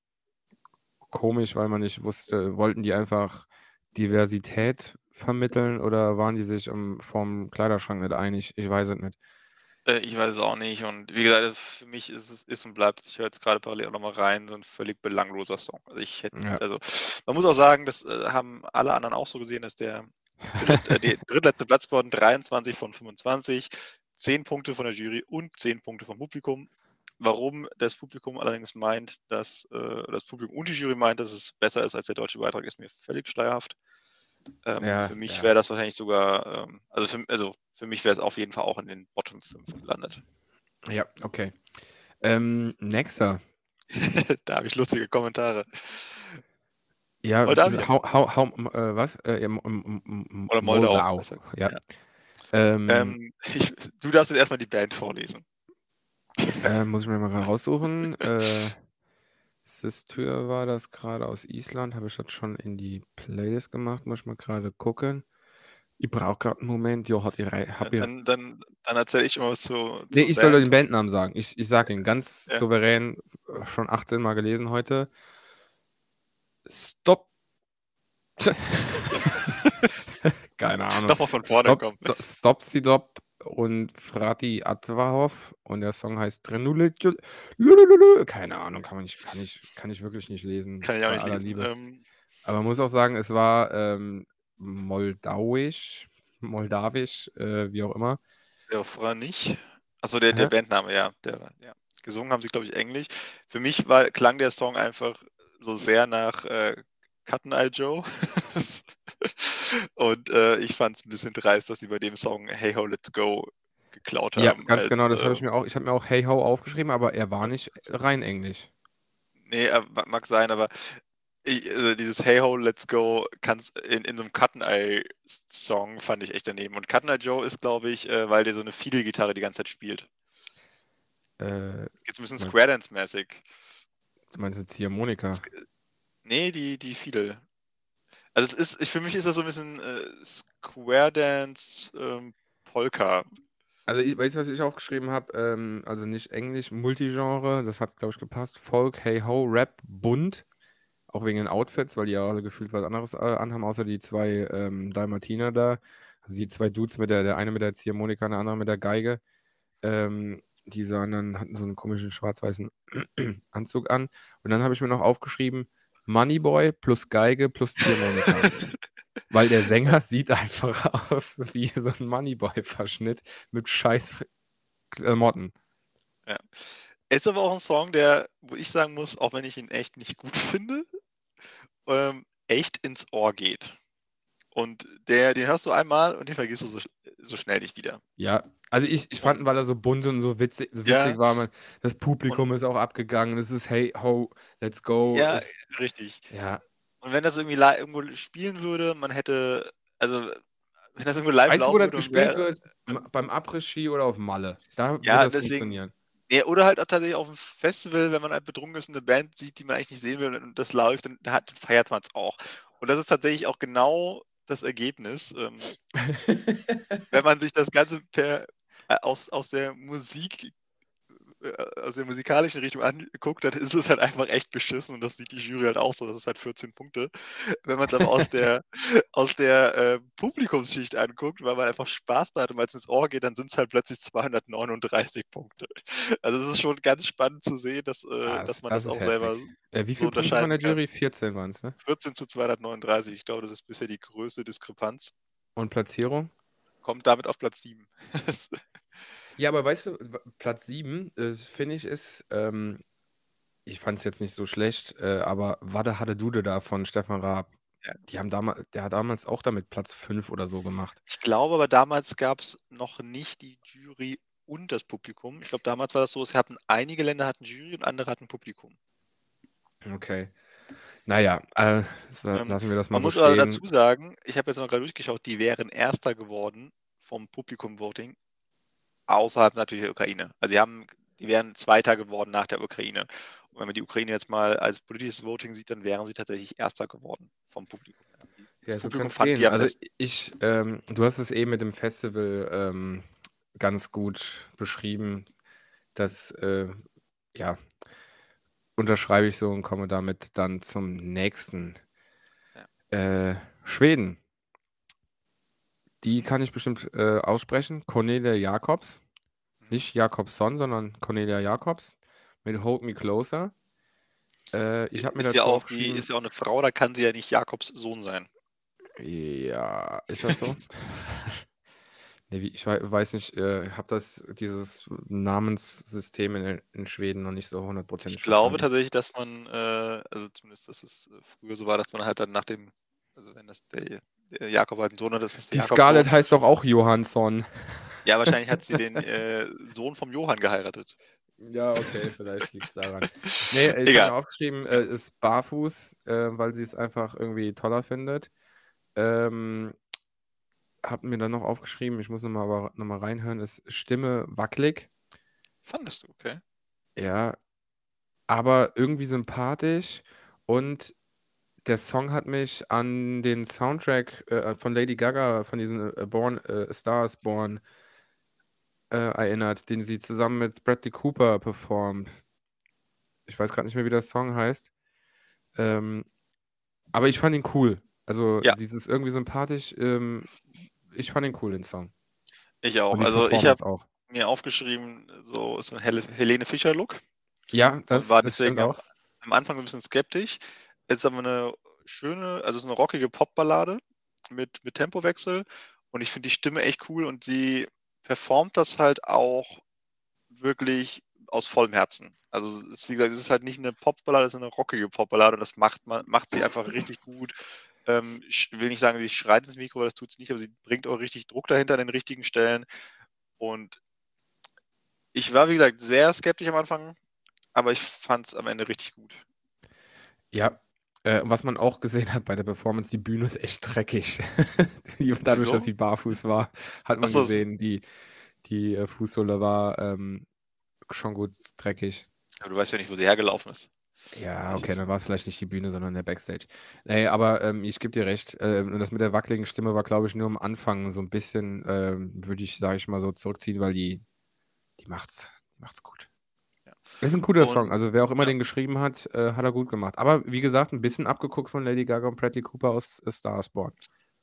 komisch, weil man nicht wusste, wollten die einfach Diversität vermitteln oder waren die sich um, vom Kleiderschrank nicht einig? Ich weiß es nicht. Äh, ich weiß es auch nicht. Und wie gesagt, für mich ist es ist und bleibt, ich höre jetzt gerade parallel auch nochmal rein, so ein völlig belangloser Song. Also ich hätte, Ja. also man muss auch sagen, das äh, haben alle anderen auch so gesehen, dass der dritt, äh, der drittletzte Platz geworden, 23 von 25, 10 Punkte von der Jury und 10 Punkte vom Publikum. Warum das Publikum allerdings meint, dass äh, das Publikum und die Jury meint, dass es besser ist als der deutsche Beitrag, ist mir völlig schleierhaft. Ähm, Ja, für mich ja. wäre das wahrscheinlich sogar, ähm, also, für, also für mich wäre es auf jeden Fall auch in den Bottom 5 gelandet. Ja, okay. Ähm, nächster. da habe ich lustige Kommentare. Ja, Moldawien. hau, hau, hau, äh, was? Äh, Oder Moldau. besser. Ja. Ja. Ähm, Ähm, ich, du darfst jetzt erstmal die Band vorlesen. äh, muss ich mir mal raussuchen. Sistür war das gerade aus Island. Habe ich das schon in die Playlist gemacht? Muss ich mal gerade gucken. Ich brauche gerade einen Moment. Jo, hat ihr, hab ihr, Dann, dann, dann erzähle ich immer was zu. Nee, zur ich soll Band. den Bandnamen sagen. Ich, ich sage ihn ganz Ja. souverän, schon 18 Mal gelesen heute. Stop. Keine Ahnung. Nochmal von vorne Stop, kommen. Stop, Stop Sidop und Frati Atwahov und der Song heißt Trenule. Keine Ahnung, kann man nicht, kann ich, kann ich wirklich nicht lesen. Kann ich auch nicht lesen. Ähm, Aber man muss auch sagen, es war ähm, moldawisch, moldawisch, äh, wie auch immer. der Refrain nicht. Achso, der, der? Bandname, ja. Der, ja. Gesungen haben sie, glaube ich, Englisch. Für mich war, klang der Song einfach so sehr nach äh, Cutten Eye Joe. Und äh, ich fand es ein bisschen dreist, dass sie bei dem Song Hey Ho, Let's Go geklaut Ja, haben. ganz als, genau, das habe ich äh, mir auch. Ich habe mir auch Hey Ho aufgeschrieben, aber er war nicht rein Englisch. Nee, äh, ma- mag sein, aber ich, also dieses Hey Ho, Let's Go kann's in, in so einem Cut Eye Song fand ich echt daneben. Und Cut Eye Joe ist, glaube ich, äh, weil der so eine Fiddle-Gitarre die ganze Zeit spielt. Äh, Es geht so ein bisschen Square Dance-mäßig. du meinst jetzt hier Monika? Es- Nee, die, die Fiddle. Also es ist, ich, für mich ist das so ein bisschen äh, Square Dance ähm, Polka. Also, ich, weißt du, was ich aufgeschrieben habe? Ähm, also nicht Englisch, Multigenre, das hat, glaube ich, gepasst. Folk, Hey Ho, Rap, bunt. Auch wegen den Outfits, weil die ja alle gefühlt was anderes äh, anhaben, außer die zwei ähm, Dalmatiner da. Also die zwei Dudes mit der, der eine mit der Ziehharmonika, der andere mit der Geige. Ähm, diese anderen hatten so einen komischen schwarz-weißen Anzug an. Und dann habe ich mir noch aufgeschrieben, Moneyboy plus Geige plus Ziehharmonika. Weil der Sänger sieht einfach aus wie so ein Moneyboy-Verschnitt mit scheiß Klamotten. Ist aber auch ein Song, der, wo ich sagen muss, auch wenn ich ihn echt nicht gut finde, ähm, echt ins Ohr geht. Und der, den hörst du einmal und den vergisst du so, so schnell nicht wieder. Ja, also ich, ich fand, weil er so bunt und so witzig, so Ja. witzig war, man, das Publikum ist auch abgegangen. Es ist Hey Ho, let's go. ja, Es, richtig. ja. Und wenn das irgendwie irgendwo spielen würde, man hätte, also wenn das irgendwo live Weißt du, laufen wo das und gespielt wär- wird? Beim Après-Ski oder auf Malle. Da Ja, das deswegen- funktionieren. Nee, oder halt auch tatsächlich auf dem Festival, wenn man halt betrunken ist und eine Band sieht, die man eigentlich nicht sehen will und das läuft, dann hat, feiert man es auch. Und das ist tatsächlich auch genau das Ergebnis. Ähm, wenn man sich das Ganze per, äh, aus, aus der Musik, aus der musikalischen Richtung anguckt, dann ist es halt einfach echt beschissen und das sieht die Jury halt auch so, das ist halt 14 Punkte. Wenn man es aber aus der, aus der äh, Publikumsschicht anguckt, weil man einfach Spaß hat und weil es ins Ohr geht, dann sind es halt plötzlich 239 Punkte. Also es ist schon ganz spannend zu sehen, dass, äh, Ah, dass das- man das das, auch selber heftig. Äh, wie so viele Punkte von der. Jury? 14 waren es, ne? 14 zu 239, ich glaube, das ist bisher die größte Diskrepanz. Und Platzierung? Kommt damit auf Platz 7. Ja, aber weißt du, Platz 7, äh, finde ich, ist, ähm, ich fand es jetzt nicht so schlecht, äh, aber Wade Hadde Dude da von Stefan Raab, Ja. die haben damals, der hat damals auch damit Platz 5 oder so gemacht. Ich glaube aber damals gab es noch nicht die Jury und das Publikum. Ich glaube, damals war das so, es hatten einige Länder hatten Jury und andere hatten Publikum. Okay. Naja, äh, Ähm, lassen wir das mal Man so muss aber dazu sagen, ich habe jetzt noch gerade durchgeschaut, die wären Erster geworden vom Publikum-Voting, außerhalb natürlich der Ukraine. Also die haben, die wären Zweiter geworden nach der Ukraine. Und wenn man die Ukraine jetzt mal als politisches Voting sieht, dann wären sie tatsächlich Erster geworden vom Publikum. Ja, so Publikum fand die Also ich, ähm, du hast es eben mit dem Festival ähm, ganz gut beschrieben. Das, äh, ja, unterschreibe ich so und komme damit dann zum nächsten. Äh, Schweden. Die kann ich bestimmt äh, aussprechen. Cornelia Jacobs. Nicht Jakobsson, sondern Cornelia Jacobs mit Hold Me Closer. Äh, ich habe mir ist ja auch die, ist ja auch eine Frau, da kann sie ja nicht Jakobs Sohn sein. Ja, ist das so? nee, ich wei- weiß nicht, äh, habe das dieses Namenssystem in, in Schweden noch nicht so hundertprozentig Ich glaube tatsächlich, dass man, äh, also zumindest, dass es früher so war, dass man halt dann nach dem, also wenn das der Jakob halt einen Sohn hat, das ist Die Jakob Scarlett Sohn. heißt doch auch Johansson. Ja, wahrscheinlich hat sie den äh, Sohn vom Johann geheiratet. Ja, okay, vielleicht liegt es daran. Nee, ich Egal. habe aufgeschrieben, äh, ist barfuß, äh, weil sie es einfach irgendwie toller findet. Ähm, hab mir dann noch aufgeschrieben, ich muss nochmal noch mal reinhören, ist Stimme wackelig. Fandest du, okay? Ja, aber irgendwie sympathisch und der Song hat mich an den Soundtrack äh, von Lady Gaga, von diesen äh, Born, äh, Stars Born äh, erinnert, den sie zusammen mit Bradley Cooper performt. Ich weiß gerade nicht mehr, wie der Song heißt. Ähm, aber ich fand ihn cool. Also Ja. dieses irgendwie sympathisch, ähm, ich fand ihn cool, den Song. Ich auch. Also ich habe mir aufgeschrieben, so ist ein Hel Helene Fischer-Look. Ja, das, war deswegen auch. am Anfang ein bisschen skeptisch. Jetzt haben wir eine schöne, also so eine rockige Popballade mit, mit Tempowechsel und ich finde die Stimme echt cool und sie performt das halt auch wirklich aus vollem Herzen. Also es ist, wie gesagt, es ist halt nicht eine Popballade, es ist eine rockige Popballade und das macht, man, macht sie einfach richtig gut. Ähm, ich will nicht sagen, sie schreit ins Mikro, das tut sie nicht, aber sie bringt auch richtig Druck dahinter an den richtigen Stellen. Und ich war, wie gesagt, sehr skeptisch am Anfang, aber ich fand es am Ende richtig gut. Ja, äh, was man auch gesehen hat bei der Performance, die Bühne ist echt dreckig. Dadurch, Wieso? dass sie barfuß war, hat man so, so- gesehen, die, die äh, Fußsohle war ähm, schon gut dreckig. Aber du weißt ja nicht, wo sie hergelaufen ist. Ja, okay, dann war es vielleicht nicht die Bühne, sondern der Backstage. Nee, aber ähm, ich gebe dir recht. Ähm, und das mit der wackeligen Stimme war, glaube ich, nur am Anfang so ein bisschen, ähm, würde ich, sage ich mal, so zurückziehen, weil die, die macht's, die macht's gut. Das ist ein guter Und- Song. Also wer auch immer ja. den geschrieben hat, äh, hat er gut gemacht. Aber wie gesagt, ein bisschen abgeguckt von Lady Gaga und Bradley Cooper aus äh, Star is Born.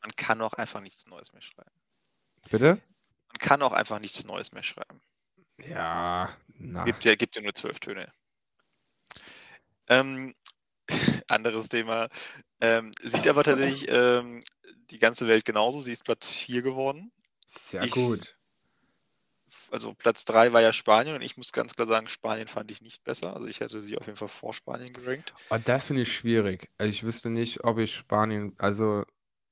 Man kann auch einfach nichts Neues mehr schreiben. Bitte? Man kann auch einfach nichts Neues mehr schreiben. Ja, na. Gibt ja, gibt ja nur zwölf Töne. Ähm, anderes Thema. Ähm, sieht aber tatsächlich ähm, die ganze Welt genauso. Sie ist Platz 4 geworden. Sehr Ich- gut. Also Platz 3 war ja Spanien und ich muss ganz klar sagen, Spanien fand ich nicht besser. Also ich hätte sie auf jeden Fall vor Spanien gerankt. Aber das finde ich schwierig. Also ich wüsste nicht, ob ich Spanien, also.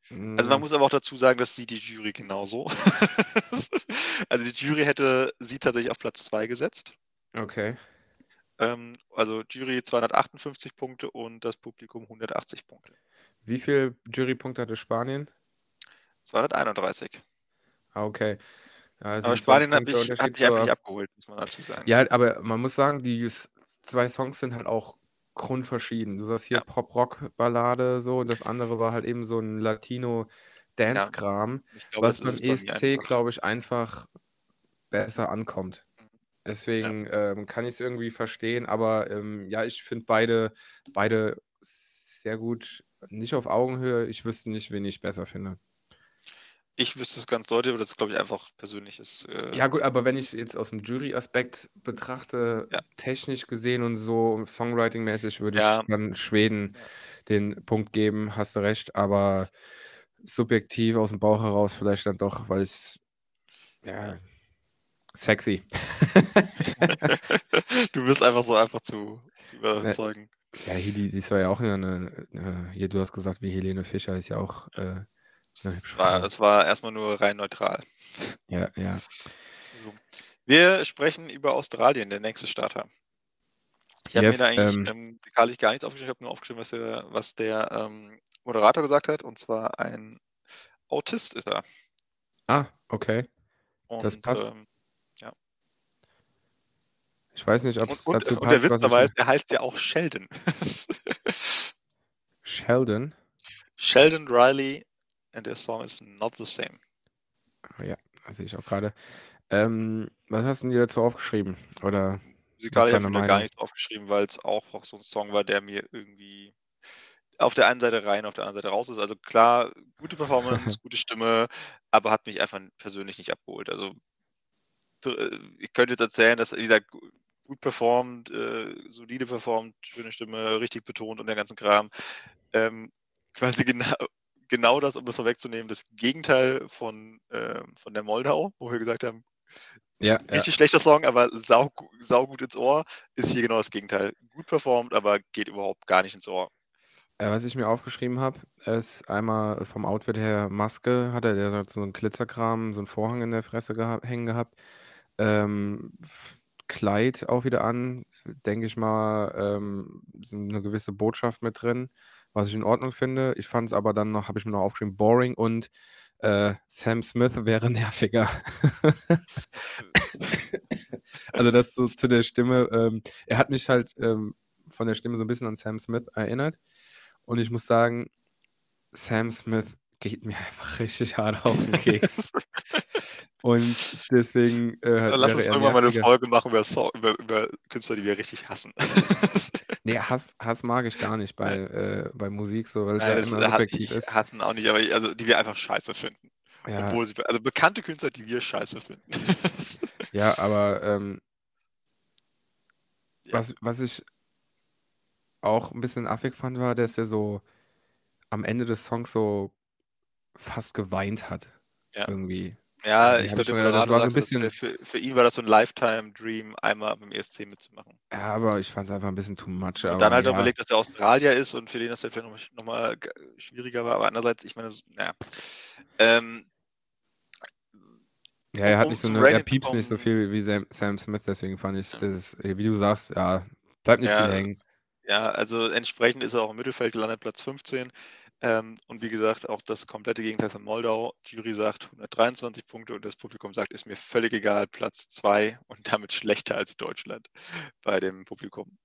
Also man mm, muss aber auch dazu sagen, dass sie die Jury genauso. also die Jury hätte sie tatsächlich auf Platz 2 gesetzt. Okay. Ähm, also Jury 258 Punkte und das Publikum 180 Punkte. Wie viel Jurypunkte hatte Spanien? 231. Ah, okay. Ja, Aber sind 12 Spanien hat, mich, hat sich einfach zur- nicht abgeholt, muss man dazu sagen. Ja, aber man muss sagen, die zwei Songs sind halt auch grundverschieden. Du sagst hier Ja. Pop-Rock-Ballade so und das andere war halt eben so ein Latino-Dance-Kram, glaube, was beim ESC, glaube ich, einfach besser ankommt. Deswegen ähm, kann ich es irgendwie verstehen, aber ähm, ja, ich finde beide, beide sehr gut, nicht auf Augenhöhe. Ich wüsste nicht, wen ich besser finde. Ich wüsste es ganz deutlich, aber das ist, glaube ich, einfach persönliches. Äh, Ja, gut, aber wenn ich jetzt aus dem Jury-Aspekt betrachte, Ja. technisch gesehen und so Songwriting-mäßig, würde Ja. ich dann Schweden den Punkt geben, hast du recht, aber subjektiv aus dem Bauch heraus vielleicht dann doch, weil es ja sexy. du bist einfach so einfach zu, zu überzeugen. ja, die, die war ja auch eine, eine, hier, du hast gesagt, wie Helene Fischer ist ja auch äh, eine Es war, es war erstmal nur rein neutral. Ja, ja. So. Wir sprechen über Australien, der nächste Starter. Ich habe Yes, mir da eigentlich ähm, ähm, gar nichts aufgeschrieben. Ich habe nur aufgeschrieben, was der, was der ähm, Moderator gesagt hat. Und zwar ein Autist ist er. ah, okay. Das Und passt. ähm, ja. Ich weiß nicht, ob Und, es und, dazu und der passt, Witz was ich dabei ist, er heißt ja auch Sheldon. Sheldon? Sheldon Riley and der Song ist Not the Same. Ah, Ja, das sehe ich auch gerade. Ähm, was hast du denn dir dazu aufgeschrieben? Oder Musikalisch habe ich mir gar nichts aufgeschrieben, weil es auch auch so ein Song war, der mir irgendwie auf der einen Seite rein, auf der anderen Seite raus ist. Also klar, gute Performance, gute Stimme, aber hat mich einfach persönlich nicht abgeholt. Also äh, ich könnte jetzt erzählen, dass, wie gesagt, gu- gut performt, äh, solide performt, schöne Stimme, richtig betont und der ganzen Kram. Ähm, quasi genau, genau das, um das vorwegzunehmen, das Gegenteil von, ähm, von der Moldau, wo wir gesagt haben, Ja, ja. richtig schlechter Song, aber sau, sau gut ins Ohr, ist hier genau das Gegenteil. Gut performt, aber geht überhaupt gar nicht ins Ohr. Äh, was ich mir aufgeschrieben habe, ist einmal vom Outfit her Maske der hat so einen Glitzerkram, so einen Vorhang in der Fresse geha hängen gehabt. Ähm, Kleid auch wieder an, denke ich mal, ähm, so 'ne gewisse Botschaft mit drin, was ich in Ordnung finde. Ich fand es aber dann noch habe ich mir noch aufgeschrieben, boring und, äh, Sam Smith wäre nerviger. Also, das so zu der Stimme, ähm er hat mich halt, ähm, von der Stimme so 'n bisschen an Sam Smith erinnert. Und ich muss sagen, Sam Smith geht mir einfach richtig hart auf 'n Keks. Und deswegen, äh, Dann lass uns irgendwann mal 'ne nerviger. Folge machen über So über über Künstler, die wir richtig hassen. Ne, Hass Hass mag ich gar nicht bei, äh bei Musik so, weil's ja Nein, das immer subjektiv ist. hassen auch nicht, aber ich also, die wir einfach scheiße finden. Ja. Obwohl sie also, bekannte Künstler, die wir scheiße finden. Ja, aber, ähm Ja. was was ich auch 'n bisschen affig fand, war, dass er so am Ende des Songs so fast geweint hat Ja. irgendwie. Ja, Da ich glaube, gedacht, das war so 'n sagte, das bisschen für für ihn war das so 'n Lifetime Dream, einmal beim ESC mitzumachen. Ja, aber ich fand's einfach 'n bisschen too much, Und dann halt ja. überlegt, dass er Australier ist und für den das halt vielleicht noch mal noch schwieriger war. Aber andererseits, ich meine, s na ja. Ähm Ja, er hat um nicht so zum 'ne er piepst nicht so viel wie Sam Sam Smith, deswegen fand ich, Ja. ist es, wie du sagst, ja, bleibt nicht viel Ja, hängen. ja, also, entsprechend ist er auch im Mittelfeld gelandet, Platz 15. Ähm, und wie gesagt, auch das komplette Gegenteil von Moldau. Jury sagt 123 Punkte und das Publikum sagt: „Ist mir völlig egal“, Platz 2 und damit schlechter als Deutschland bei dem Publikum.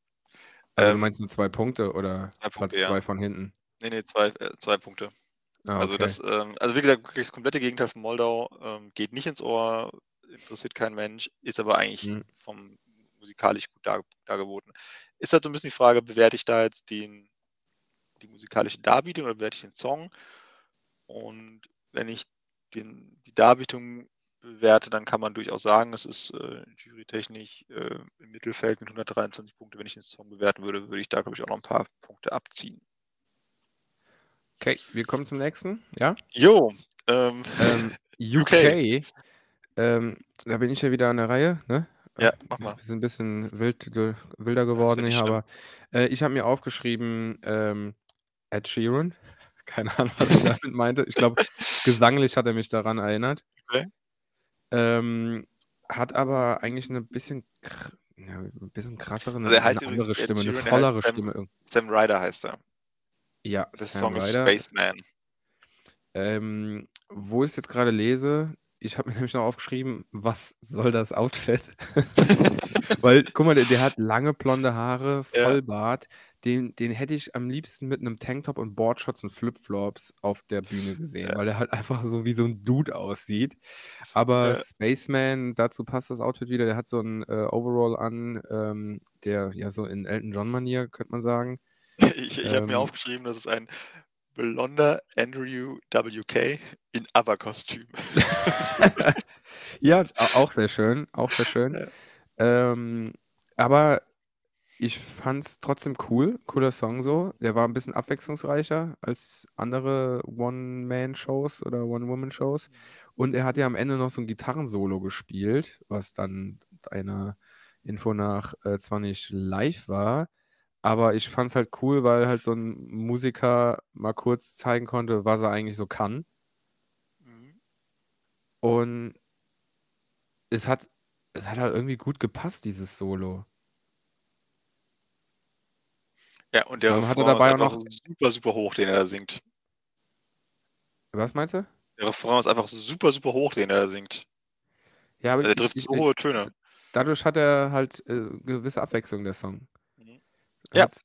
Also, du Ähm meinst nur 2 Punkte oder 2 Platz Punkte, ja. 2 von hinten? Ne, ne, 2 äh, 2 Punkte. Ah, Also, okay. das, ähm also, wie gesagt, wirklich das komplette Gegenteil von Moldau, ähm, geht nicht ins Ohr, interessiert keinen Mensch, ist aber eigentlich Mhm. vom musikalisch gut dar dargeboten. Ist halt so 'n bisschen die Frage, bewerte ich da jetzt den die musikalische Darbietung oder bewerte ich den Song? Und wenn ich den die Darbietung bewerte, dann kann man durchaus sagen, es ist, äh, jurytechnisch, äh, im Mittelfeld mit 123 Punkte. Wenn ich den Song bewerten würde, würde ich da, glaube ich, auch noch 'n paar Punkte abziehen. Okay, wir kommen zum nächsten, ja? Jo, ähm, Ähm, UK. UK, ähm, da bin ich ja wieder an der Reihe, ne? Ja, mach mal. wir sind 'n bisschen wild wilder geworden ja aber, äh, ich habe mir aufgeschrieben, ähm, Ed Sheeran. Keine Ahnung, was ich damit meinte. Ich glaube, gesanglich hat er mich daran erinnert. Okay. Ähm, hat aber eigentlich 'ne bisschen ja, 'n bisschen krassere, Also, er 'ne heißt übrigens andere Stimme, 'ne er heißt vollere Stimme Sam Ryder heißt er. Ja, Der Sam Song ist Ryder. Spaceman. Ähm, wo ich's jetzt grade lese, ich habe mir nämlich noch aufgeschrieben: „Was soll das Outfit?“ Weil, guck mal, der der hat lange blonde Haare, Ja. Vollbart. Den den hätte ich am liebsten mit 'nem Tanktop und Boardshorts und Flipflops auf der Bühne gesehen, Ja. weil er halt einfach so wie so 'n Dude aussieht. Aber Ja. Spaceman, dazu passt das Outfit wieder. Der hat so 'n, äh, Overall an, ähm, der ja so in Elton John Manier, könnte man sagen. Ich ich habe mir Ähm aufgeschrieben, das ist ein blonder Andrew WK in ABBA-Kostüm. Ja, a auch sehr schön, auch sehr schön. Ja. Ähm, aber ich fand's trotzdem cool, cooler Song so. Der war 'n bisschen abwechslungsreicher als andere One-Man-Shows oder One-Woman-Shows. Und er hat ja am Ende noch so 'n Gitarrensolo gespielt, was dann deiner Info nach, äh, zwar nicht live war, aber ich fand's halt cool, weil halt so 'n Musiker mal kurz zeigen konnte, was er eigentlich so kann. Mhm. Und es hat es hat halt irgendwie gut gepasst, dieses Solo. Ja, und der er Refrain ist dabei einfach noch super, super hoch, den er da singt. Was meinst du? Der Refrain ist einfach super, super hoch, den er da singt. Ja, aber Also, der trifft so hohe Töne. dadurch hat er halt, äh, gewisse Abwechslung, der Song. Ja. hat's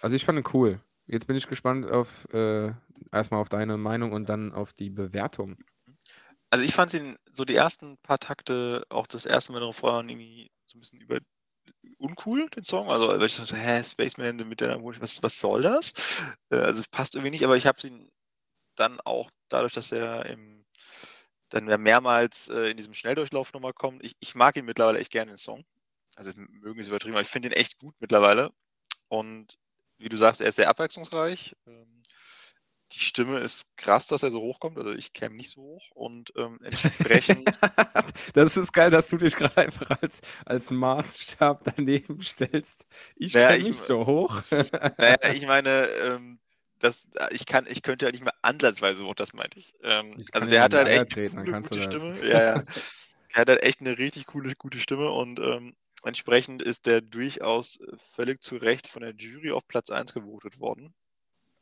also, ich fand ihn cool. Jetzt bin ich gespannt auf, äh erst auf deine Meinung und dann auf die Bewertung. Also, ich fand ihn so die ersten paar Takte, auch das erste Mal der Refrain irgendwie so 'n bisschen über uncool, den Song. Also, weil ich so: „Hä, Spaceman mit der was was soll das?“ Äh, also, passt irgendwie nicht, aber ich habe ihn dann auch dadurch, dass er im dann mehrmals, äh, in diesem Schnelldurchlauf noch mal kommt ich ich mag ihn mittlerweile echt gerne, den Song. Also, mögen ist übertrieben, aber ich finde ihn echt gut mittlerweile. Und wie du sagst, er ist sehr abwechslungsreich. Ähm, die Stimme ist krass, dass er so hochkommt. Also, ich käme nicht so hoch und, ähm, entsprechend Das ist geil, dass du dich grad einfach als als Maßstab daneben stellst. Ich Na ja, käme ich nicht so hoch. na ja, ich meine, ähm, das ich kann ich könnte ja nicht mehr ansatzweise hoch, das meinte ich. Ähm, Ich also, der hat halt echt 'ne coole, du gute. Stimme. Ja, ja. Er hat halt echt 'ne richtig coole, gute Stimme und, ähm, entsprechend ist der durchaus völlig zu Recht von der Jury auf Platz 1 gewotet worden.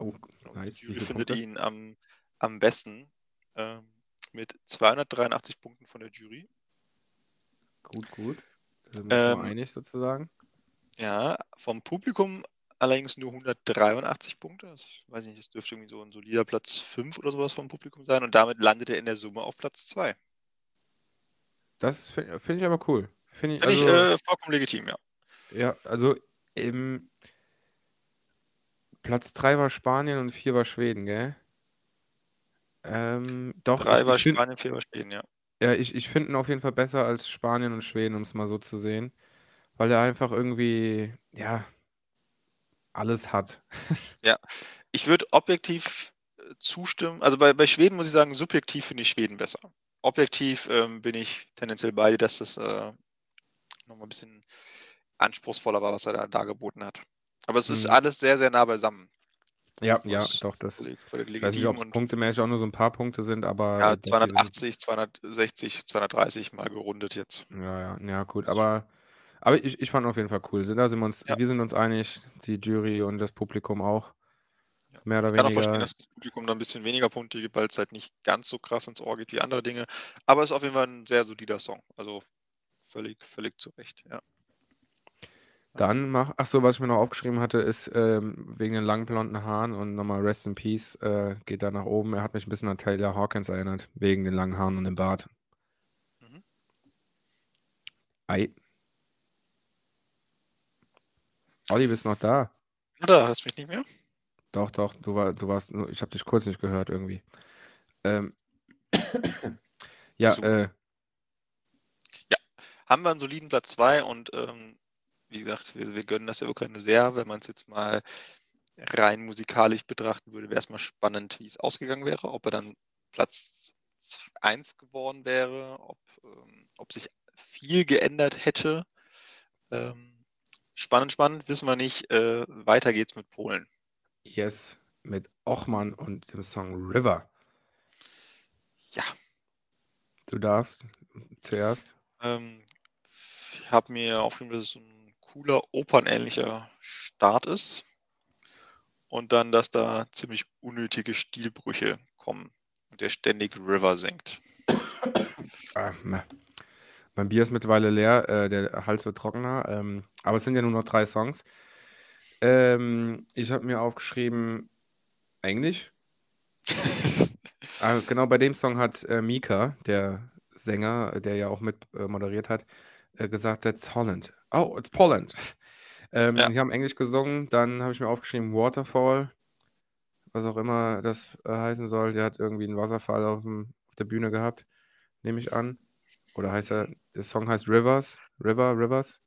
Oh, Und nice. die Jury findet Punkte? ihn am am besten, ähm, mit 283 Punkten von der Jury. Gut, gut. Da sind wir Ähm einig sozusagen. Ja, vom Publikum allerdings nur 183 Punkte. Das weiß ich nicht, das dürfte irgendwie so 'n solider Platz 5 oder so was vom Publikum sein und damit landet er in der Summe auf Platz 2. Das fi finde ich aber cool. Finde ich Finde ich, also äh, vollkommen legitim, ja. Ja, also, im Platz 3 war Spanien und 4 war Schweden, gell? Ähm, doch, 3 ich war ich Spanien, 4 war Schweden, ja. ja, ich ich finde ihn auf jeden Fall besser als Spanien und Schweden, um's mal so zu sehen, weil er einfach irgendwie, ja alles hat. Ja, ich würde objektiv, äh, zustimmen also, bei bei Schweden muss ich sagen, subjektiv finde ich Schweden besser. Objektiv, ähm, bin ich tendenziell bei dir, dass das, äh, noch mal 'n bisschen anspruchsvoller war, was er da dargeboten hat. Aber es ist Mhm. alles sehr, sehr nah beisammen. Ja, ja, ist doch, das völlig völlig ich weiß nicht, ob's und punktemäßig auch nur so 'n paar Punkte sind, aber, Ja, äh, doch, die sind 280, 260, 230 mal gerundet jetzt. Ja, ja. Ja, gut, Ist aber aber ich ich fand auf jeden Fall cool. Da sind wir uns Ja. wir sind uns einig, die Jury und das Publikum auch, Ja. mehr oder Ich kann auch verstehen, weniger. dass das Publikum da 'n bisschen weniger Punkte gibt, weil's halt nicht ganz so krass ins Ohr geht wie andere Dinge. Aber ist auf jeden Fall 'n sehr solider Song. Also, völlig völlig zu Recht, ja. Dann mach ach so, was ich mir noch aufgeschrieben hatte, ist, ähm, wegen den langen blonden Haaren und noch mal Rest in Peace, äh, geht da nach oben. Er hat mich 'n bisschen an Taylor Hawkins erinnert, wegen den langen Haaren und dem Bart. Mhm. Ei. Olli, bist noch da? Ja, da, hörst mich nicht mehr? Doch, doch, du war du warst nur ich habe dich kurz nicht gehört irgendwie. Ähm. Ja, Super. äh Ja, haben wir 'n soliden Platz 2 und, ähm, wie gesagt, wir wir gönnen das der Ukraine sehr. Wenn man's jetzt mal rein musikalisch betrachten würde, wär's mal spannend, wie's ausgegangen wäre, ob er dann Platz z 1 geworden wäre, ob ähm, ob sich viel geändert hätte. Ähm, spannend, spannend, wissen wir nicht. Äh, weiter geht's mit Polen. Yes, mit Ochman und dem Song „River“. Ja. Du darfst zuerst. Ähm, ich habe mir aufgeschrieben, dass es so 'n cooler opernähnlicher Start ist und dann, dass da ziemlich unnötige Stilbrüche kommen und der ständig „River“ singt. Ah, me mein Bier ist mittlerweile leer, äh, der Hals wird trockener, ähm, aber es sind ja nur noch 3 Songs. Ähm, ich habe mir aufgeschrieben Englisch. Ah, genau, bei dem Song hat, äh, Mika, der Sänger, der ja auch mit, äh, moderiert hat, äh, gesagt: „That's Holland. Oh, it's Poland.“ Ähm, Ja. die haben Englisch gesungen, dann habe ich mir aufgeschrieben „Waterfall“, was auch immer das, äh, heißen soll. Der hat irgendwie 'n Wasserfall auf'm auf der Bühne gehabt, nehme ich an. Oder heißt er der Song heißt „Rivers“, „River“, „Rivers“?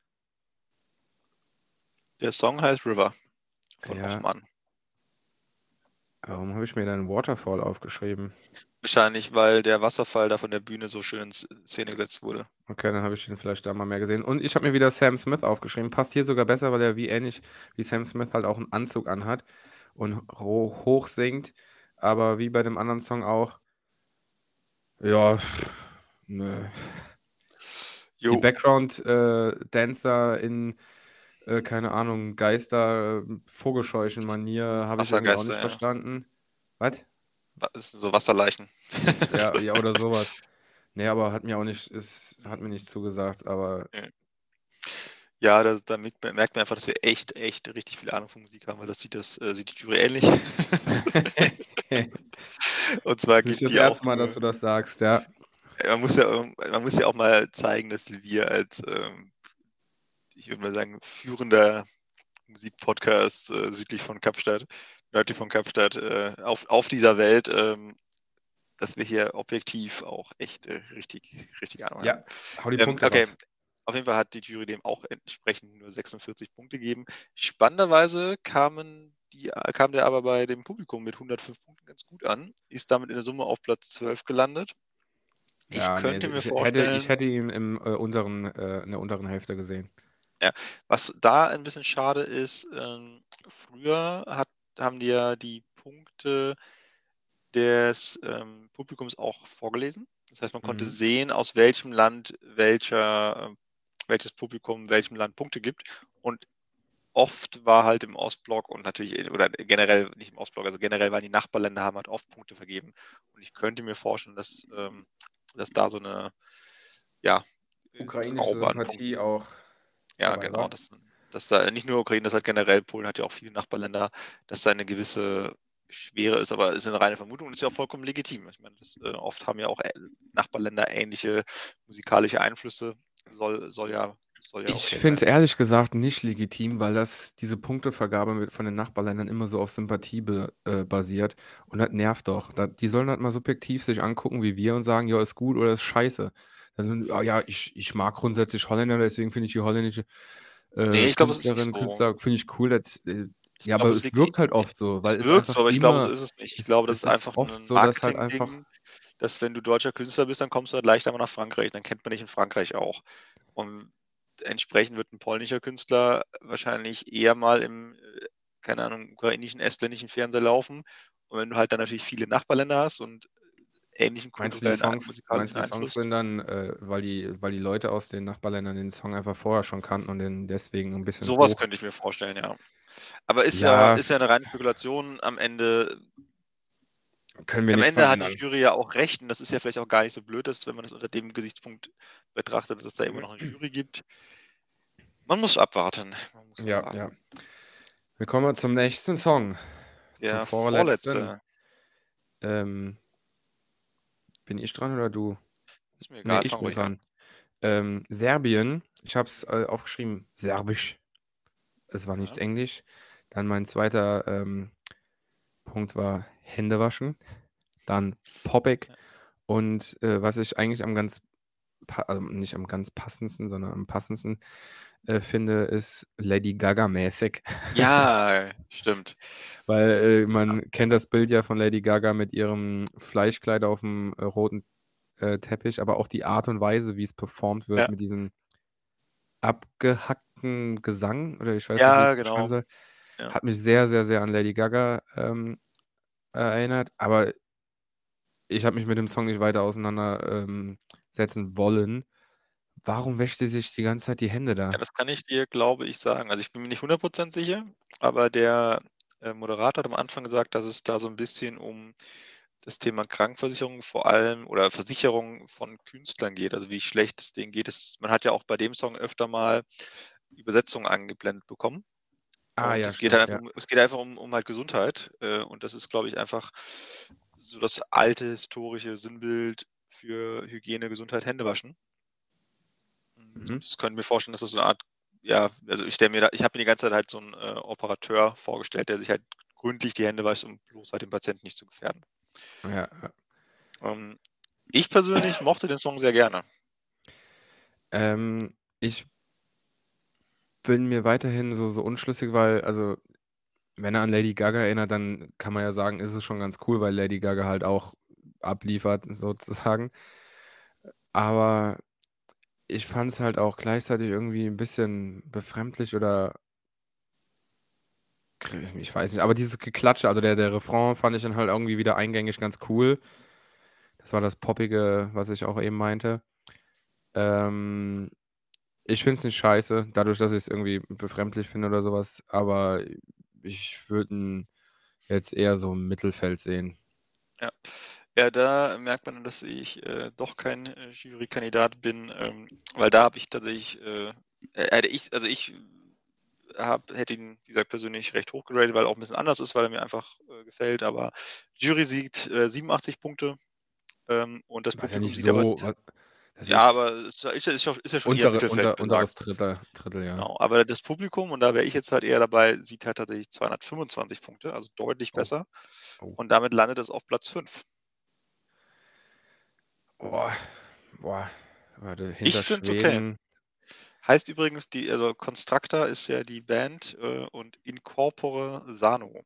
Der Song heißt „River“ von Ja. Ochman. Warum habe ich mir dann „Waterfall“ aufgeschrieben? Wahrscheinlich, weil der Wasserfall da von der Bühne so schön in Sz Szene gesetzt wurde. Okay, dann habe ich ihn vielleicht da mal mehr gesehen. Und ich habe mir wieder Sam Smith aufgeschrieben. Passt hier sogar besser, weil er wie ähnlich wie Sam Smith halt auch 'n Anzug anhat und hoch singt, aber wie bei dem anderen Song auch ja, nö. Die Background-Dancer äh, in, äh, keine Ahnung, Geister, Vogelscheuchen-Manier habe ich auch nicht ja. verstanden. Was? So Wasserleichen. Ja, ja, oder sowas. Nee, aber hat mir auch nicht, ist, hat mir nicht zugesagt, aber Ja, das, da merkt man einfach, dass wir echt, echt richtig viel Ahnung von Musik haben, weil das sieht das, äh, sieht die Jury ähnlich. Und zwar das ist das erste Mal, dass äh, du das sagst, ja. man muss ja, irg- man muss ja auch mal zeigen, dass wir als, ähm, ich würde mal sagen, führender Musikpodcast äh, südlich von Kapstadt, nördlich von Kapstadt, äh, auf, auf dieser Welt, ähm, dass wir hier objektiv auch echt äh, richtig, richtig Ahnung haben. Ja, hau die Ähm, Punkte okay, raus. auf jeden Fall hat die Jury dem auch entsprechend nur 46 Punkte gegeben. Spannenderweise kamen die, kam der aber bei dem Publikum mit 105 Punkten ganz gut an, ist damit in der Summe auf Platz 12 gelandet. Ich Ja, nee, könnte ich, mir ich hätte, vorstellen, ich hätte ihn im äh, unteren, äh, in der unteren Hälfte gesehen. was da ein bisschen schade ist, ähm, früher hat, haben die ja die Punkte des ähm, Publikums auch vorgelesen. Das heißt, man konnte Mhm. sehen, aus welchem Land welcher, äh, welches Publikum welchem Land Punkte gibt. Und oft war halt im Ostblock und natürlich, oder generell nicht im Ostblock, also generell waren die Nachbarländer haben halt oft Punkte vergeben. Und ich könnte mir vorstellen, dass, ähm, dass da so eine, ja, äh, Ukrainische Sympathie auch ja, genau. war. Das, das da, nicht nur Ukraine, das hat generell, Polen hat ja auch viele Nachbarländer, dass da eine gewisse Schwere ist, aber es ist eine reine Vermutung und ist ja auch vollkommen legitim. Ich meine, das, äh, oft haben ja auch äh, Nachbarländer ähnliche musikalische Einflüsse. Soll, soll ja, soll ja Ich finde es ehrlich gesagt nicht legitim, weil das diese Punktevergabe mit, von den Nachbarländern immer so auf Sympathie be, äh, basiert und das nervt doch. Da, die sollen halt mal subjektiv sich angucken wie wir und sagen, ja, ist gut oder ist scheiße. Also, ja, ich, ich mag grundsätzlich Holländer, deswegen finde ich die holländische äh, Nee, ich glaube, es ist nicht so. Künstler, finde ich cool. Das, äh, ja, glaube, aber es wirkt halt oft so, weil Es wirkt so, aber ich glaube, so ist es nicht. Ich glaube, das es ist einfach oft ein so, dass halt einfach, dass wenn du deutscher Künstler bist, dann kommst du halt leichter mal nach Frankreich. Dann kennt man dich in Frankreich auch. Und entsprechend wird ein polnischer Künstler wahrscheinlich eher mal im, äh, keine Ahnung, ukrainischen, estländischen Fernseher laufen. Und wenn du halt dann natürlich viele Nachbarländer hast und ähnlichen Meinst du, die kulturellen, Songs, meinst du, die Songs sind dann, äh, weil die, weil die Leute aus den Nachbarländern den Song einfach vorher schon kannten und den deswegen ein bisschen sowas hoch. könnte ich mir vorstellen, ja. Aber ist ja, Ja, ist ja eine reine Spekulation. Am Ende können wir Am Ende hat die. Jury ja auch recht, und das ist ja vielleicht auch gar nicht so blöd, dass, wenn man das unter dem Gesichtspunkt betrachtet, dass es da immer noch eine Jury gibt. Man muss abwarten. Man muss Ja, abwarten. ja. Wir kommen zum nächsten Song. Zum Der vorletzten. vorletzte. Ähm, bin ich dran oder du? Ist mir Nee, egal, ich fang bin dran. Ähm, Serbien. Ich habe es äh, aufgeschrieben. Serbisch. Es war nicht Ja. Englisch. Dann mein zweiter ähm, Punkt war Hände waschen. Dann Poppig. Ja. Und äh, was ich eigentlich am ganz, also nicht am ganz passendsten, sondern am passendsten äh, finde, ist Lady Gaga-mäßig. Ja, stimmt. Weil äh, man kennt das Bild ja von Lady Gaga mit ihrem Fleischkleid auf dem äh, roten äh, Teppich, aber auch die Art und Weise, wie es performt wird, Ja. mit diesem abgehackten Gesang, oder ich weiß Ja, nicht, wie ich genau. soll, Ja. hat mich sehr, sehr, sehr an Lady Gaga ähm, erinnert. Aber ich habe mich mit dem Song nicht weiter auseinandersetzen wollen. Warum wäscht sie sich die ganze Zeit die Hände da? Ja, das kann ich dir, glaube ich, sagen. Also ich bin mir nicht 100% sicher, aber der äh, Moderator hat am Anfang gesagt, dass es da so ein bisschen um das Thema Krankenversicherung vor allem oder Versicherung von Künstlern geht, also wie schlecht es denen geht. Es, man hat ja auch bei dem Song öfter mal Übersetzungen angeblendet bekommen. Ah, Und ja, es geht stimmt, halt ja. einfach um, es geht einfach um, um halt Gesundheit. Äh, und das ist, glaube ich, einfach so das alte historische Sinnbild für Hygiene, Gesundheit, Hände waschen. Mhm. Das könnte mir vorstellen, dass das so eine Art, ja, also ich stelle mir da, ich habe mir die ganze Zeit halt so einen äh, Operateur vorgestellt, der sich halt gründlich die Hände wascht, um bloß halt den Patienten nicht zu gefährden. Ja, ja. Ähm, ich persönlich mochte den Song sehr gerne. Ähm, ich bin mir weiterhin so, so unschlüssig, weil, also, wenn er an Lady Gaga erinnert, dann kann man ja sagen, ist es schon ganz cool, weil Lady Gaga halt auch abliefert, sozusagen. Aber ich fand es halt auch gleichzeitig irgendwie ein bisschen befremdlich oder ich weiß nicht, aber dieses Geklatsche, also der, der Refrain fand ich dann halt irgendwie wieder eingängig ganz cool. Das war das Poppige, was ich auch eben meinte. Ähm, ich finde es nicht scheiße, dadurch, dass ich es irgendwie befremdlich finde oder sowas, aber ich würde ihn jetzt eher so im Mittelfeld sehen. Ja. Ja, da merkt man, dass ich äh, doch kein äh, Jurykandidat bin, ähm, weil da habe ich tatsächlich, äh, äh, ich, also ich hab, hätte ihn, wie gesagt, persönlich recht hoch geratet, weil er auch ein bisschen anders ist, weil er mir einfach äh, gefällt. Aber Jury sieht 87 äh, Punkte ähm, und das ja Publikum nicht sieht so. aber. was- Ja, ist aber es ist, ist, ja- ist ja schon eher untere, Mittelfeld unter, unteres. Drittel, Drittel, ja. Genau, aber das Publikum, und da wäre ich jetzt halt eher dabei, sieht halt tatsächlich 225 Punkte, also deutlich Oh. besser. Oh. Und damit landet es auf Platz 5. Boah, boah, warte, Ich hinter finde es okay. Schweden. Heißt übrigens, die, also Constructor ist ja die Band äh, und Incorpore Sano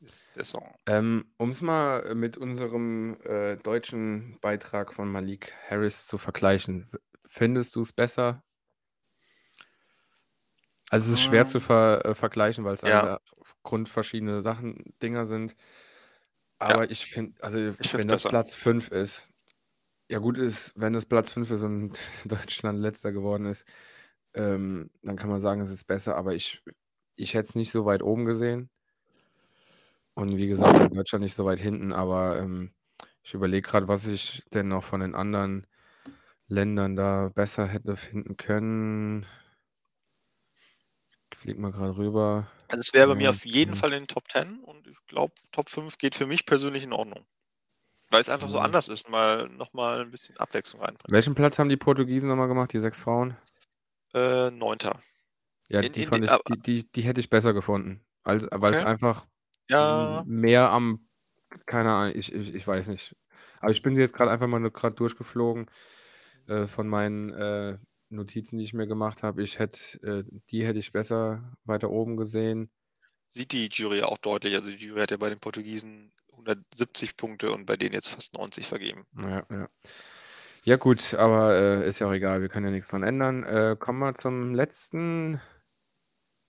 ist der Song. Ähm, um es mal mit unserem äh, deutschen Beitrag von Malik Harris zu vergleichen, w- findest du es besser? Also es ist schwer zu Ähm, ver äh, vergleichen, weil es ja, aufgrund verschiedene Sachen, Dinger sind. ja, Aber ich finde, also ich finde wenn es das besser. Platz 5 ist, ja gut ist, wenn es Platz 5 ist und Deutschland letzter geworden ist, ähm, dann kann man sagen, es ist besser, aber ich, ich hätte es nicht so weit oben gesehen. Und wie gesagt, halt Deutschland nicht so weit hinten, aber ähm, ich überlege gerade, was ich denn noch von den anderen Ländern da besser hätte finden können. Ich flieg mal gerade rüber. Also es wäre bei mir Ja, auf jeden hm, Fall in den Top 10 und ich glaube, Top 5 geht für mich persönlich in Ordnung. Weil es einfach so ja. anders ist, mal nochmal ein bisschen Abwechslung reinbringt. Welchen Platz haben die Portugiesen nochmal gemacht, die sechs Frauen? Äh, Neunter. Ja, In, die in ich, die, die, die hätte ich besser gefunden. Als, weil es okay. einfach Ja, mehr am, keine Ahnung, ich, ich, ich weiß nicht. Aber ich bin sie jetzt gerade einfach mal nur gerade durchgeflogen äh, von meinen äh, Notizen, die ich mir gemacht habe. Ich hätte, äh, die hätte ich besser weiter oben gesehen. sieht die Jury auch deutlich. Also die Jury hat ja bei den Portugiesen 170 Punkte und bei denen jetzt fast 90 vergeben. Ja, ja. Ja, gut, aber äh, ist ja auch egal, wir können ja nichts dran ändern. Äh, kommen wir zum letzten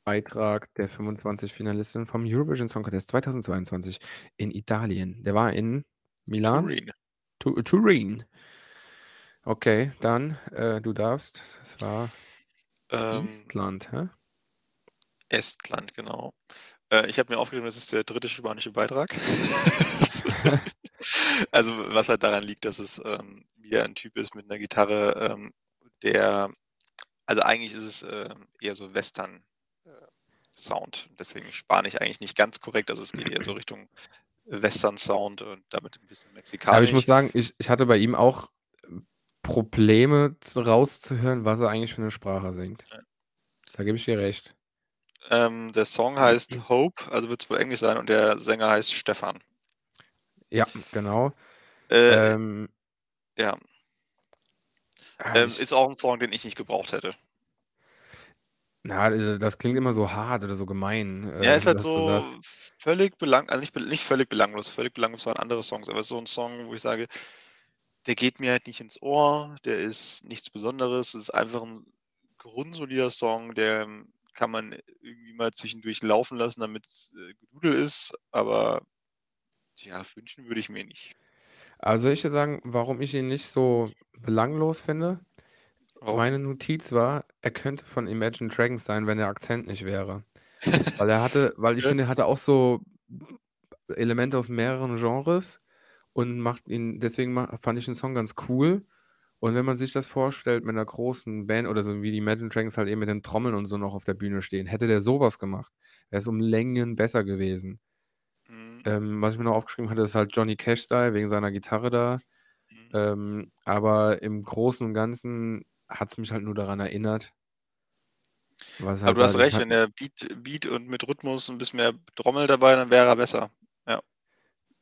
Beitrag der 25 Finalisten vom Eurovision Song Contest 2022 in Italien. Der war in Milan? Turin. Tu Turin. Okay, dann, äh, du darfst. Es war Ähm, Estland, hä? Estland, genau. Äh, ich habe mir aufgeschrieben, das ist der dritte spanische Beitrag. also was halt daran liegt, dass es ähm, wieder ein Typ ist mit einer Gitarre, ähm, der, also eigentlich ist es ähm, eher so Western äh, Sound. Deswegen Spanisch eigentlich nicht ganz korrekt. Also es geht eher so Richtung Western Sound und damit ein bisschen Aber ich muss mexikanisch. sagen, ich, ich hatte bei ihm auch Probleme zu- rauszuhören, was er eigentlich für eine Sprache singt. Ja. Da gebe ich dir recht. Ähm, der Song heißt Hope, also wird es wohl Englisch sein und der Sänger heißt Stefan. Ja, genau. Äh, Ähm, ja, ah, ähm, ich, ist auch ein Song, den ich nicht gebraucht hätte. na, äh, das klingt immer so hart oder so gemein, Ja, ist halt dass du so völlig belang, also nicht, nicht völlig belanglos, völlig belanglos waren andere Songs, aber es ist so ein Song, wo ich sage, der geht mir halt nicht ins Ohr, der ist nichts Besonderes, es ist einfach ein grundsolider Song, der ähm, kann man irgendwie mal zwischendurch laufen lassen, damit es äh, Gedudel ist, aber ja, wünschen würde ich mir nicht. Also ich würde sagen, warum ich ihn nicht so belanglos finde. Warum? Meine Notiz war, er könnte von Imagine Dragons sein, wenn der Akzent nicht wäre. Weil er hatte, weil ich Ja. finde, er hatte auch so Elemente aus mehreren Genres und macht ihn, deswegen fand ich den Song ganz cool. Und wenn man sich das vorstellt mit einer großen Band oder so wie die Imagine Dragons halt eben mit den Trommeln und so noch auf der Bühne stehen, hätte der sowas gemacht, wäre es um Längen besser gewesen. Mhm. Ähm, was ich mir noch aufgeschrieben hatte, ist halt Johnny Cash-Style wegen seiner Gitarre da. Mhm. Ähm, aber im Großen und Ganzen hat es mich halt nur daran erinnert. Was Aber halt du hast ich recht, wenn der Beat, Beat und mit Rhythmus ein bisschen mehr Trommel dabei, dann wäre er besser.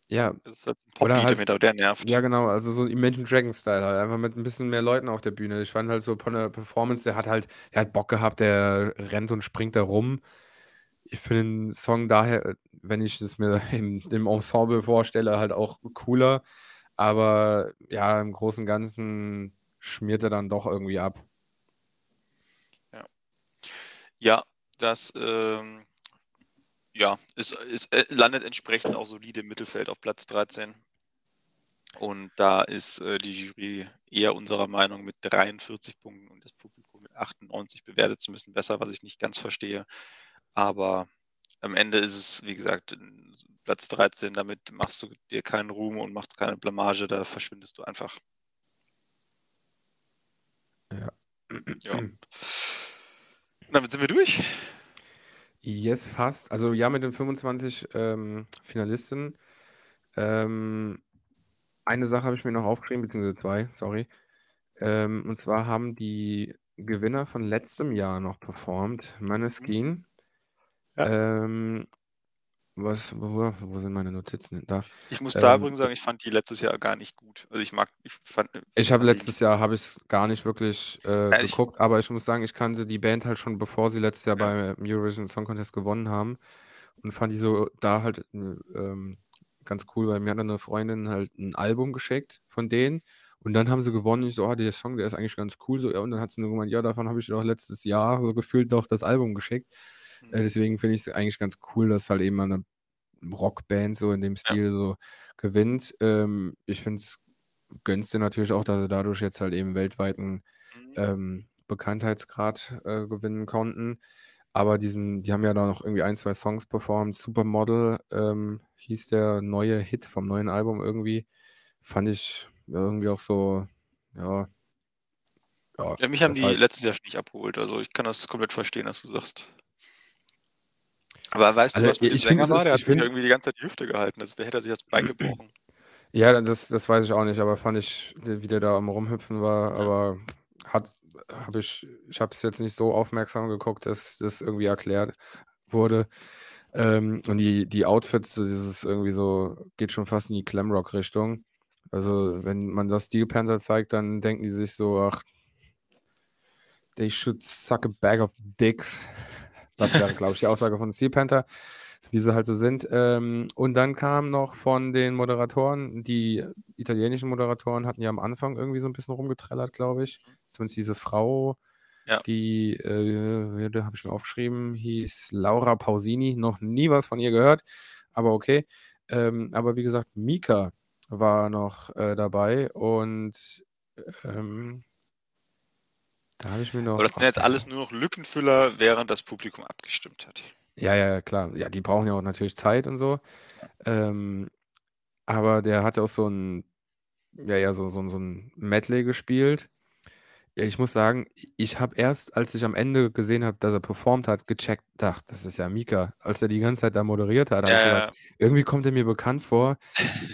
Ja, ja, das ist halt ein oder halt, der nervt. ja genau, also so Imagine Dragons-Style halt, einfach mit ein bisschen mehr Leuten auf der Bühne. Ich fand halt so von der Performance, der hat halt, der hat Bock gehabt, der rennt und springt da rum. Ich finde den Song daher, wenn ich das mir im, im Ensemble vorstelle, halt auch cooler. Aber ja, im Großen und Ganzen schmiert er dann doch irgendwie ab. Ja, das ähm, ja, ist, ist, äh, landet entsprechend auch solide im Mittelfeld auf Platz 13. Und da ist äh, die Jury eher unserer Meinung mit 43 Punkten und das Publikum mit 98 bewertet es ein bisschen besser, was ich nicht ganz verstehe. Aber am Ende ist es, wie gesagt, Platz 13, damit machst du dir keinen Ruhm und machst keine Blamage, da verschwindest du einfach. Ja. Ja. Damit sind wir durch. Yes, fast. Also ja, mit den 25 ähm, Finalisten. Ähm, eine Sache habe ich mir noch aufgeschrieben, beziehungsweise zwei, sorry. Ähm, und zwar haben die Gewinner von letztem Jahr noch performt. Maneskin. Ja. Ähm, was, wo, wo sind meine Notizen? Da. Ich muss da Ähm, übrigens sagen, ich fand die letztes Jahr gar nicht gut. Also ich mag, ich fand. Ich habe letztes Jahr habe ich gar nicht wirklich äh, Ja, ich- geguckt, aber ich muss sagen, ich kannte die Band halt schon, bevor sie letztes Jahr Ja. beim Eurovision Song Contest gewonnen haben und fand die so da halt äh, ähm, ganz cool, weil mir hat eine Freundin halt ein Album geschickt von denen und dann haben sie gewonnen. Ich so, oh, der Song, der ist eigentlich ganz cool. So, ja, und dann hat sie nur gemeint, ja, davon habe ich doch letztes Jahr so gefühlt doch das Album geschickt. Mhm. Äh, deswegen finde ich es eigentlich ganz cool, dass halt eben eine Rockband so in dem Stil so gewinnt. Ähm, ich finde es gönnst dir natürlich auch, dass sie dadurch jetzt halt eben weltweiten Mhm. ähm, Bekanntheitsgrad äh, gewinnen konnten. Aber diesen, die haben ja da noch irgendwie ein, zwei Songs performt. Supermodel ähm, hieß der neue Hit vom neuen Album irgendwie. Fand ich irgendwie auch so, ja. Ja, Ja, mich haben die halt- letztes Jahr nicht abgeholt. Also ich kann das komplett verstehen, was du sagst. Aber weißt Also, du, was mit dem ich find, Sänger war? Der hat ich sich irgendwie die ganze Zeit die Hüfte gehalten. Das hätte er sich jetzt Bein gebrochen. Ja, das, das weiß ich auch nicht, aber fand ich, wie der da am Rumhüpfen war, Ja. aber hat, habe ich, ich habe es jetzt nicht so aufmerksam geguckt, dass das irgendwie erklärt wurde. Ähm, und die, die Outfits, so dieses irgendwie so, geht schon fast in die Glamrock-Richtung. Also, wenn man das Steel Panther zeigt, dann denken die sich so, ach, they should suck a bag of dicks. Das wäre, glaube ich, die Aussage von Steel Panther, wie sie halt so sind. Ähm, und dann kam noch von den Moderatoren, die italienischen Moderatoren hatten ja am Anfang irgendwie so ein bisschen rumgetrellert, glaube ich. Zumindest diese Frau, Ja. die, äh, da habe ich mir aufgeschrieben, hieß Laura Pausini. Noch nie was von ihr gehört, aber okay. Ähm, aber wie gesagt, Mika war noch äh, dabei und ähm, da habe ich mir noch. Aber das sind jetzt alles nur noch Lückenfüller, während das Publikum abgestimmt hat. Ja, ja, ja, klar. Ja, die brauchen ja auch natürlich Zeit und so. Ähm, aber der hat auch so ein, ja, ja, so, so, so ein Medley gespielt. Ja, ich muss sagen, ich habe erst, als ich am Ende gesehen habe, dass er performt hat, gecheckt, dachte, das ist ja Mika. Als er die ganze Zeit da moderiert hat, ich Ja, gedacht, irgendwie kommt er mir bekannt vor.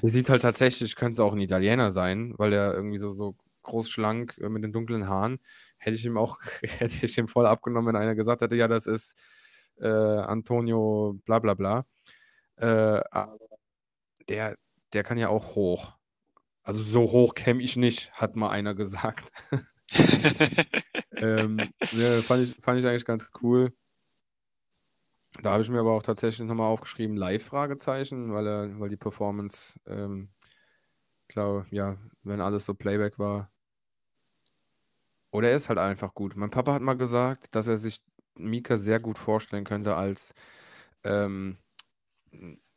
Der sieht halt tatsächlich, könnte es auch ein Italiener sein, weil er irgendwie so, so groß, schlank äh, mit den dunklen Haaren. Hätte ich ihm auch, hätte ich ihm voll abgenommen, wenn einer gesagt hätte, ja, das ist äh, Antonio bla bla bla. Äh, der, der kann ja auch hoch. Also so hoch käme ich nicht, hat mal einer gesagt. ähm, ja, fand, ich, fand ich eigentlich ganz cool. Da habe ich mir aber auch tatsächlich nochmal aufgeschrieben, Live-Fragezeichen, weil, er, weil die Performance, ähm, glaube, ja, wenn alles so Playback war. Oder er ist halt einfach gut. Mein Papa hat mal gesagt, dass er sich Mika sehr gut vorstellen könnte als, ähm,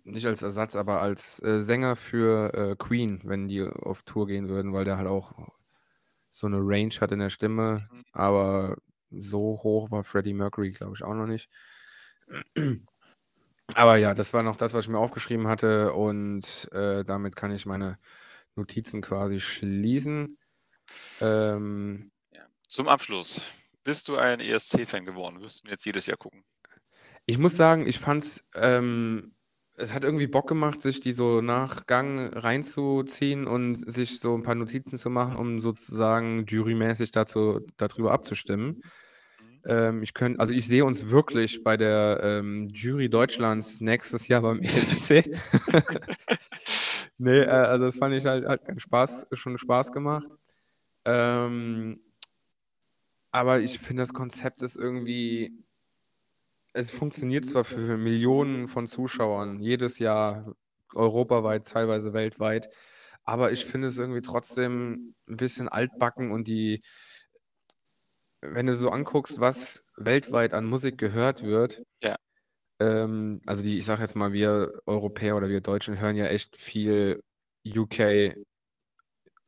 nicht als Ersatz, aber als äh, Sänger für äh, Queen, wenn die auf Tour gehen würden, weil der halt auch so eine Range hat in der Stimme, Mhm. aber so hoch war Freddie Mercury, glaube ich, auch noch nicht. Aber ja, das war noch das, was ich mir aufgeschrieben hatte und äh, damit kann ich meine Notizen quasi schließen. Ähm, Zum Abschluss. Bist du ein ESC-Fan geworden? Wirst du jetzt jedes Jahr gucken? ich muss sagen, ich fand's, ähm, es hat irgendwie Bock gemacht, sich die so nach Gang reinzuziehen und sich so ein paar Notizen zu machen, um sozusagen jurymäßig dazu, darüber abzustimmen. Mhm. Ähm, ich könnte, also ich sehe uns wirklich bei der ähm, Jury Deutschlands nächstes Jahr beim ESC. nee, äh, also das fand ich halt, hat Spaß, schon Spaß gemacht. Ähm, aber ich finde, das Konzept ist irgendwie, es funktioniert zwar für Millionen von Zuschauern jedes Jahr, europaweit, teilweise weltweit, aber ich finde es irgendwie trotzdem ein bisschen altbacken und die, wenn du so anguckst, was weltweit an Musik gehört wird, Ja. ähm, also die, ich sag jetzt mal, wir Europäer oder wir Deutschen hören ja echt viel UK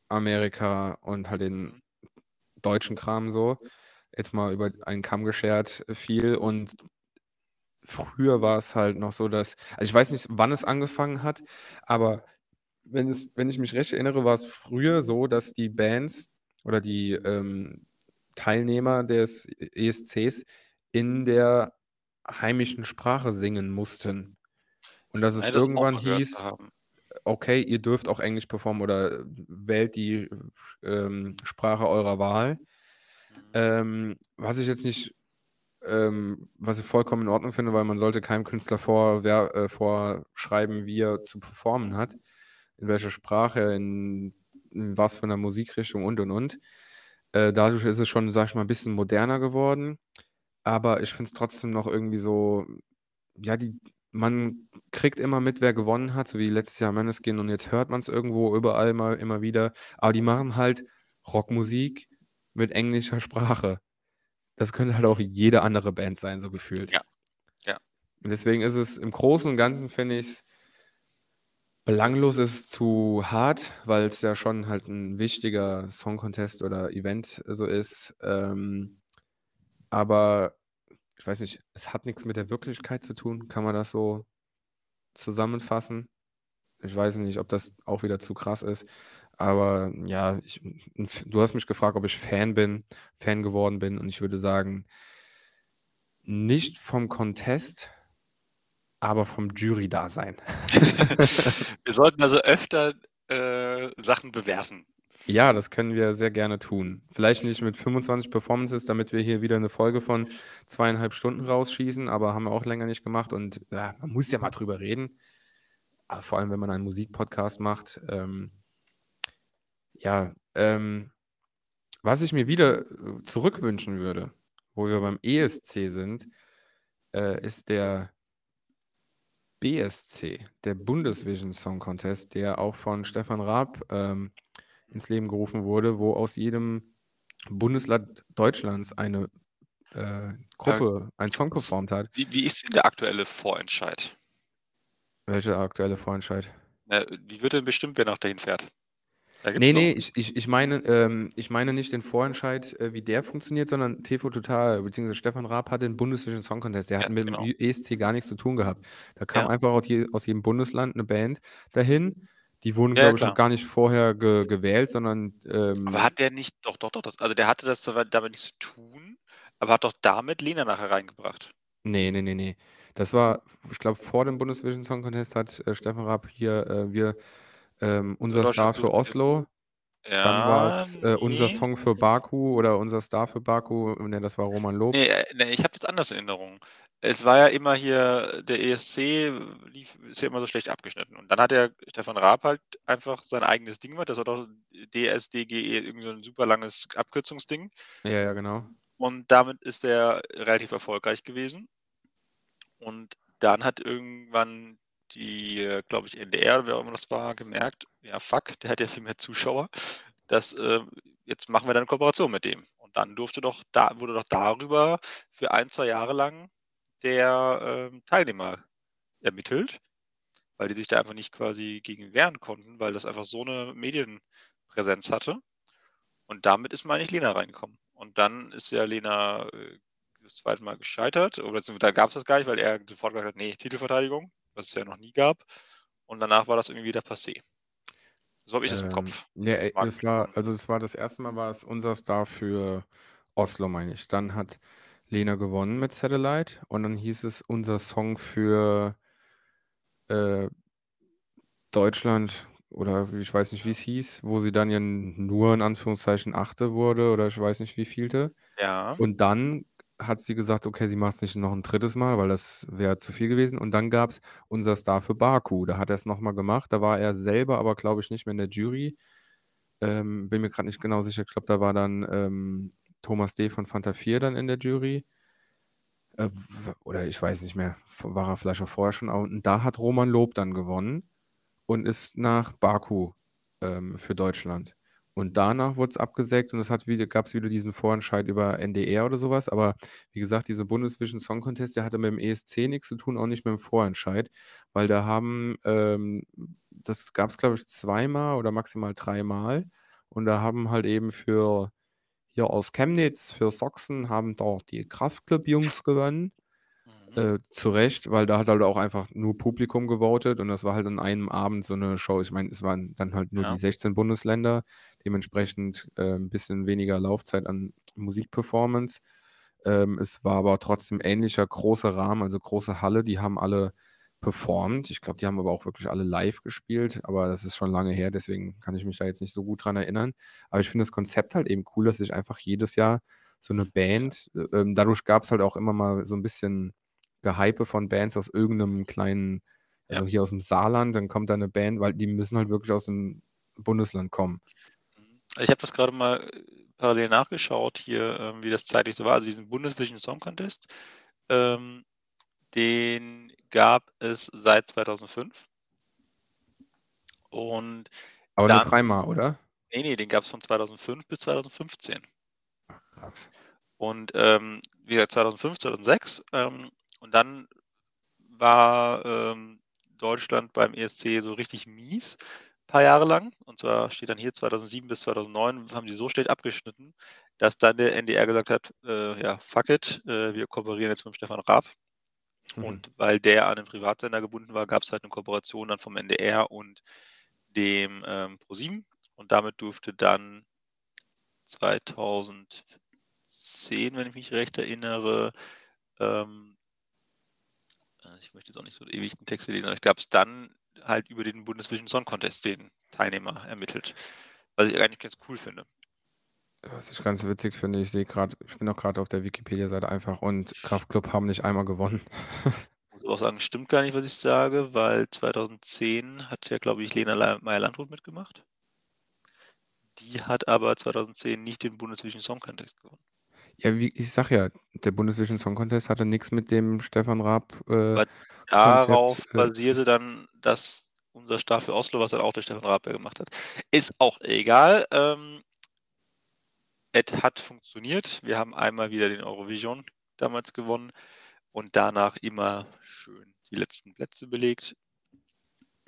Amerika und halt den Mhm. deutschen Kram so, jetzt mal über einen Kamm geschert, äh, viel. Und früher war es halt noch so, dass also, ich weiß nicht, wann es angefangen hat, aber wenn es wenn ich mich recht erinnere, war es früher so, dass die Bands oder die, ähm, Teilnehmer des ESCs in der heimischen Sprache singen mussten. Und dass es auch irgendwann hieß. „Okay, ihr dürft auch Englisch performen oder wählt die, ähm, Sprache eurer Wahl.“ Mhm. Ähm, was ich jetzt nicht ähm, was ich vollkommen in Ordnung finde, weil man sollte keinem Künstler vorwer äh, vorschreiben, wie er zu performen hat, in welcher Sprache, in in was für 'ner Musikrichtung und, und, und. Äh, dadurch ist es schon, sage ich mal, 'n bisschen moderner geworden, aber ich finde es trotzdem noch irgendwie so ja, die man kriegt immer mit, wer gewonnen hat, so wie letztes Jahr Måneskin und jetzt hört man's irgendwo überall mal immer wieder, aber die machen halt Rockmusik mit englischer Sprache. Das könnte halt auch jede andere Band sein, so gefühlt. Ja, ja. Und deswegen ist es im Großen und Ganzen finde ich's belanglos ist zu hart, weil's ja schon halt 'n wichtiger Song Contest oder Event so ist. Ähm, aber ich weiß nicht, es hat nix mit der Wirklichkeit zu tun. Kann man das so zusammenfassen? Ich weiß nicht, ob das auch wieder zu krass ist, aber ja, ich du hast mich gefragt, ob ich Fan bin Fan geworden bin und ich würde sagen nicht vom Contest aber vom Jury-Dasein. Wir sollten also öfter, äh, Sachen bewerten. Ja, das können wir sehr gerne tun. Vielleicht nicht mit 25 Performances, damit wir hier wieder 'ne Folge von 2,5 Stunden rausschießen, aber haben wir auch länger nicht gemacht und, ja, man muss ja mal drüber reden. Aber vor allem, wenn man einen Musikpodcast macht, ähm ja, ähm, was ich mir wieder, äh, zurückwünschen würde, wo wir beim ESC sind, äh, ist der BSC, der Bundesvision Song Contest, der auch von Stefan Raab, ähm, ins Leben gerufen wurde, wo aus jedem Bundesland Deutschlands eine, äh, Äh, Gruppe einen Song gibt's performt hat. wie wie ist denn der aktuelle Vorentscheid? Welcher aktuelle Vorentscheid? Äh, wie wird denn bestimmt, wer noch dahin fährt? Da gibt's Ne, doch ne, ich ich ich meine ähm, ich meine nicht den Vorentscheid, äh, wie der funktioniert, sondern TV Total beziehungsweise Stefan Raab hat den Bundesvision Song Contest. Der Ja, hat mit dem genau. Ü ESC gar nix zu tun gehabt. Da kam Ja. einfach aus je aus jedem Bundesland 'ne Band dahin. Die wurden, Ja, glaube ich, noch gar nicht vorher ge gewählt, sondern, Aber ähm hat der nicht doch, doch, doch, das also, der hatte das damit nichts zu tun, aber hat doch damit Lena nachher reingebracht. Ne, ne, ne, ne. Das war ich glaube, vor dem Bundesvision Song Contest hat, äh, Stefan Raab hier, äh, wir ähm, „Unser Star für Oslo“. Dann Ja, war's, äh, „Unser. Song für Baku“ oder „Unser Star für Baku“. Ne, das war Roman Lob. Ne, äh, ne, ich habe das anders in Erinnerung. Es war ja immer hier der ESC lief ist ja immer so schlecht abgeschnitten. Und dann hat der Stefan Raab halt einfach sein eigenes Ding gemacht. Das war doch DSDGE, irgend so 'n super langes Abkürzungsding. Ja, ja, genau. Und damit ist er relativ erfolgreich gewesen. Und dann hat irgendwann die, äh, glaube ich, NDR wer auch immer das war, gemerkt: „Ja, fuck, der hat ja viel mehr Zuschauer. Das, äh jetzt machen wir da 'ne Kooperation mit dem.“ Und dann durfte doch da wurde doch darüber für 1, 2 Jahre lang der, ähm, Teilnehmer ermittelt, weil die sich da einfach nicht quasi gegen wehren konnten, weil das einfach so 'ne Medienpräsenz hatte. Und damit ist, meine ich, Lena reingekommen. Und dann ist ja Lena, äh, das 2. Mal gescheitert oder da gab's das gar nicht, weil er sofort gesagt hat: „Ne, Titelverteidigung“, was es ja noch nie gab. Und danach war das irgendwie wieder passé. So habe ich das im Ähm, Kopf. ne, ey, Mag das war also, das war das 1. Mal war es „Unser Star für Oslo“, meine ich. Dann hat Lena gewonnen mit „Satellite“ und dann hieß es „Unser Song für“ äh, „Deutschland“ oder ich weiß nicht, Ja. wie's hieß, wo sie dann ja nur in Anführungszeichen 8. wurde oder ich weiß nicht Wievielte. Ja. Und dann hat sie gesagt, okay, sie macht's nicht noch 'n 3. Mal, weil das wäre zu viel gewesen. Und dann gab's „Unser Star für Baku“. Da hat er's noch mal gemacht. Da war er selber aber, glaube ich, nicht mehr in der Jury. Ähm, bin mir grad nicht genau sicher. Ich glaube, da war dann, ähm, Thomas D. von Fanta4 dann in der Jury. Äh, oder ich weiß nicht mehr, war er vielleicht auch vorher schon. Und da hat Roman Lob dann gewonnen und ist nach Baku, ähm, für Deutschland. Und danach wurd's abgesägt und es wieder gab's wieder diesen Vorentscheid über NDR oder so was. Aber wie gesagt, dieser Bundesvision Song Contest, der hatte mit dem ESC nix zu tun, auch nicht mit dem Vorentscheid, weil da haben, ähm das gab's, glaube ich, zweimal oder maximal dreimal. Und da haben halt eben für hier aus Chemnitz, für Sachsen, haben da die Kraftclub-Jungs gewonnen. Äh, zu Recht, weil da hat halt auch einfach nur Publikum gewotet und das war halt an einem Abend so eine Show. Ich meine, es waren dann halt nur Ja. die 16 Bundesländer, dementsprechend äh, ein bisschen weniger Laufzeit an Musikperformance. Ähm, es war aber trotzdem ähnlicher großer Rahmen, also große Halle, die haben alle performt. Ich glaube, die haben aber auch wirklich alle live gespielt, aber das ist schon lange her, deswegen kann ich mich da jetzt nicht so gut dran erinnern. Aber ich finde das Konzept halt eben cool, dass sich einfach jedes Jahr so eine Band, äh, ähm, dadurch gab es halt auch immer mal so ein bisschen Gehype von Bands aus irgendeinem kleinen, also Ja. hier aus dem Saarland, dann kommt da eine Band, weil die müssen halt wirklich aus dem Bundesland kommen. Mhm. Ich habe das gerade mal äh, parallel nachgeschaut hier, ähm, wie das zeitlich so war. Also diesen Bundesvision Song Contest, ähm, den gab es seit 2005. Und Aber nur dann, dreimal, oder? nee, nee, den gab es von 2005 bis 2015. Krass. Und ähm, wie gesagt, 2005, 2006. Ähm, und dann war ähm, Deutschland beim ESC so richtig mies, ein paar Jahre lang. Und zwar steht dann hier 2007 bis 2009, haben die so schlecht abgeschnitten, dass dann der NDR gesagt hat, äh, ja, fuck it, äh, wir kooperieren jetzt mit dem Stefan Raab. Mhm. Und weil der an den Privatsender gebunden war, gab es halt eine Kooperation dann vom NDR und dem ähm, ProSieben. Und damit durfte dann 2010, wenn ich mich recht erinnere, ähm, äh, ich möchte jetzt auch nicht so ewig den Text lesen, aber ich gab es dann halt über den Bundesvision Song Contest den Teilnehmer ermittelt. Was ich eigentlich ganz cool finde. Was ich ganz witzig finde, ich sehe gerade, ich bin auch gerade auf der Wikipedia-Seite einfach und Kraftklub haben nicht einmal gewonnen. Muss auch sagen, stimmt gar nicht, was ich sage, weil 2010 hat ja, glaube ich, Lena Meyer-Landrut mitgemacht. Die hat aber 2010 nicht den Bundesvision Song Contest gewonnen. Ja, wie ich sag ja, der Bundesvision Song Contest hatte nichts mit dem Stefan Raab äh, Aber darauf Konzept, äh, basierte dann das unser Staffel Oslo, was dann auch der Stefan Raab gemacht hat. Ist auch egal. Ähm, es hat funktioniert. Wir haben einmal wieder den Eurovision damals gewonnen und danach immer schön die letzten Plätze belegt.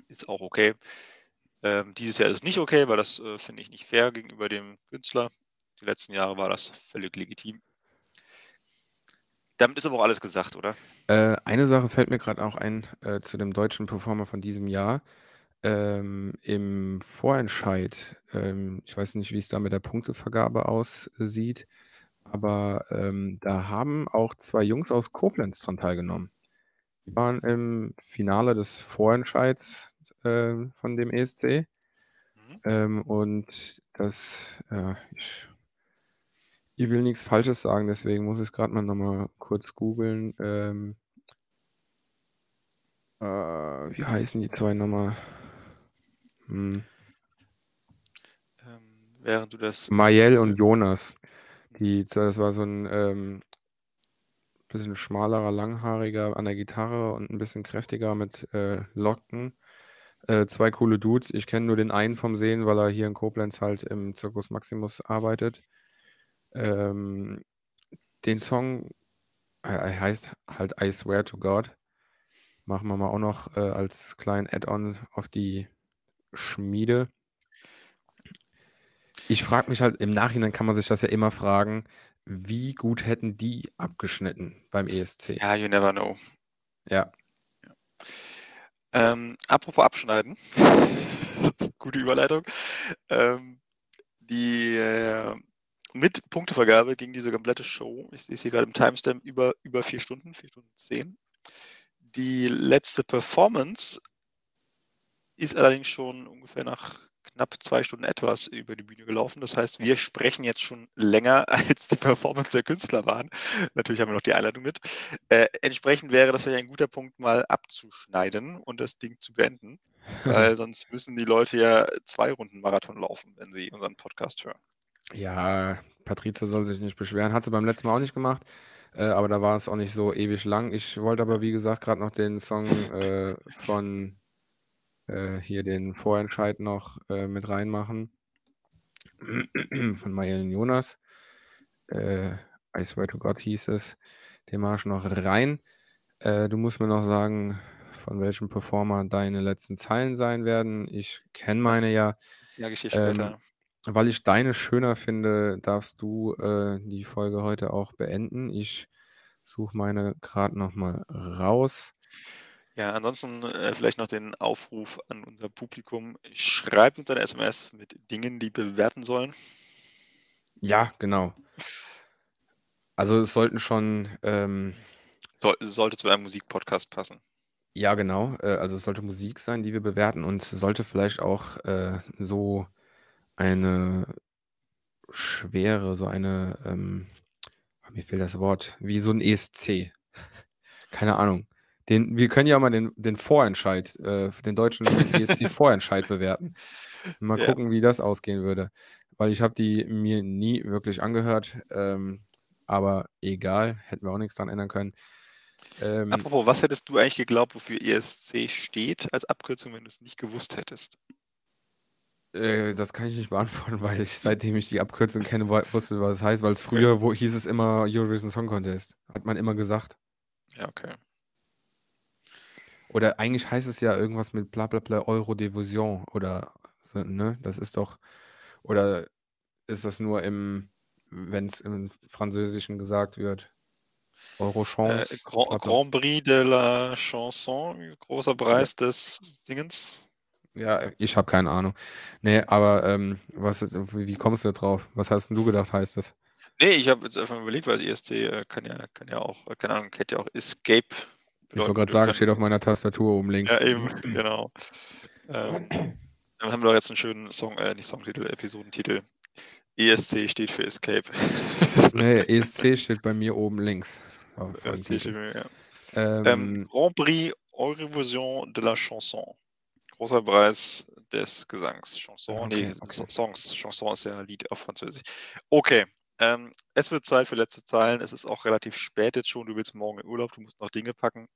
Ist auch okay. Ähm, dieses Jahr ist es nicht okay, weil das äh, finde ich nicht fair gegenüber dem Künstler. Die letzten Jahre war das völlig legitim. Damit ist aber auch alles gesagt, oder? Äh, eine Sache fällt mir gerade auch ein äh, zu dem deutschen Performer von diesem Jahr. Ähm, Im Vorentscheid, ähm, ich weiß nicht, wie es da mit der Punktevergabe aussieht, aber ähm, da haben auch zwei Jungs aus Koblenz dran teilgenommen. Die waren im Finale des Vorentscheids äh, von dem ESC. Mhm. Ähm, und das, ja, ich, ich will nichts Falsches sagen, deswegen muss ich es gerade mal nochmal kurz googeln. Ähm, äh, wie heißen die zwei nochmal? Hm. Ähm, während du das. Mayel und Jonas. Die, das war so ein ähm, bisschen schmalerer, langhaariger an der Gitarre und ein bisschen kräftiger mit äh, Locken. Äh, zwei coole Dudes. Ich kenne nur den einen vom Sehen, weil er hier in Koblenz halt im Circus Maximus arbeitet. Ähm, den Song äh, heißt halt I Swear to God. Machen wir mal auch noch äh, als kleinen Add-on auf die Schmiede. Ich frage mich halt, im Nachhinein kann man sich das ja immer fragen, wie gut hätten die abgeschnitten beim ESC? Ja, you never know. Ja. Ähm, apropos abschneiden. Gute Überleitung. Ähm, die äh, mit Punktevergabe ging diese komplette Show, ich sehe es hier gerade im Timestamp, über, über vier Stunden, vier Stunden zehn. Die letzte Performance ist allerdings schon ungefähr nach knapp zwei Stunden etwas über die Bühne gelaufen. Das heißt, wir sprechen jetzt schon länger, als die Performance der Künstler waren. Natürlich haben wir noch die Einleitung mit. Äh, entsprechend wäre das vielleicht ein guter Punkt, mal abzuschneiden und das Ding zu beenden. Weil sonst müssen die Leute ja zwei Runden Marathon laufen, wenn sie unseren Podcast hören. Ja, Patrizia soll sich nicht beschweren. Hat sie beim letzten Mal auch nicht gemacht. Äh, aber da war es auch nicht so ewig lang. Ich wollte aber, wie gesagt, gerade noch den Song äh, von äh, hier den Vorentscheid noch äh, mit reinmachen. von Mayelen Jonas. Äh, I swear to God hieß es. Den mache ich noch rein. Äh, du musst mir noch sagen, von welchem Performer deine letzten Zeilen sein werden. Ich kenne meine ja. Ja, ich dir Ähm, später. Weil ich deine schöner finde, darfst du äh, die Folge heute auch beenden. Ich suche meine gerade nochmal raus. Ja, ansonsten äh, vielleicht noch den Aufruf an unser Publikum. Schreibt uns eine SMS mit Dingen, die bewerten sollen. Ja, genau. Also es sollten schon. Ähm, so, sollte zu einem Musikpodcast passen. Ja, genau. Äh, also es sollte Musik sein, die wir bewerten und sollte vielleicht auch äh, so eine schwere, so eine, ähm, ah, mir fehlt das Wort, wie so ein ESC. Keine Ahnung. Den, wir können ja mal den, den Vorentscheid, äh, den deutschen ESC-Vorentscheid bewerten. Mal Ja. gucken, wie das ausgehen würde. Weil ich habe die mir nie wirklich angehört. Ähm, aber egal, hätten wir auch nichts dran ändern können. Ähm, Apropos, was hättest du eigentlich geglaubt, wofür ESC steht als Abkürzung, wenn du es nicht gewusst hättest? Äh, das kann ich nicht beantworten, weil ich seitdem ich die Abkürzung kenne, wei- wusste, was es heißt, weil es früher wo, hieß es immer Eurovision Song Contest. Hat man immer gesagt. Ja, okay. Oder eigentlich heißt es ja irgendwas mit bla bla bla Eurodivision oder so, ne? Das ist doch. Oder ist das nur im, wenn es im Französischen gesagt wird? Äh, Eurochance? Grand, bla bla. Grand Prix de la Chanson, großer Preis des Singens. Ja, ich habe keine Ahnung. Nee, aber ähm, was, wie kommst du da drauf? Was hast denn du gedacht, heißt das? Nee, ich habe jetzt einfach überlegt, weil ESC äh, kann ja, kann ja auch, äh, keine Ahnung, hätte ja auch Escape. Ich wollte gerade sagen, steht auf meiner Tastatur oben links. Ja, eben, genau. Ähm, dann haben wir doch jetzt einen schönen Song, äh, nicht Songtitel, Episodentitel. ESC steht für Escape. Nee, ESC steht bei mir oben links. ESC steht Titel. für, ja. Ähm, ähm, Grand Prix Eurovision de la Chanson. Großer Preis des Gesangs. Chanson, Okay, nee, okay. So- Songs. Chanson ist ja ein Lied auf Französisch. Okay. Ähm, es wird Zeit für letzte Zeilen. Es ist auch relativ spät jetzt schon. Du willst morgen in Urlaub, du musst noch Dinge packen.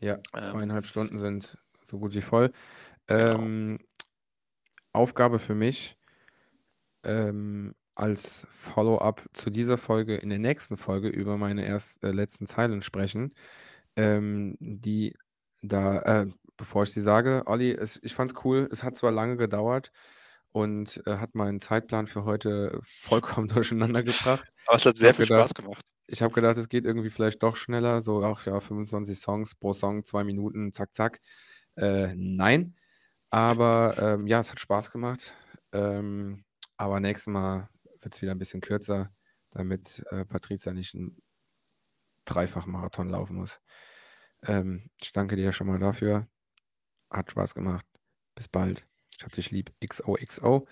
ja, ähm, zweieinhalb Stunden sind so gut wie voll. Genau. Ähm, Aufgabe für mich ähm, als Follow-up zu dieser Folge in der nächsten Folge über meine erst äh, letzten Zeilen sprechen. Ähm, die da, äh, bevor ich sie sage, Olli, es, ich fand's cool. Es hat zwar lange gedauert und äh, hat meinen Zeitplan für heute vollkommen durcheinander gebracht. Aber es hat sehr viel gedacht- Spaß gemacht. Ich habe gedacht, es geht irgendwie vielleicht doch schneller, so auch ja 25 Songs pro Song, zwei Minuten, zack, zack. Äh, nein, aber ähm, ja, es hat Spaß gemacht. Ähm, aber nächstes Mal wird es wieder ein bisschen kürzer, damit äh, Patricia nicht einen Dreifach-Marathon laufen muss. Ähm, ich danke dir schon mal dafür. Hat Spaß gemacht. Bis bald. Ich hab dich lieb. XOXO.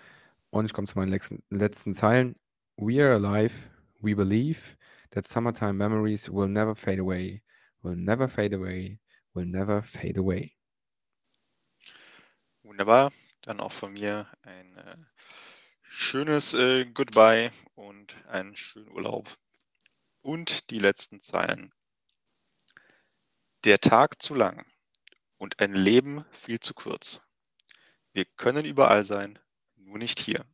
Und ich komme zu meinen letzten, letzten Zeilen. We are alive. We believe that summertime memories will never fade away. Will never fade away. Will never fade away. Wunderbar. Dann auch von mir ein äh, schönes äh, Goodbye und einen schönen Urlaub. Und die letzten Zeilen. Der Tag zu lang und ein Leben viel zu kurz. Wir können überall sein, nur nicht hier.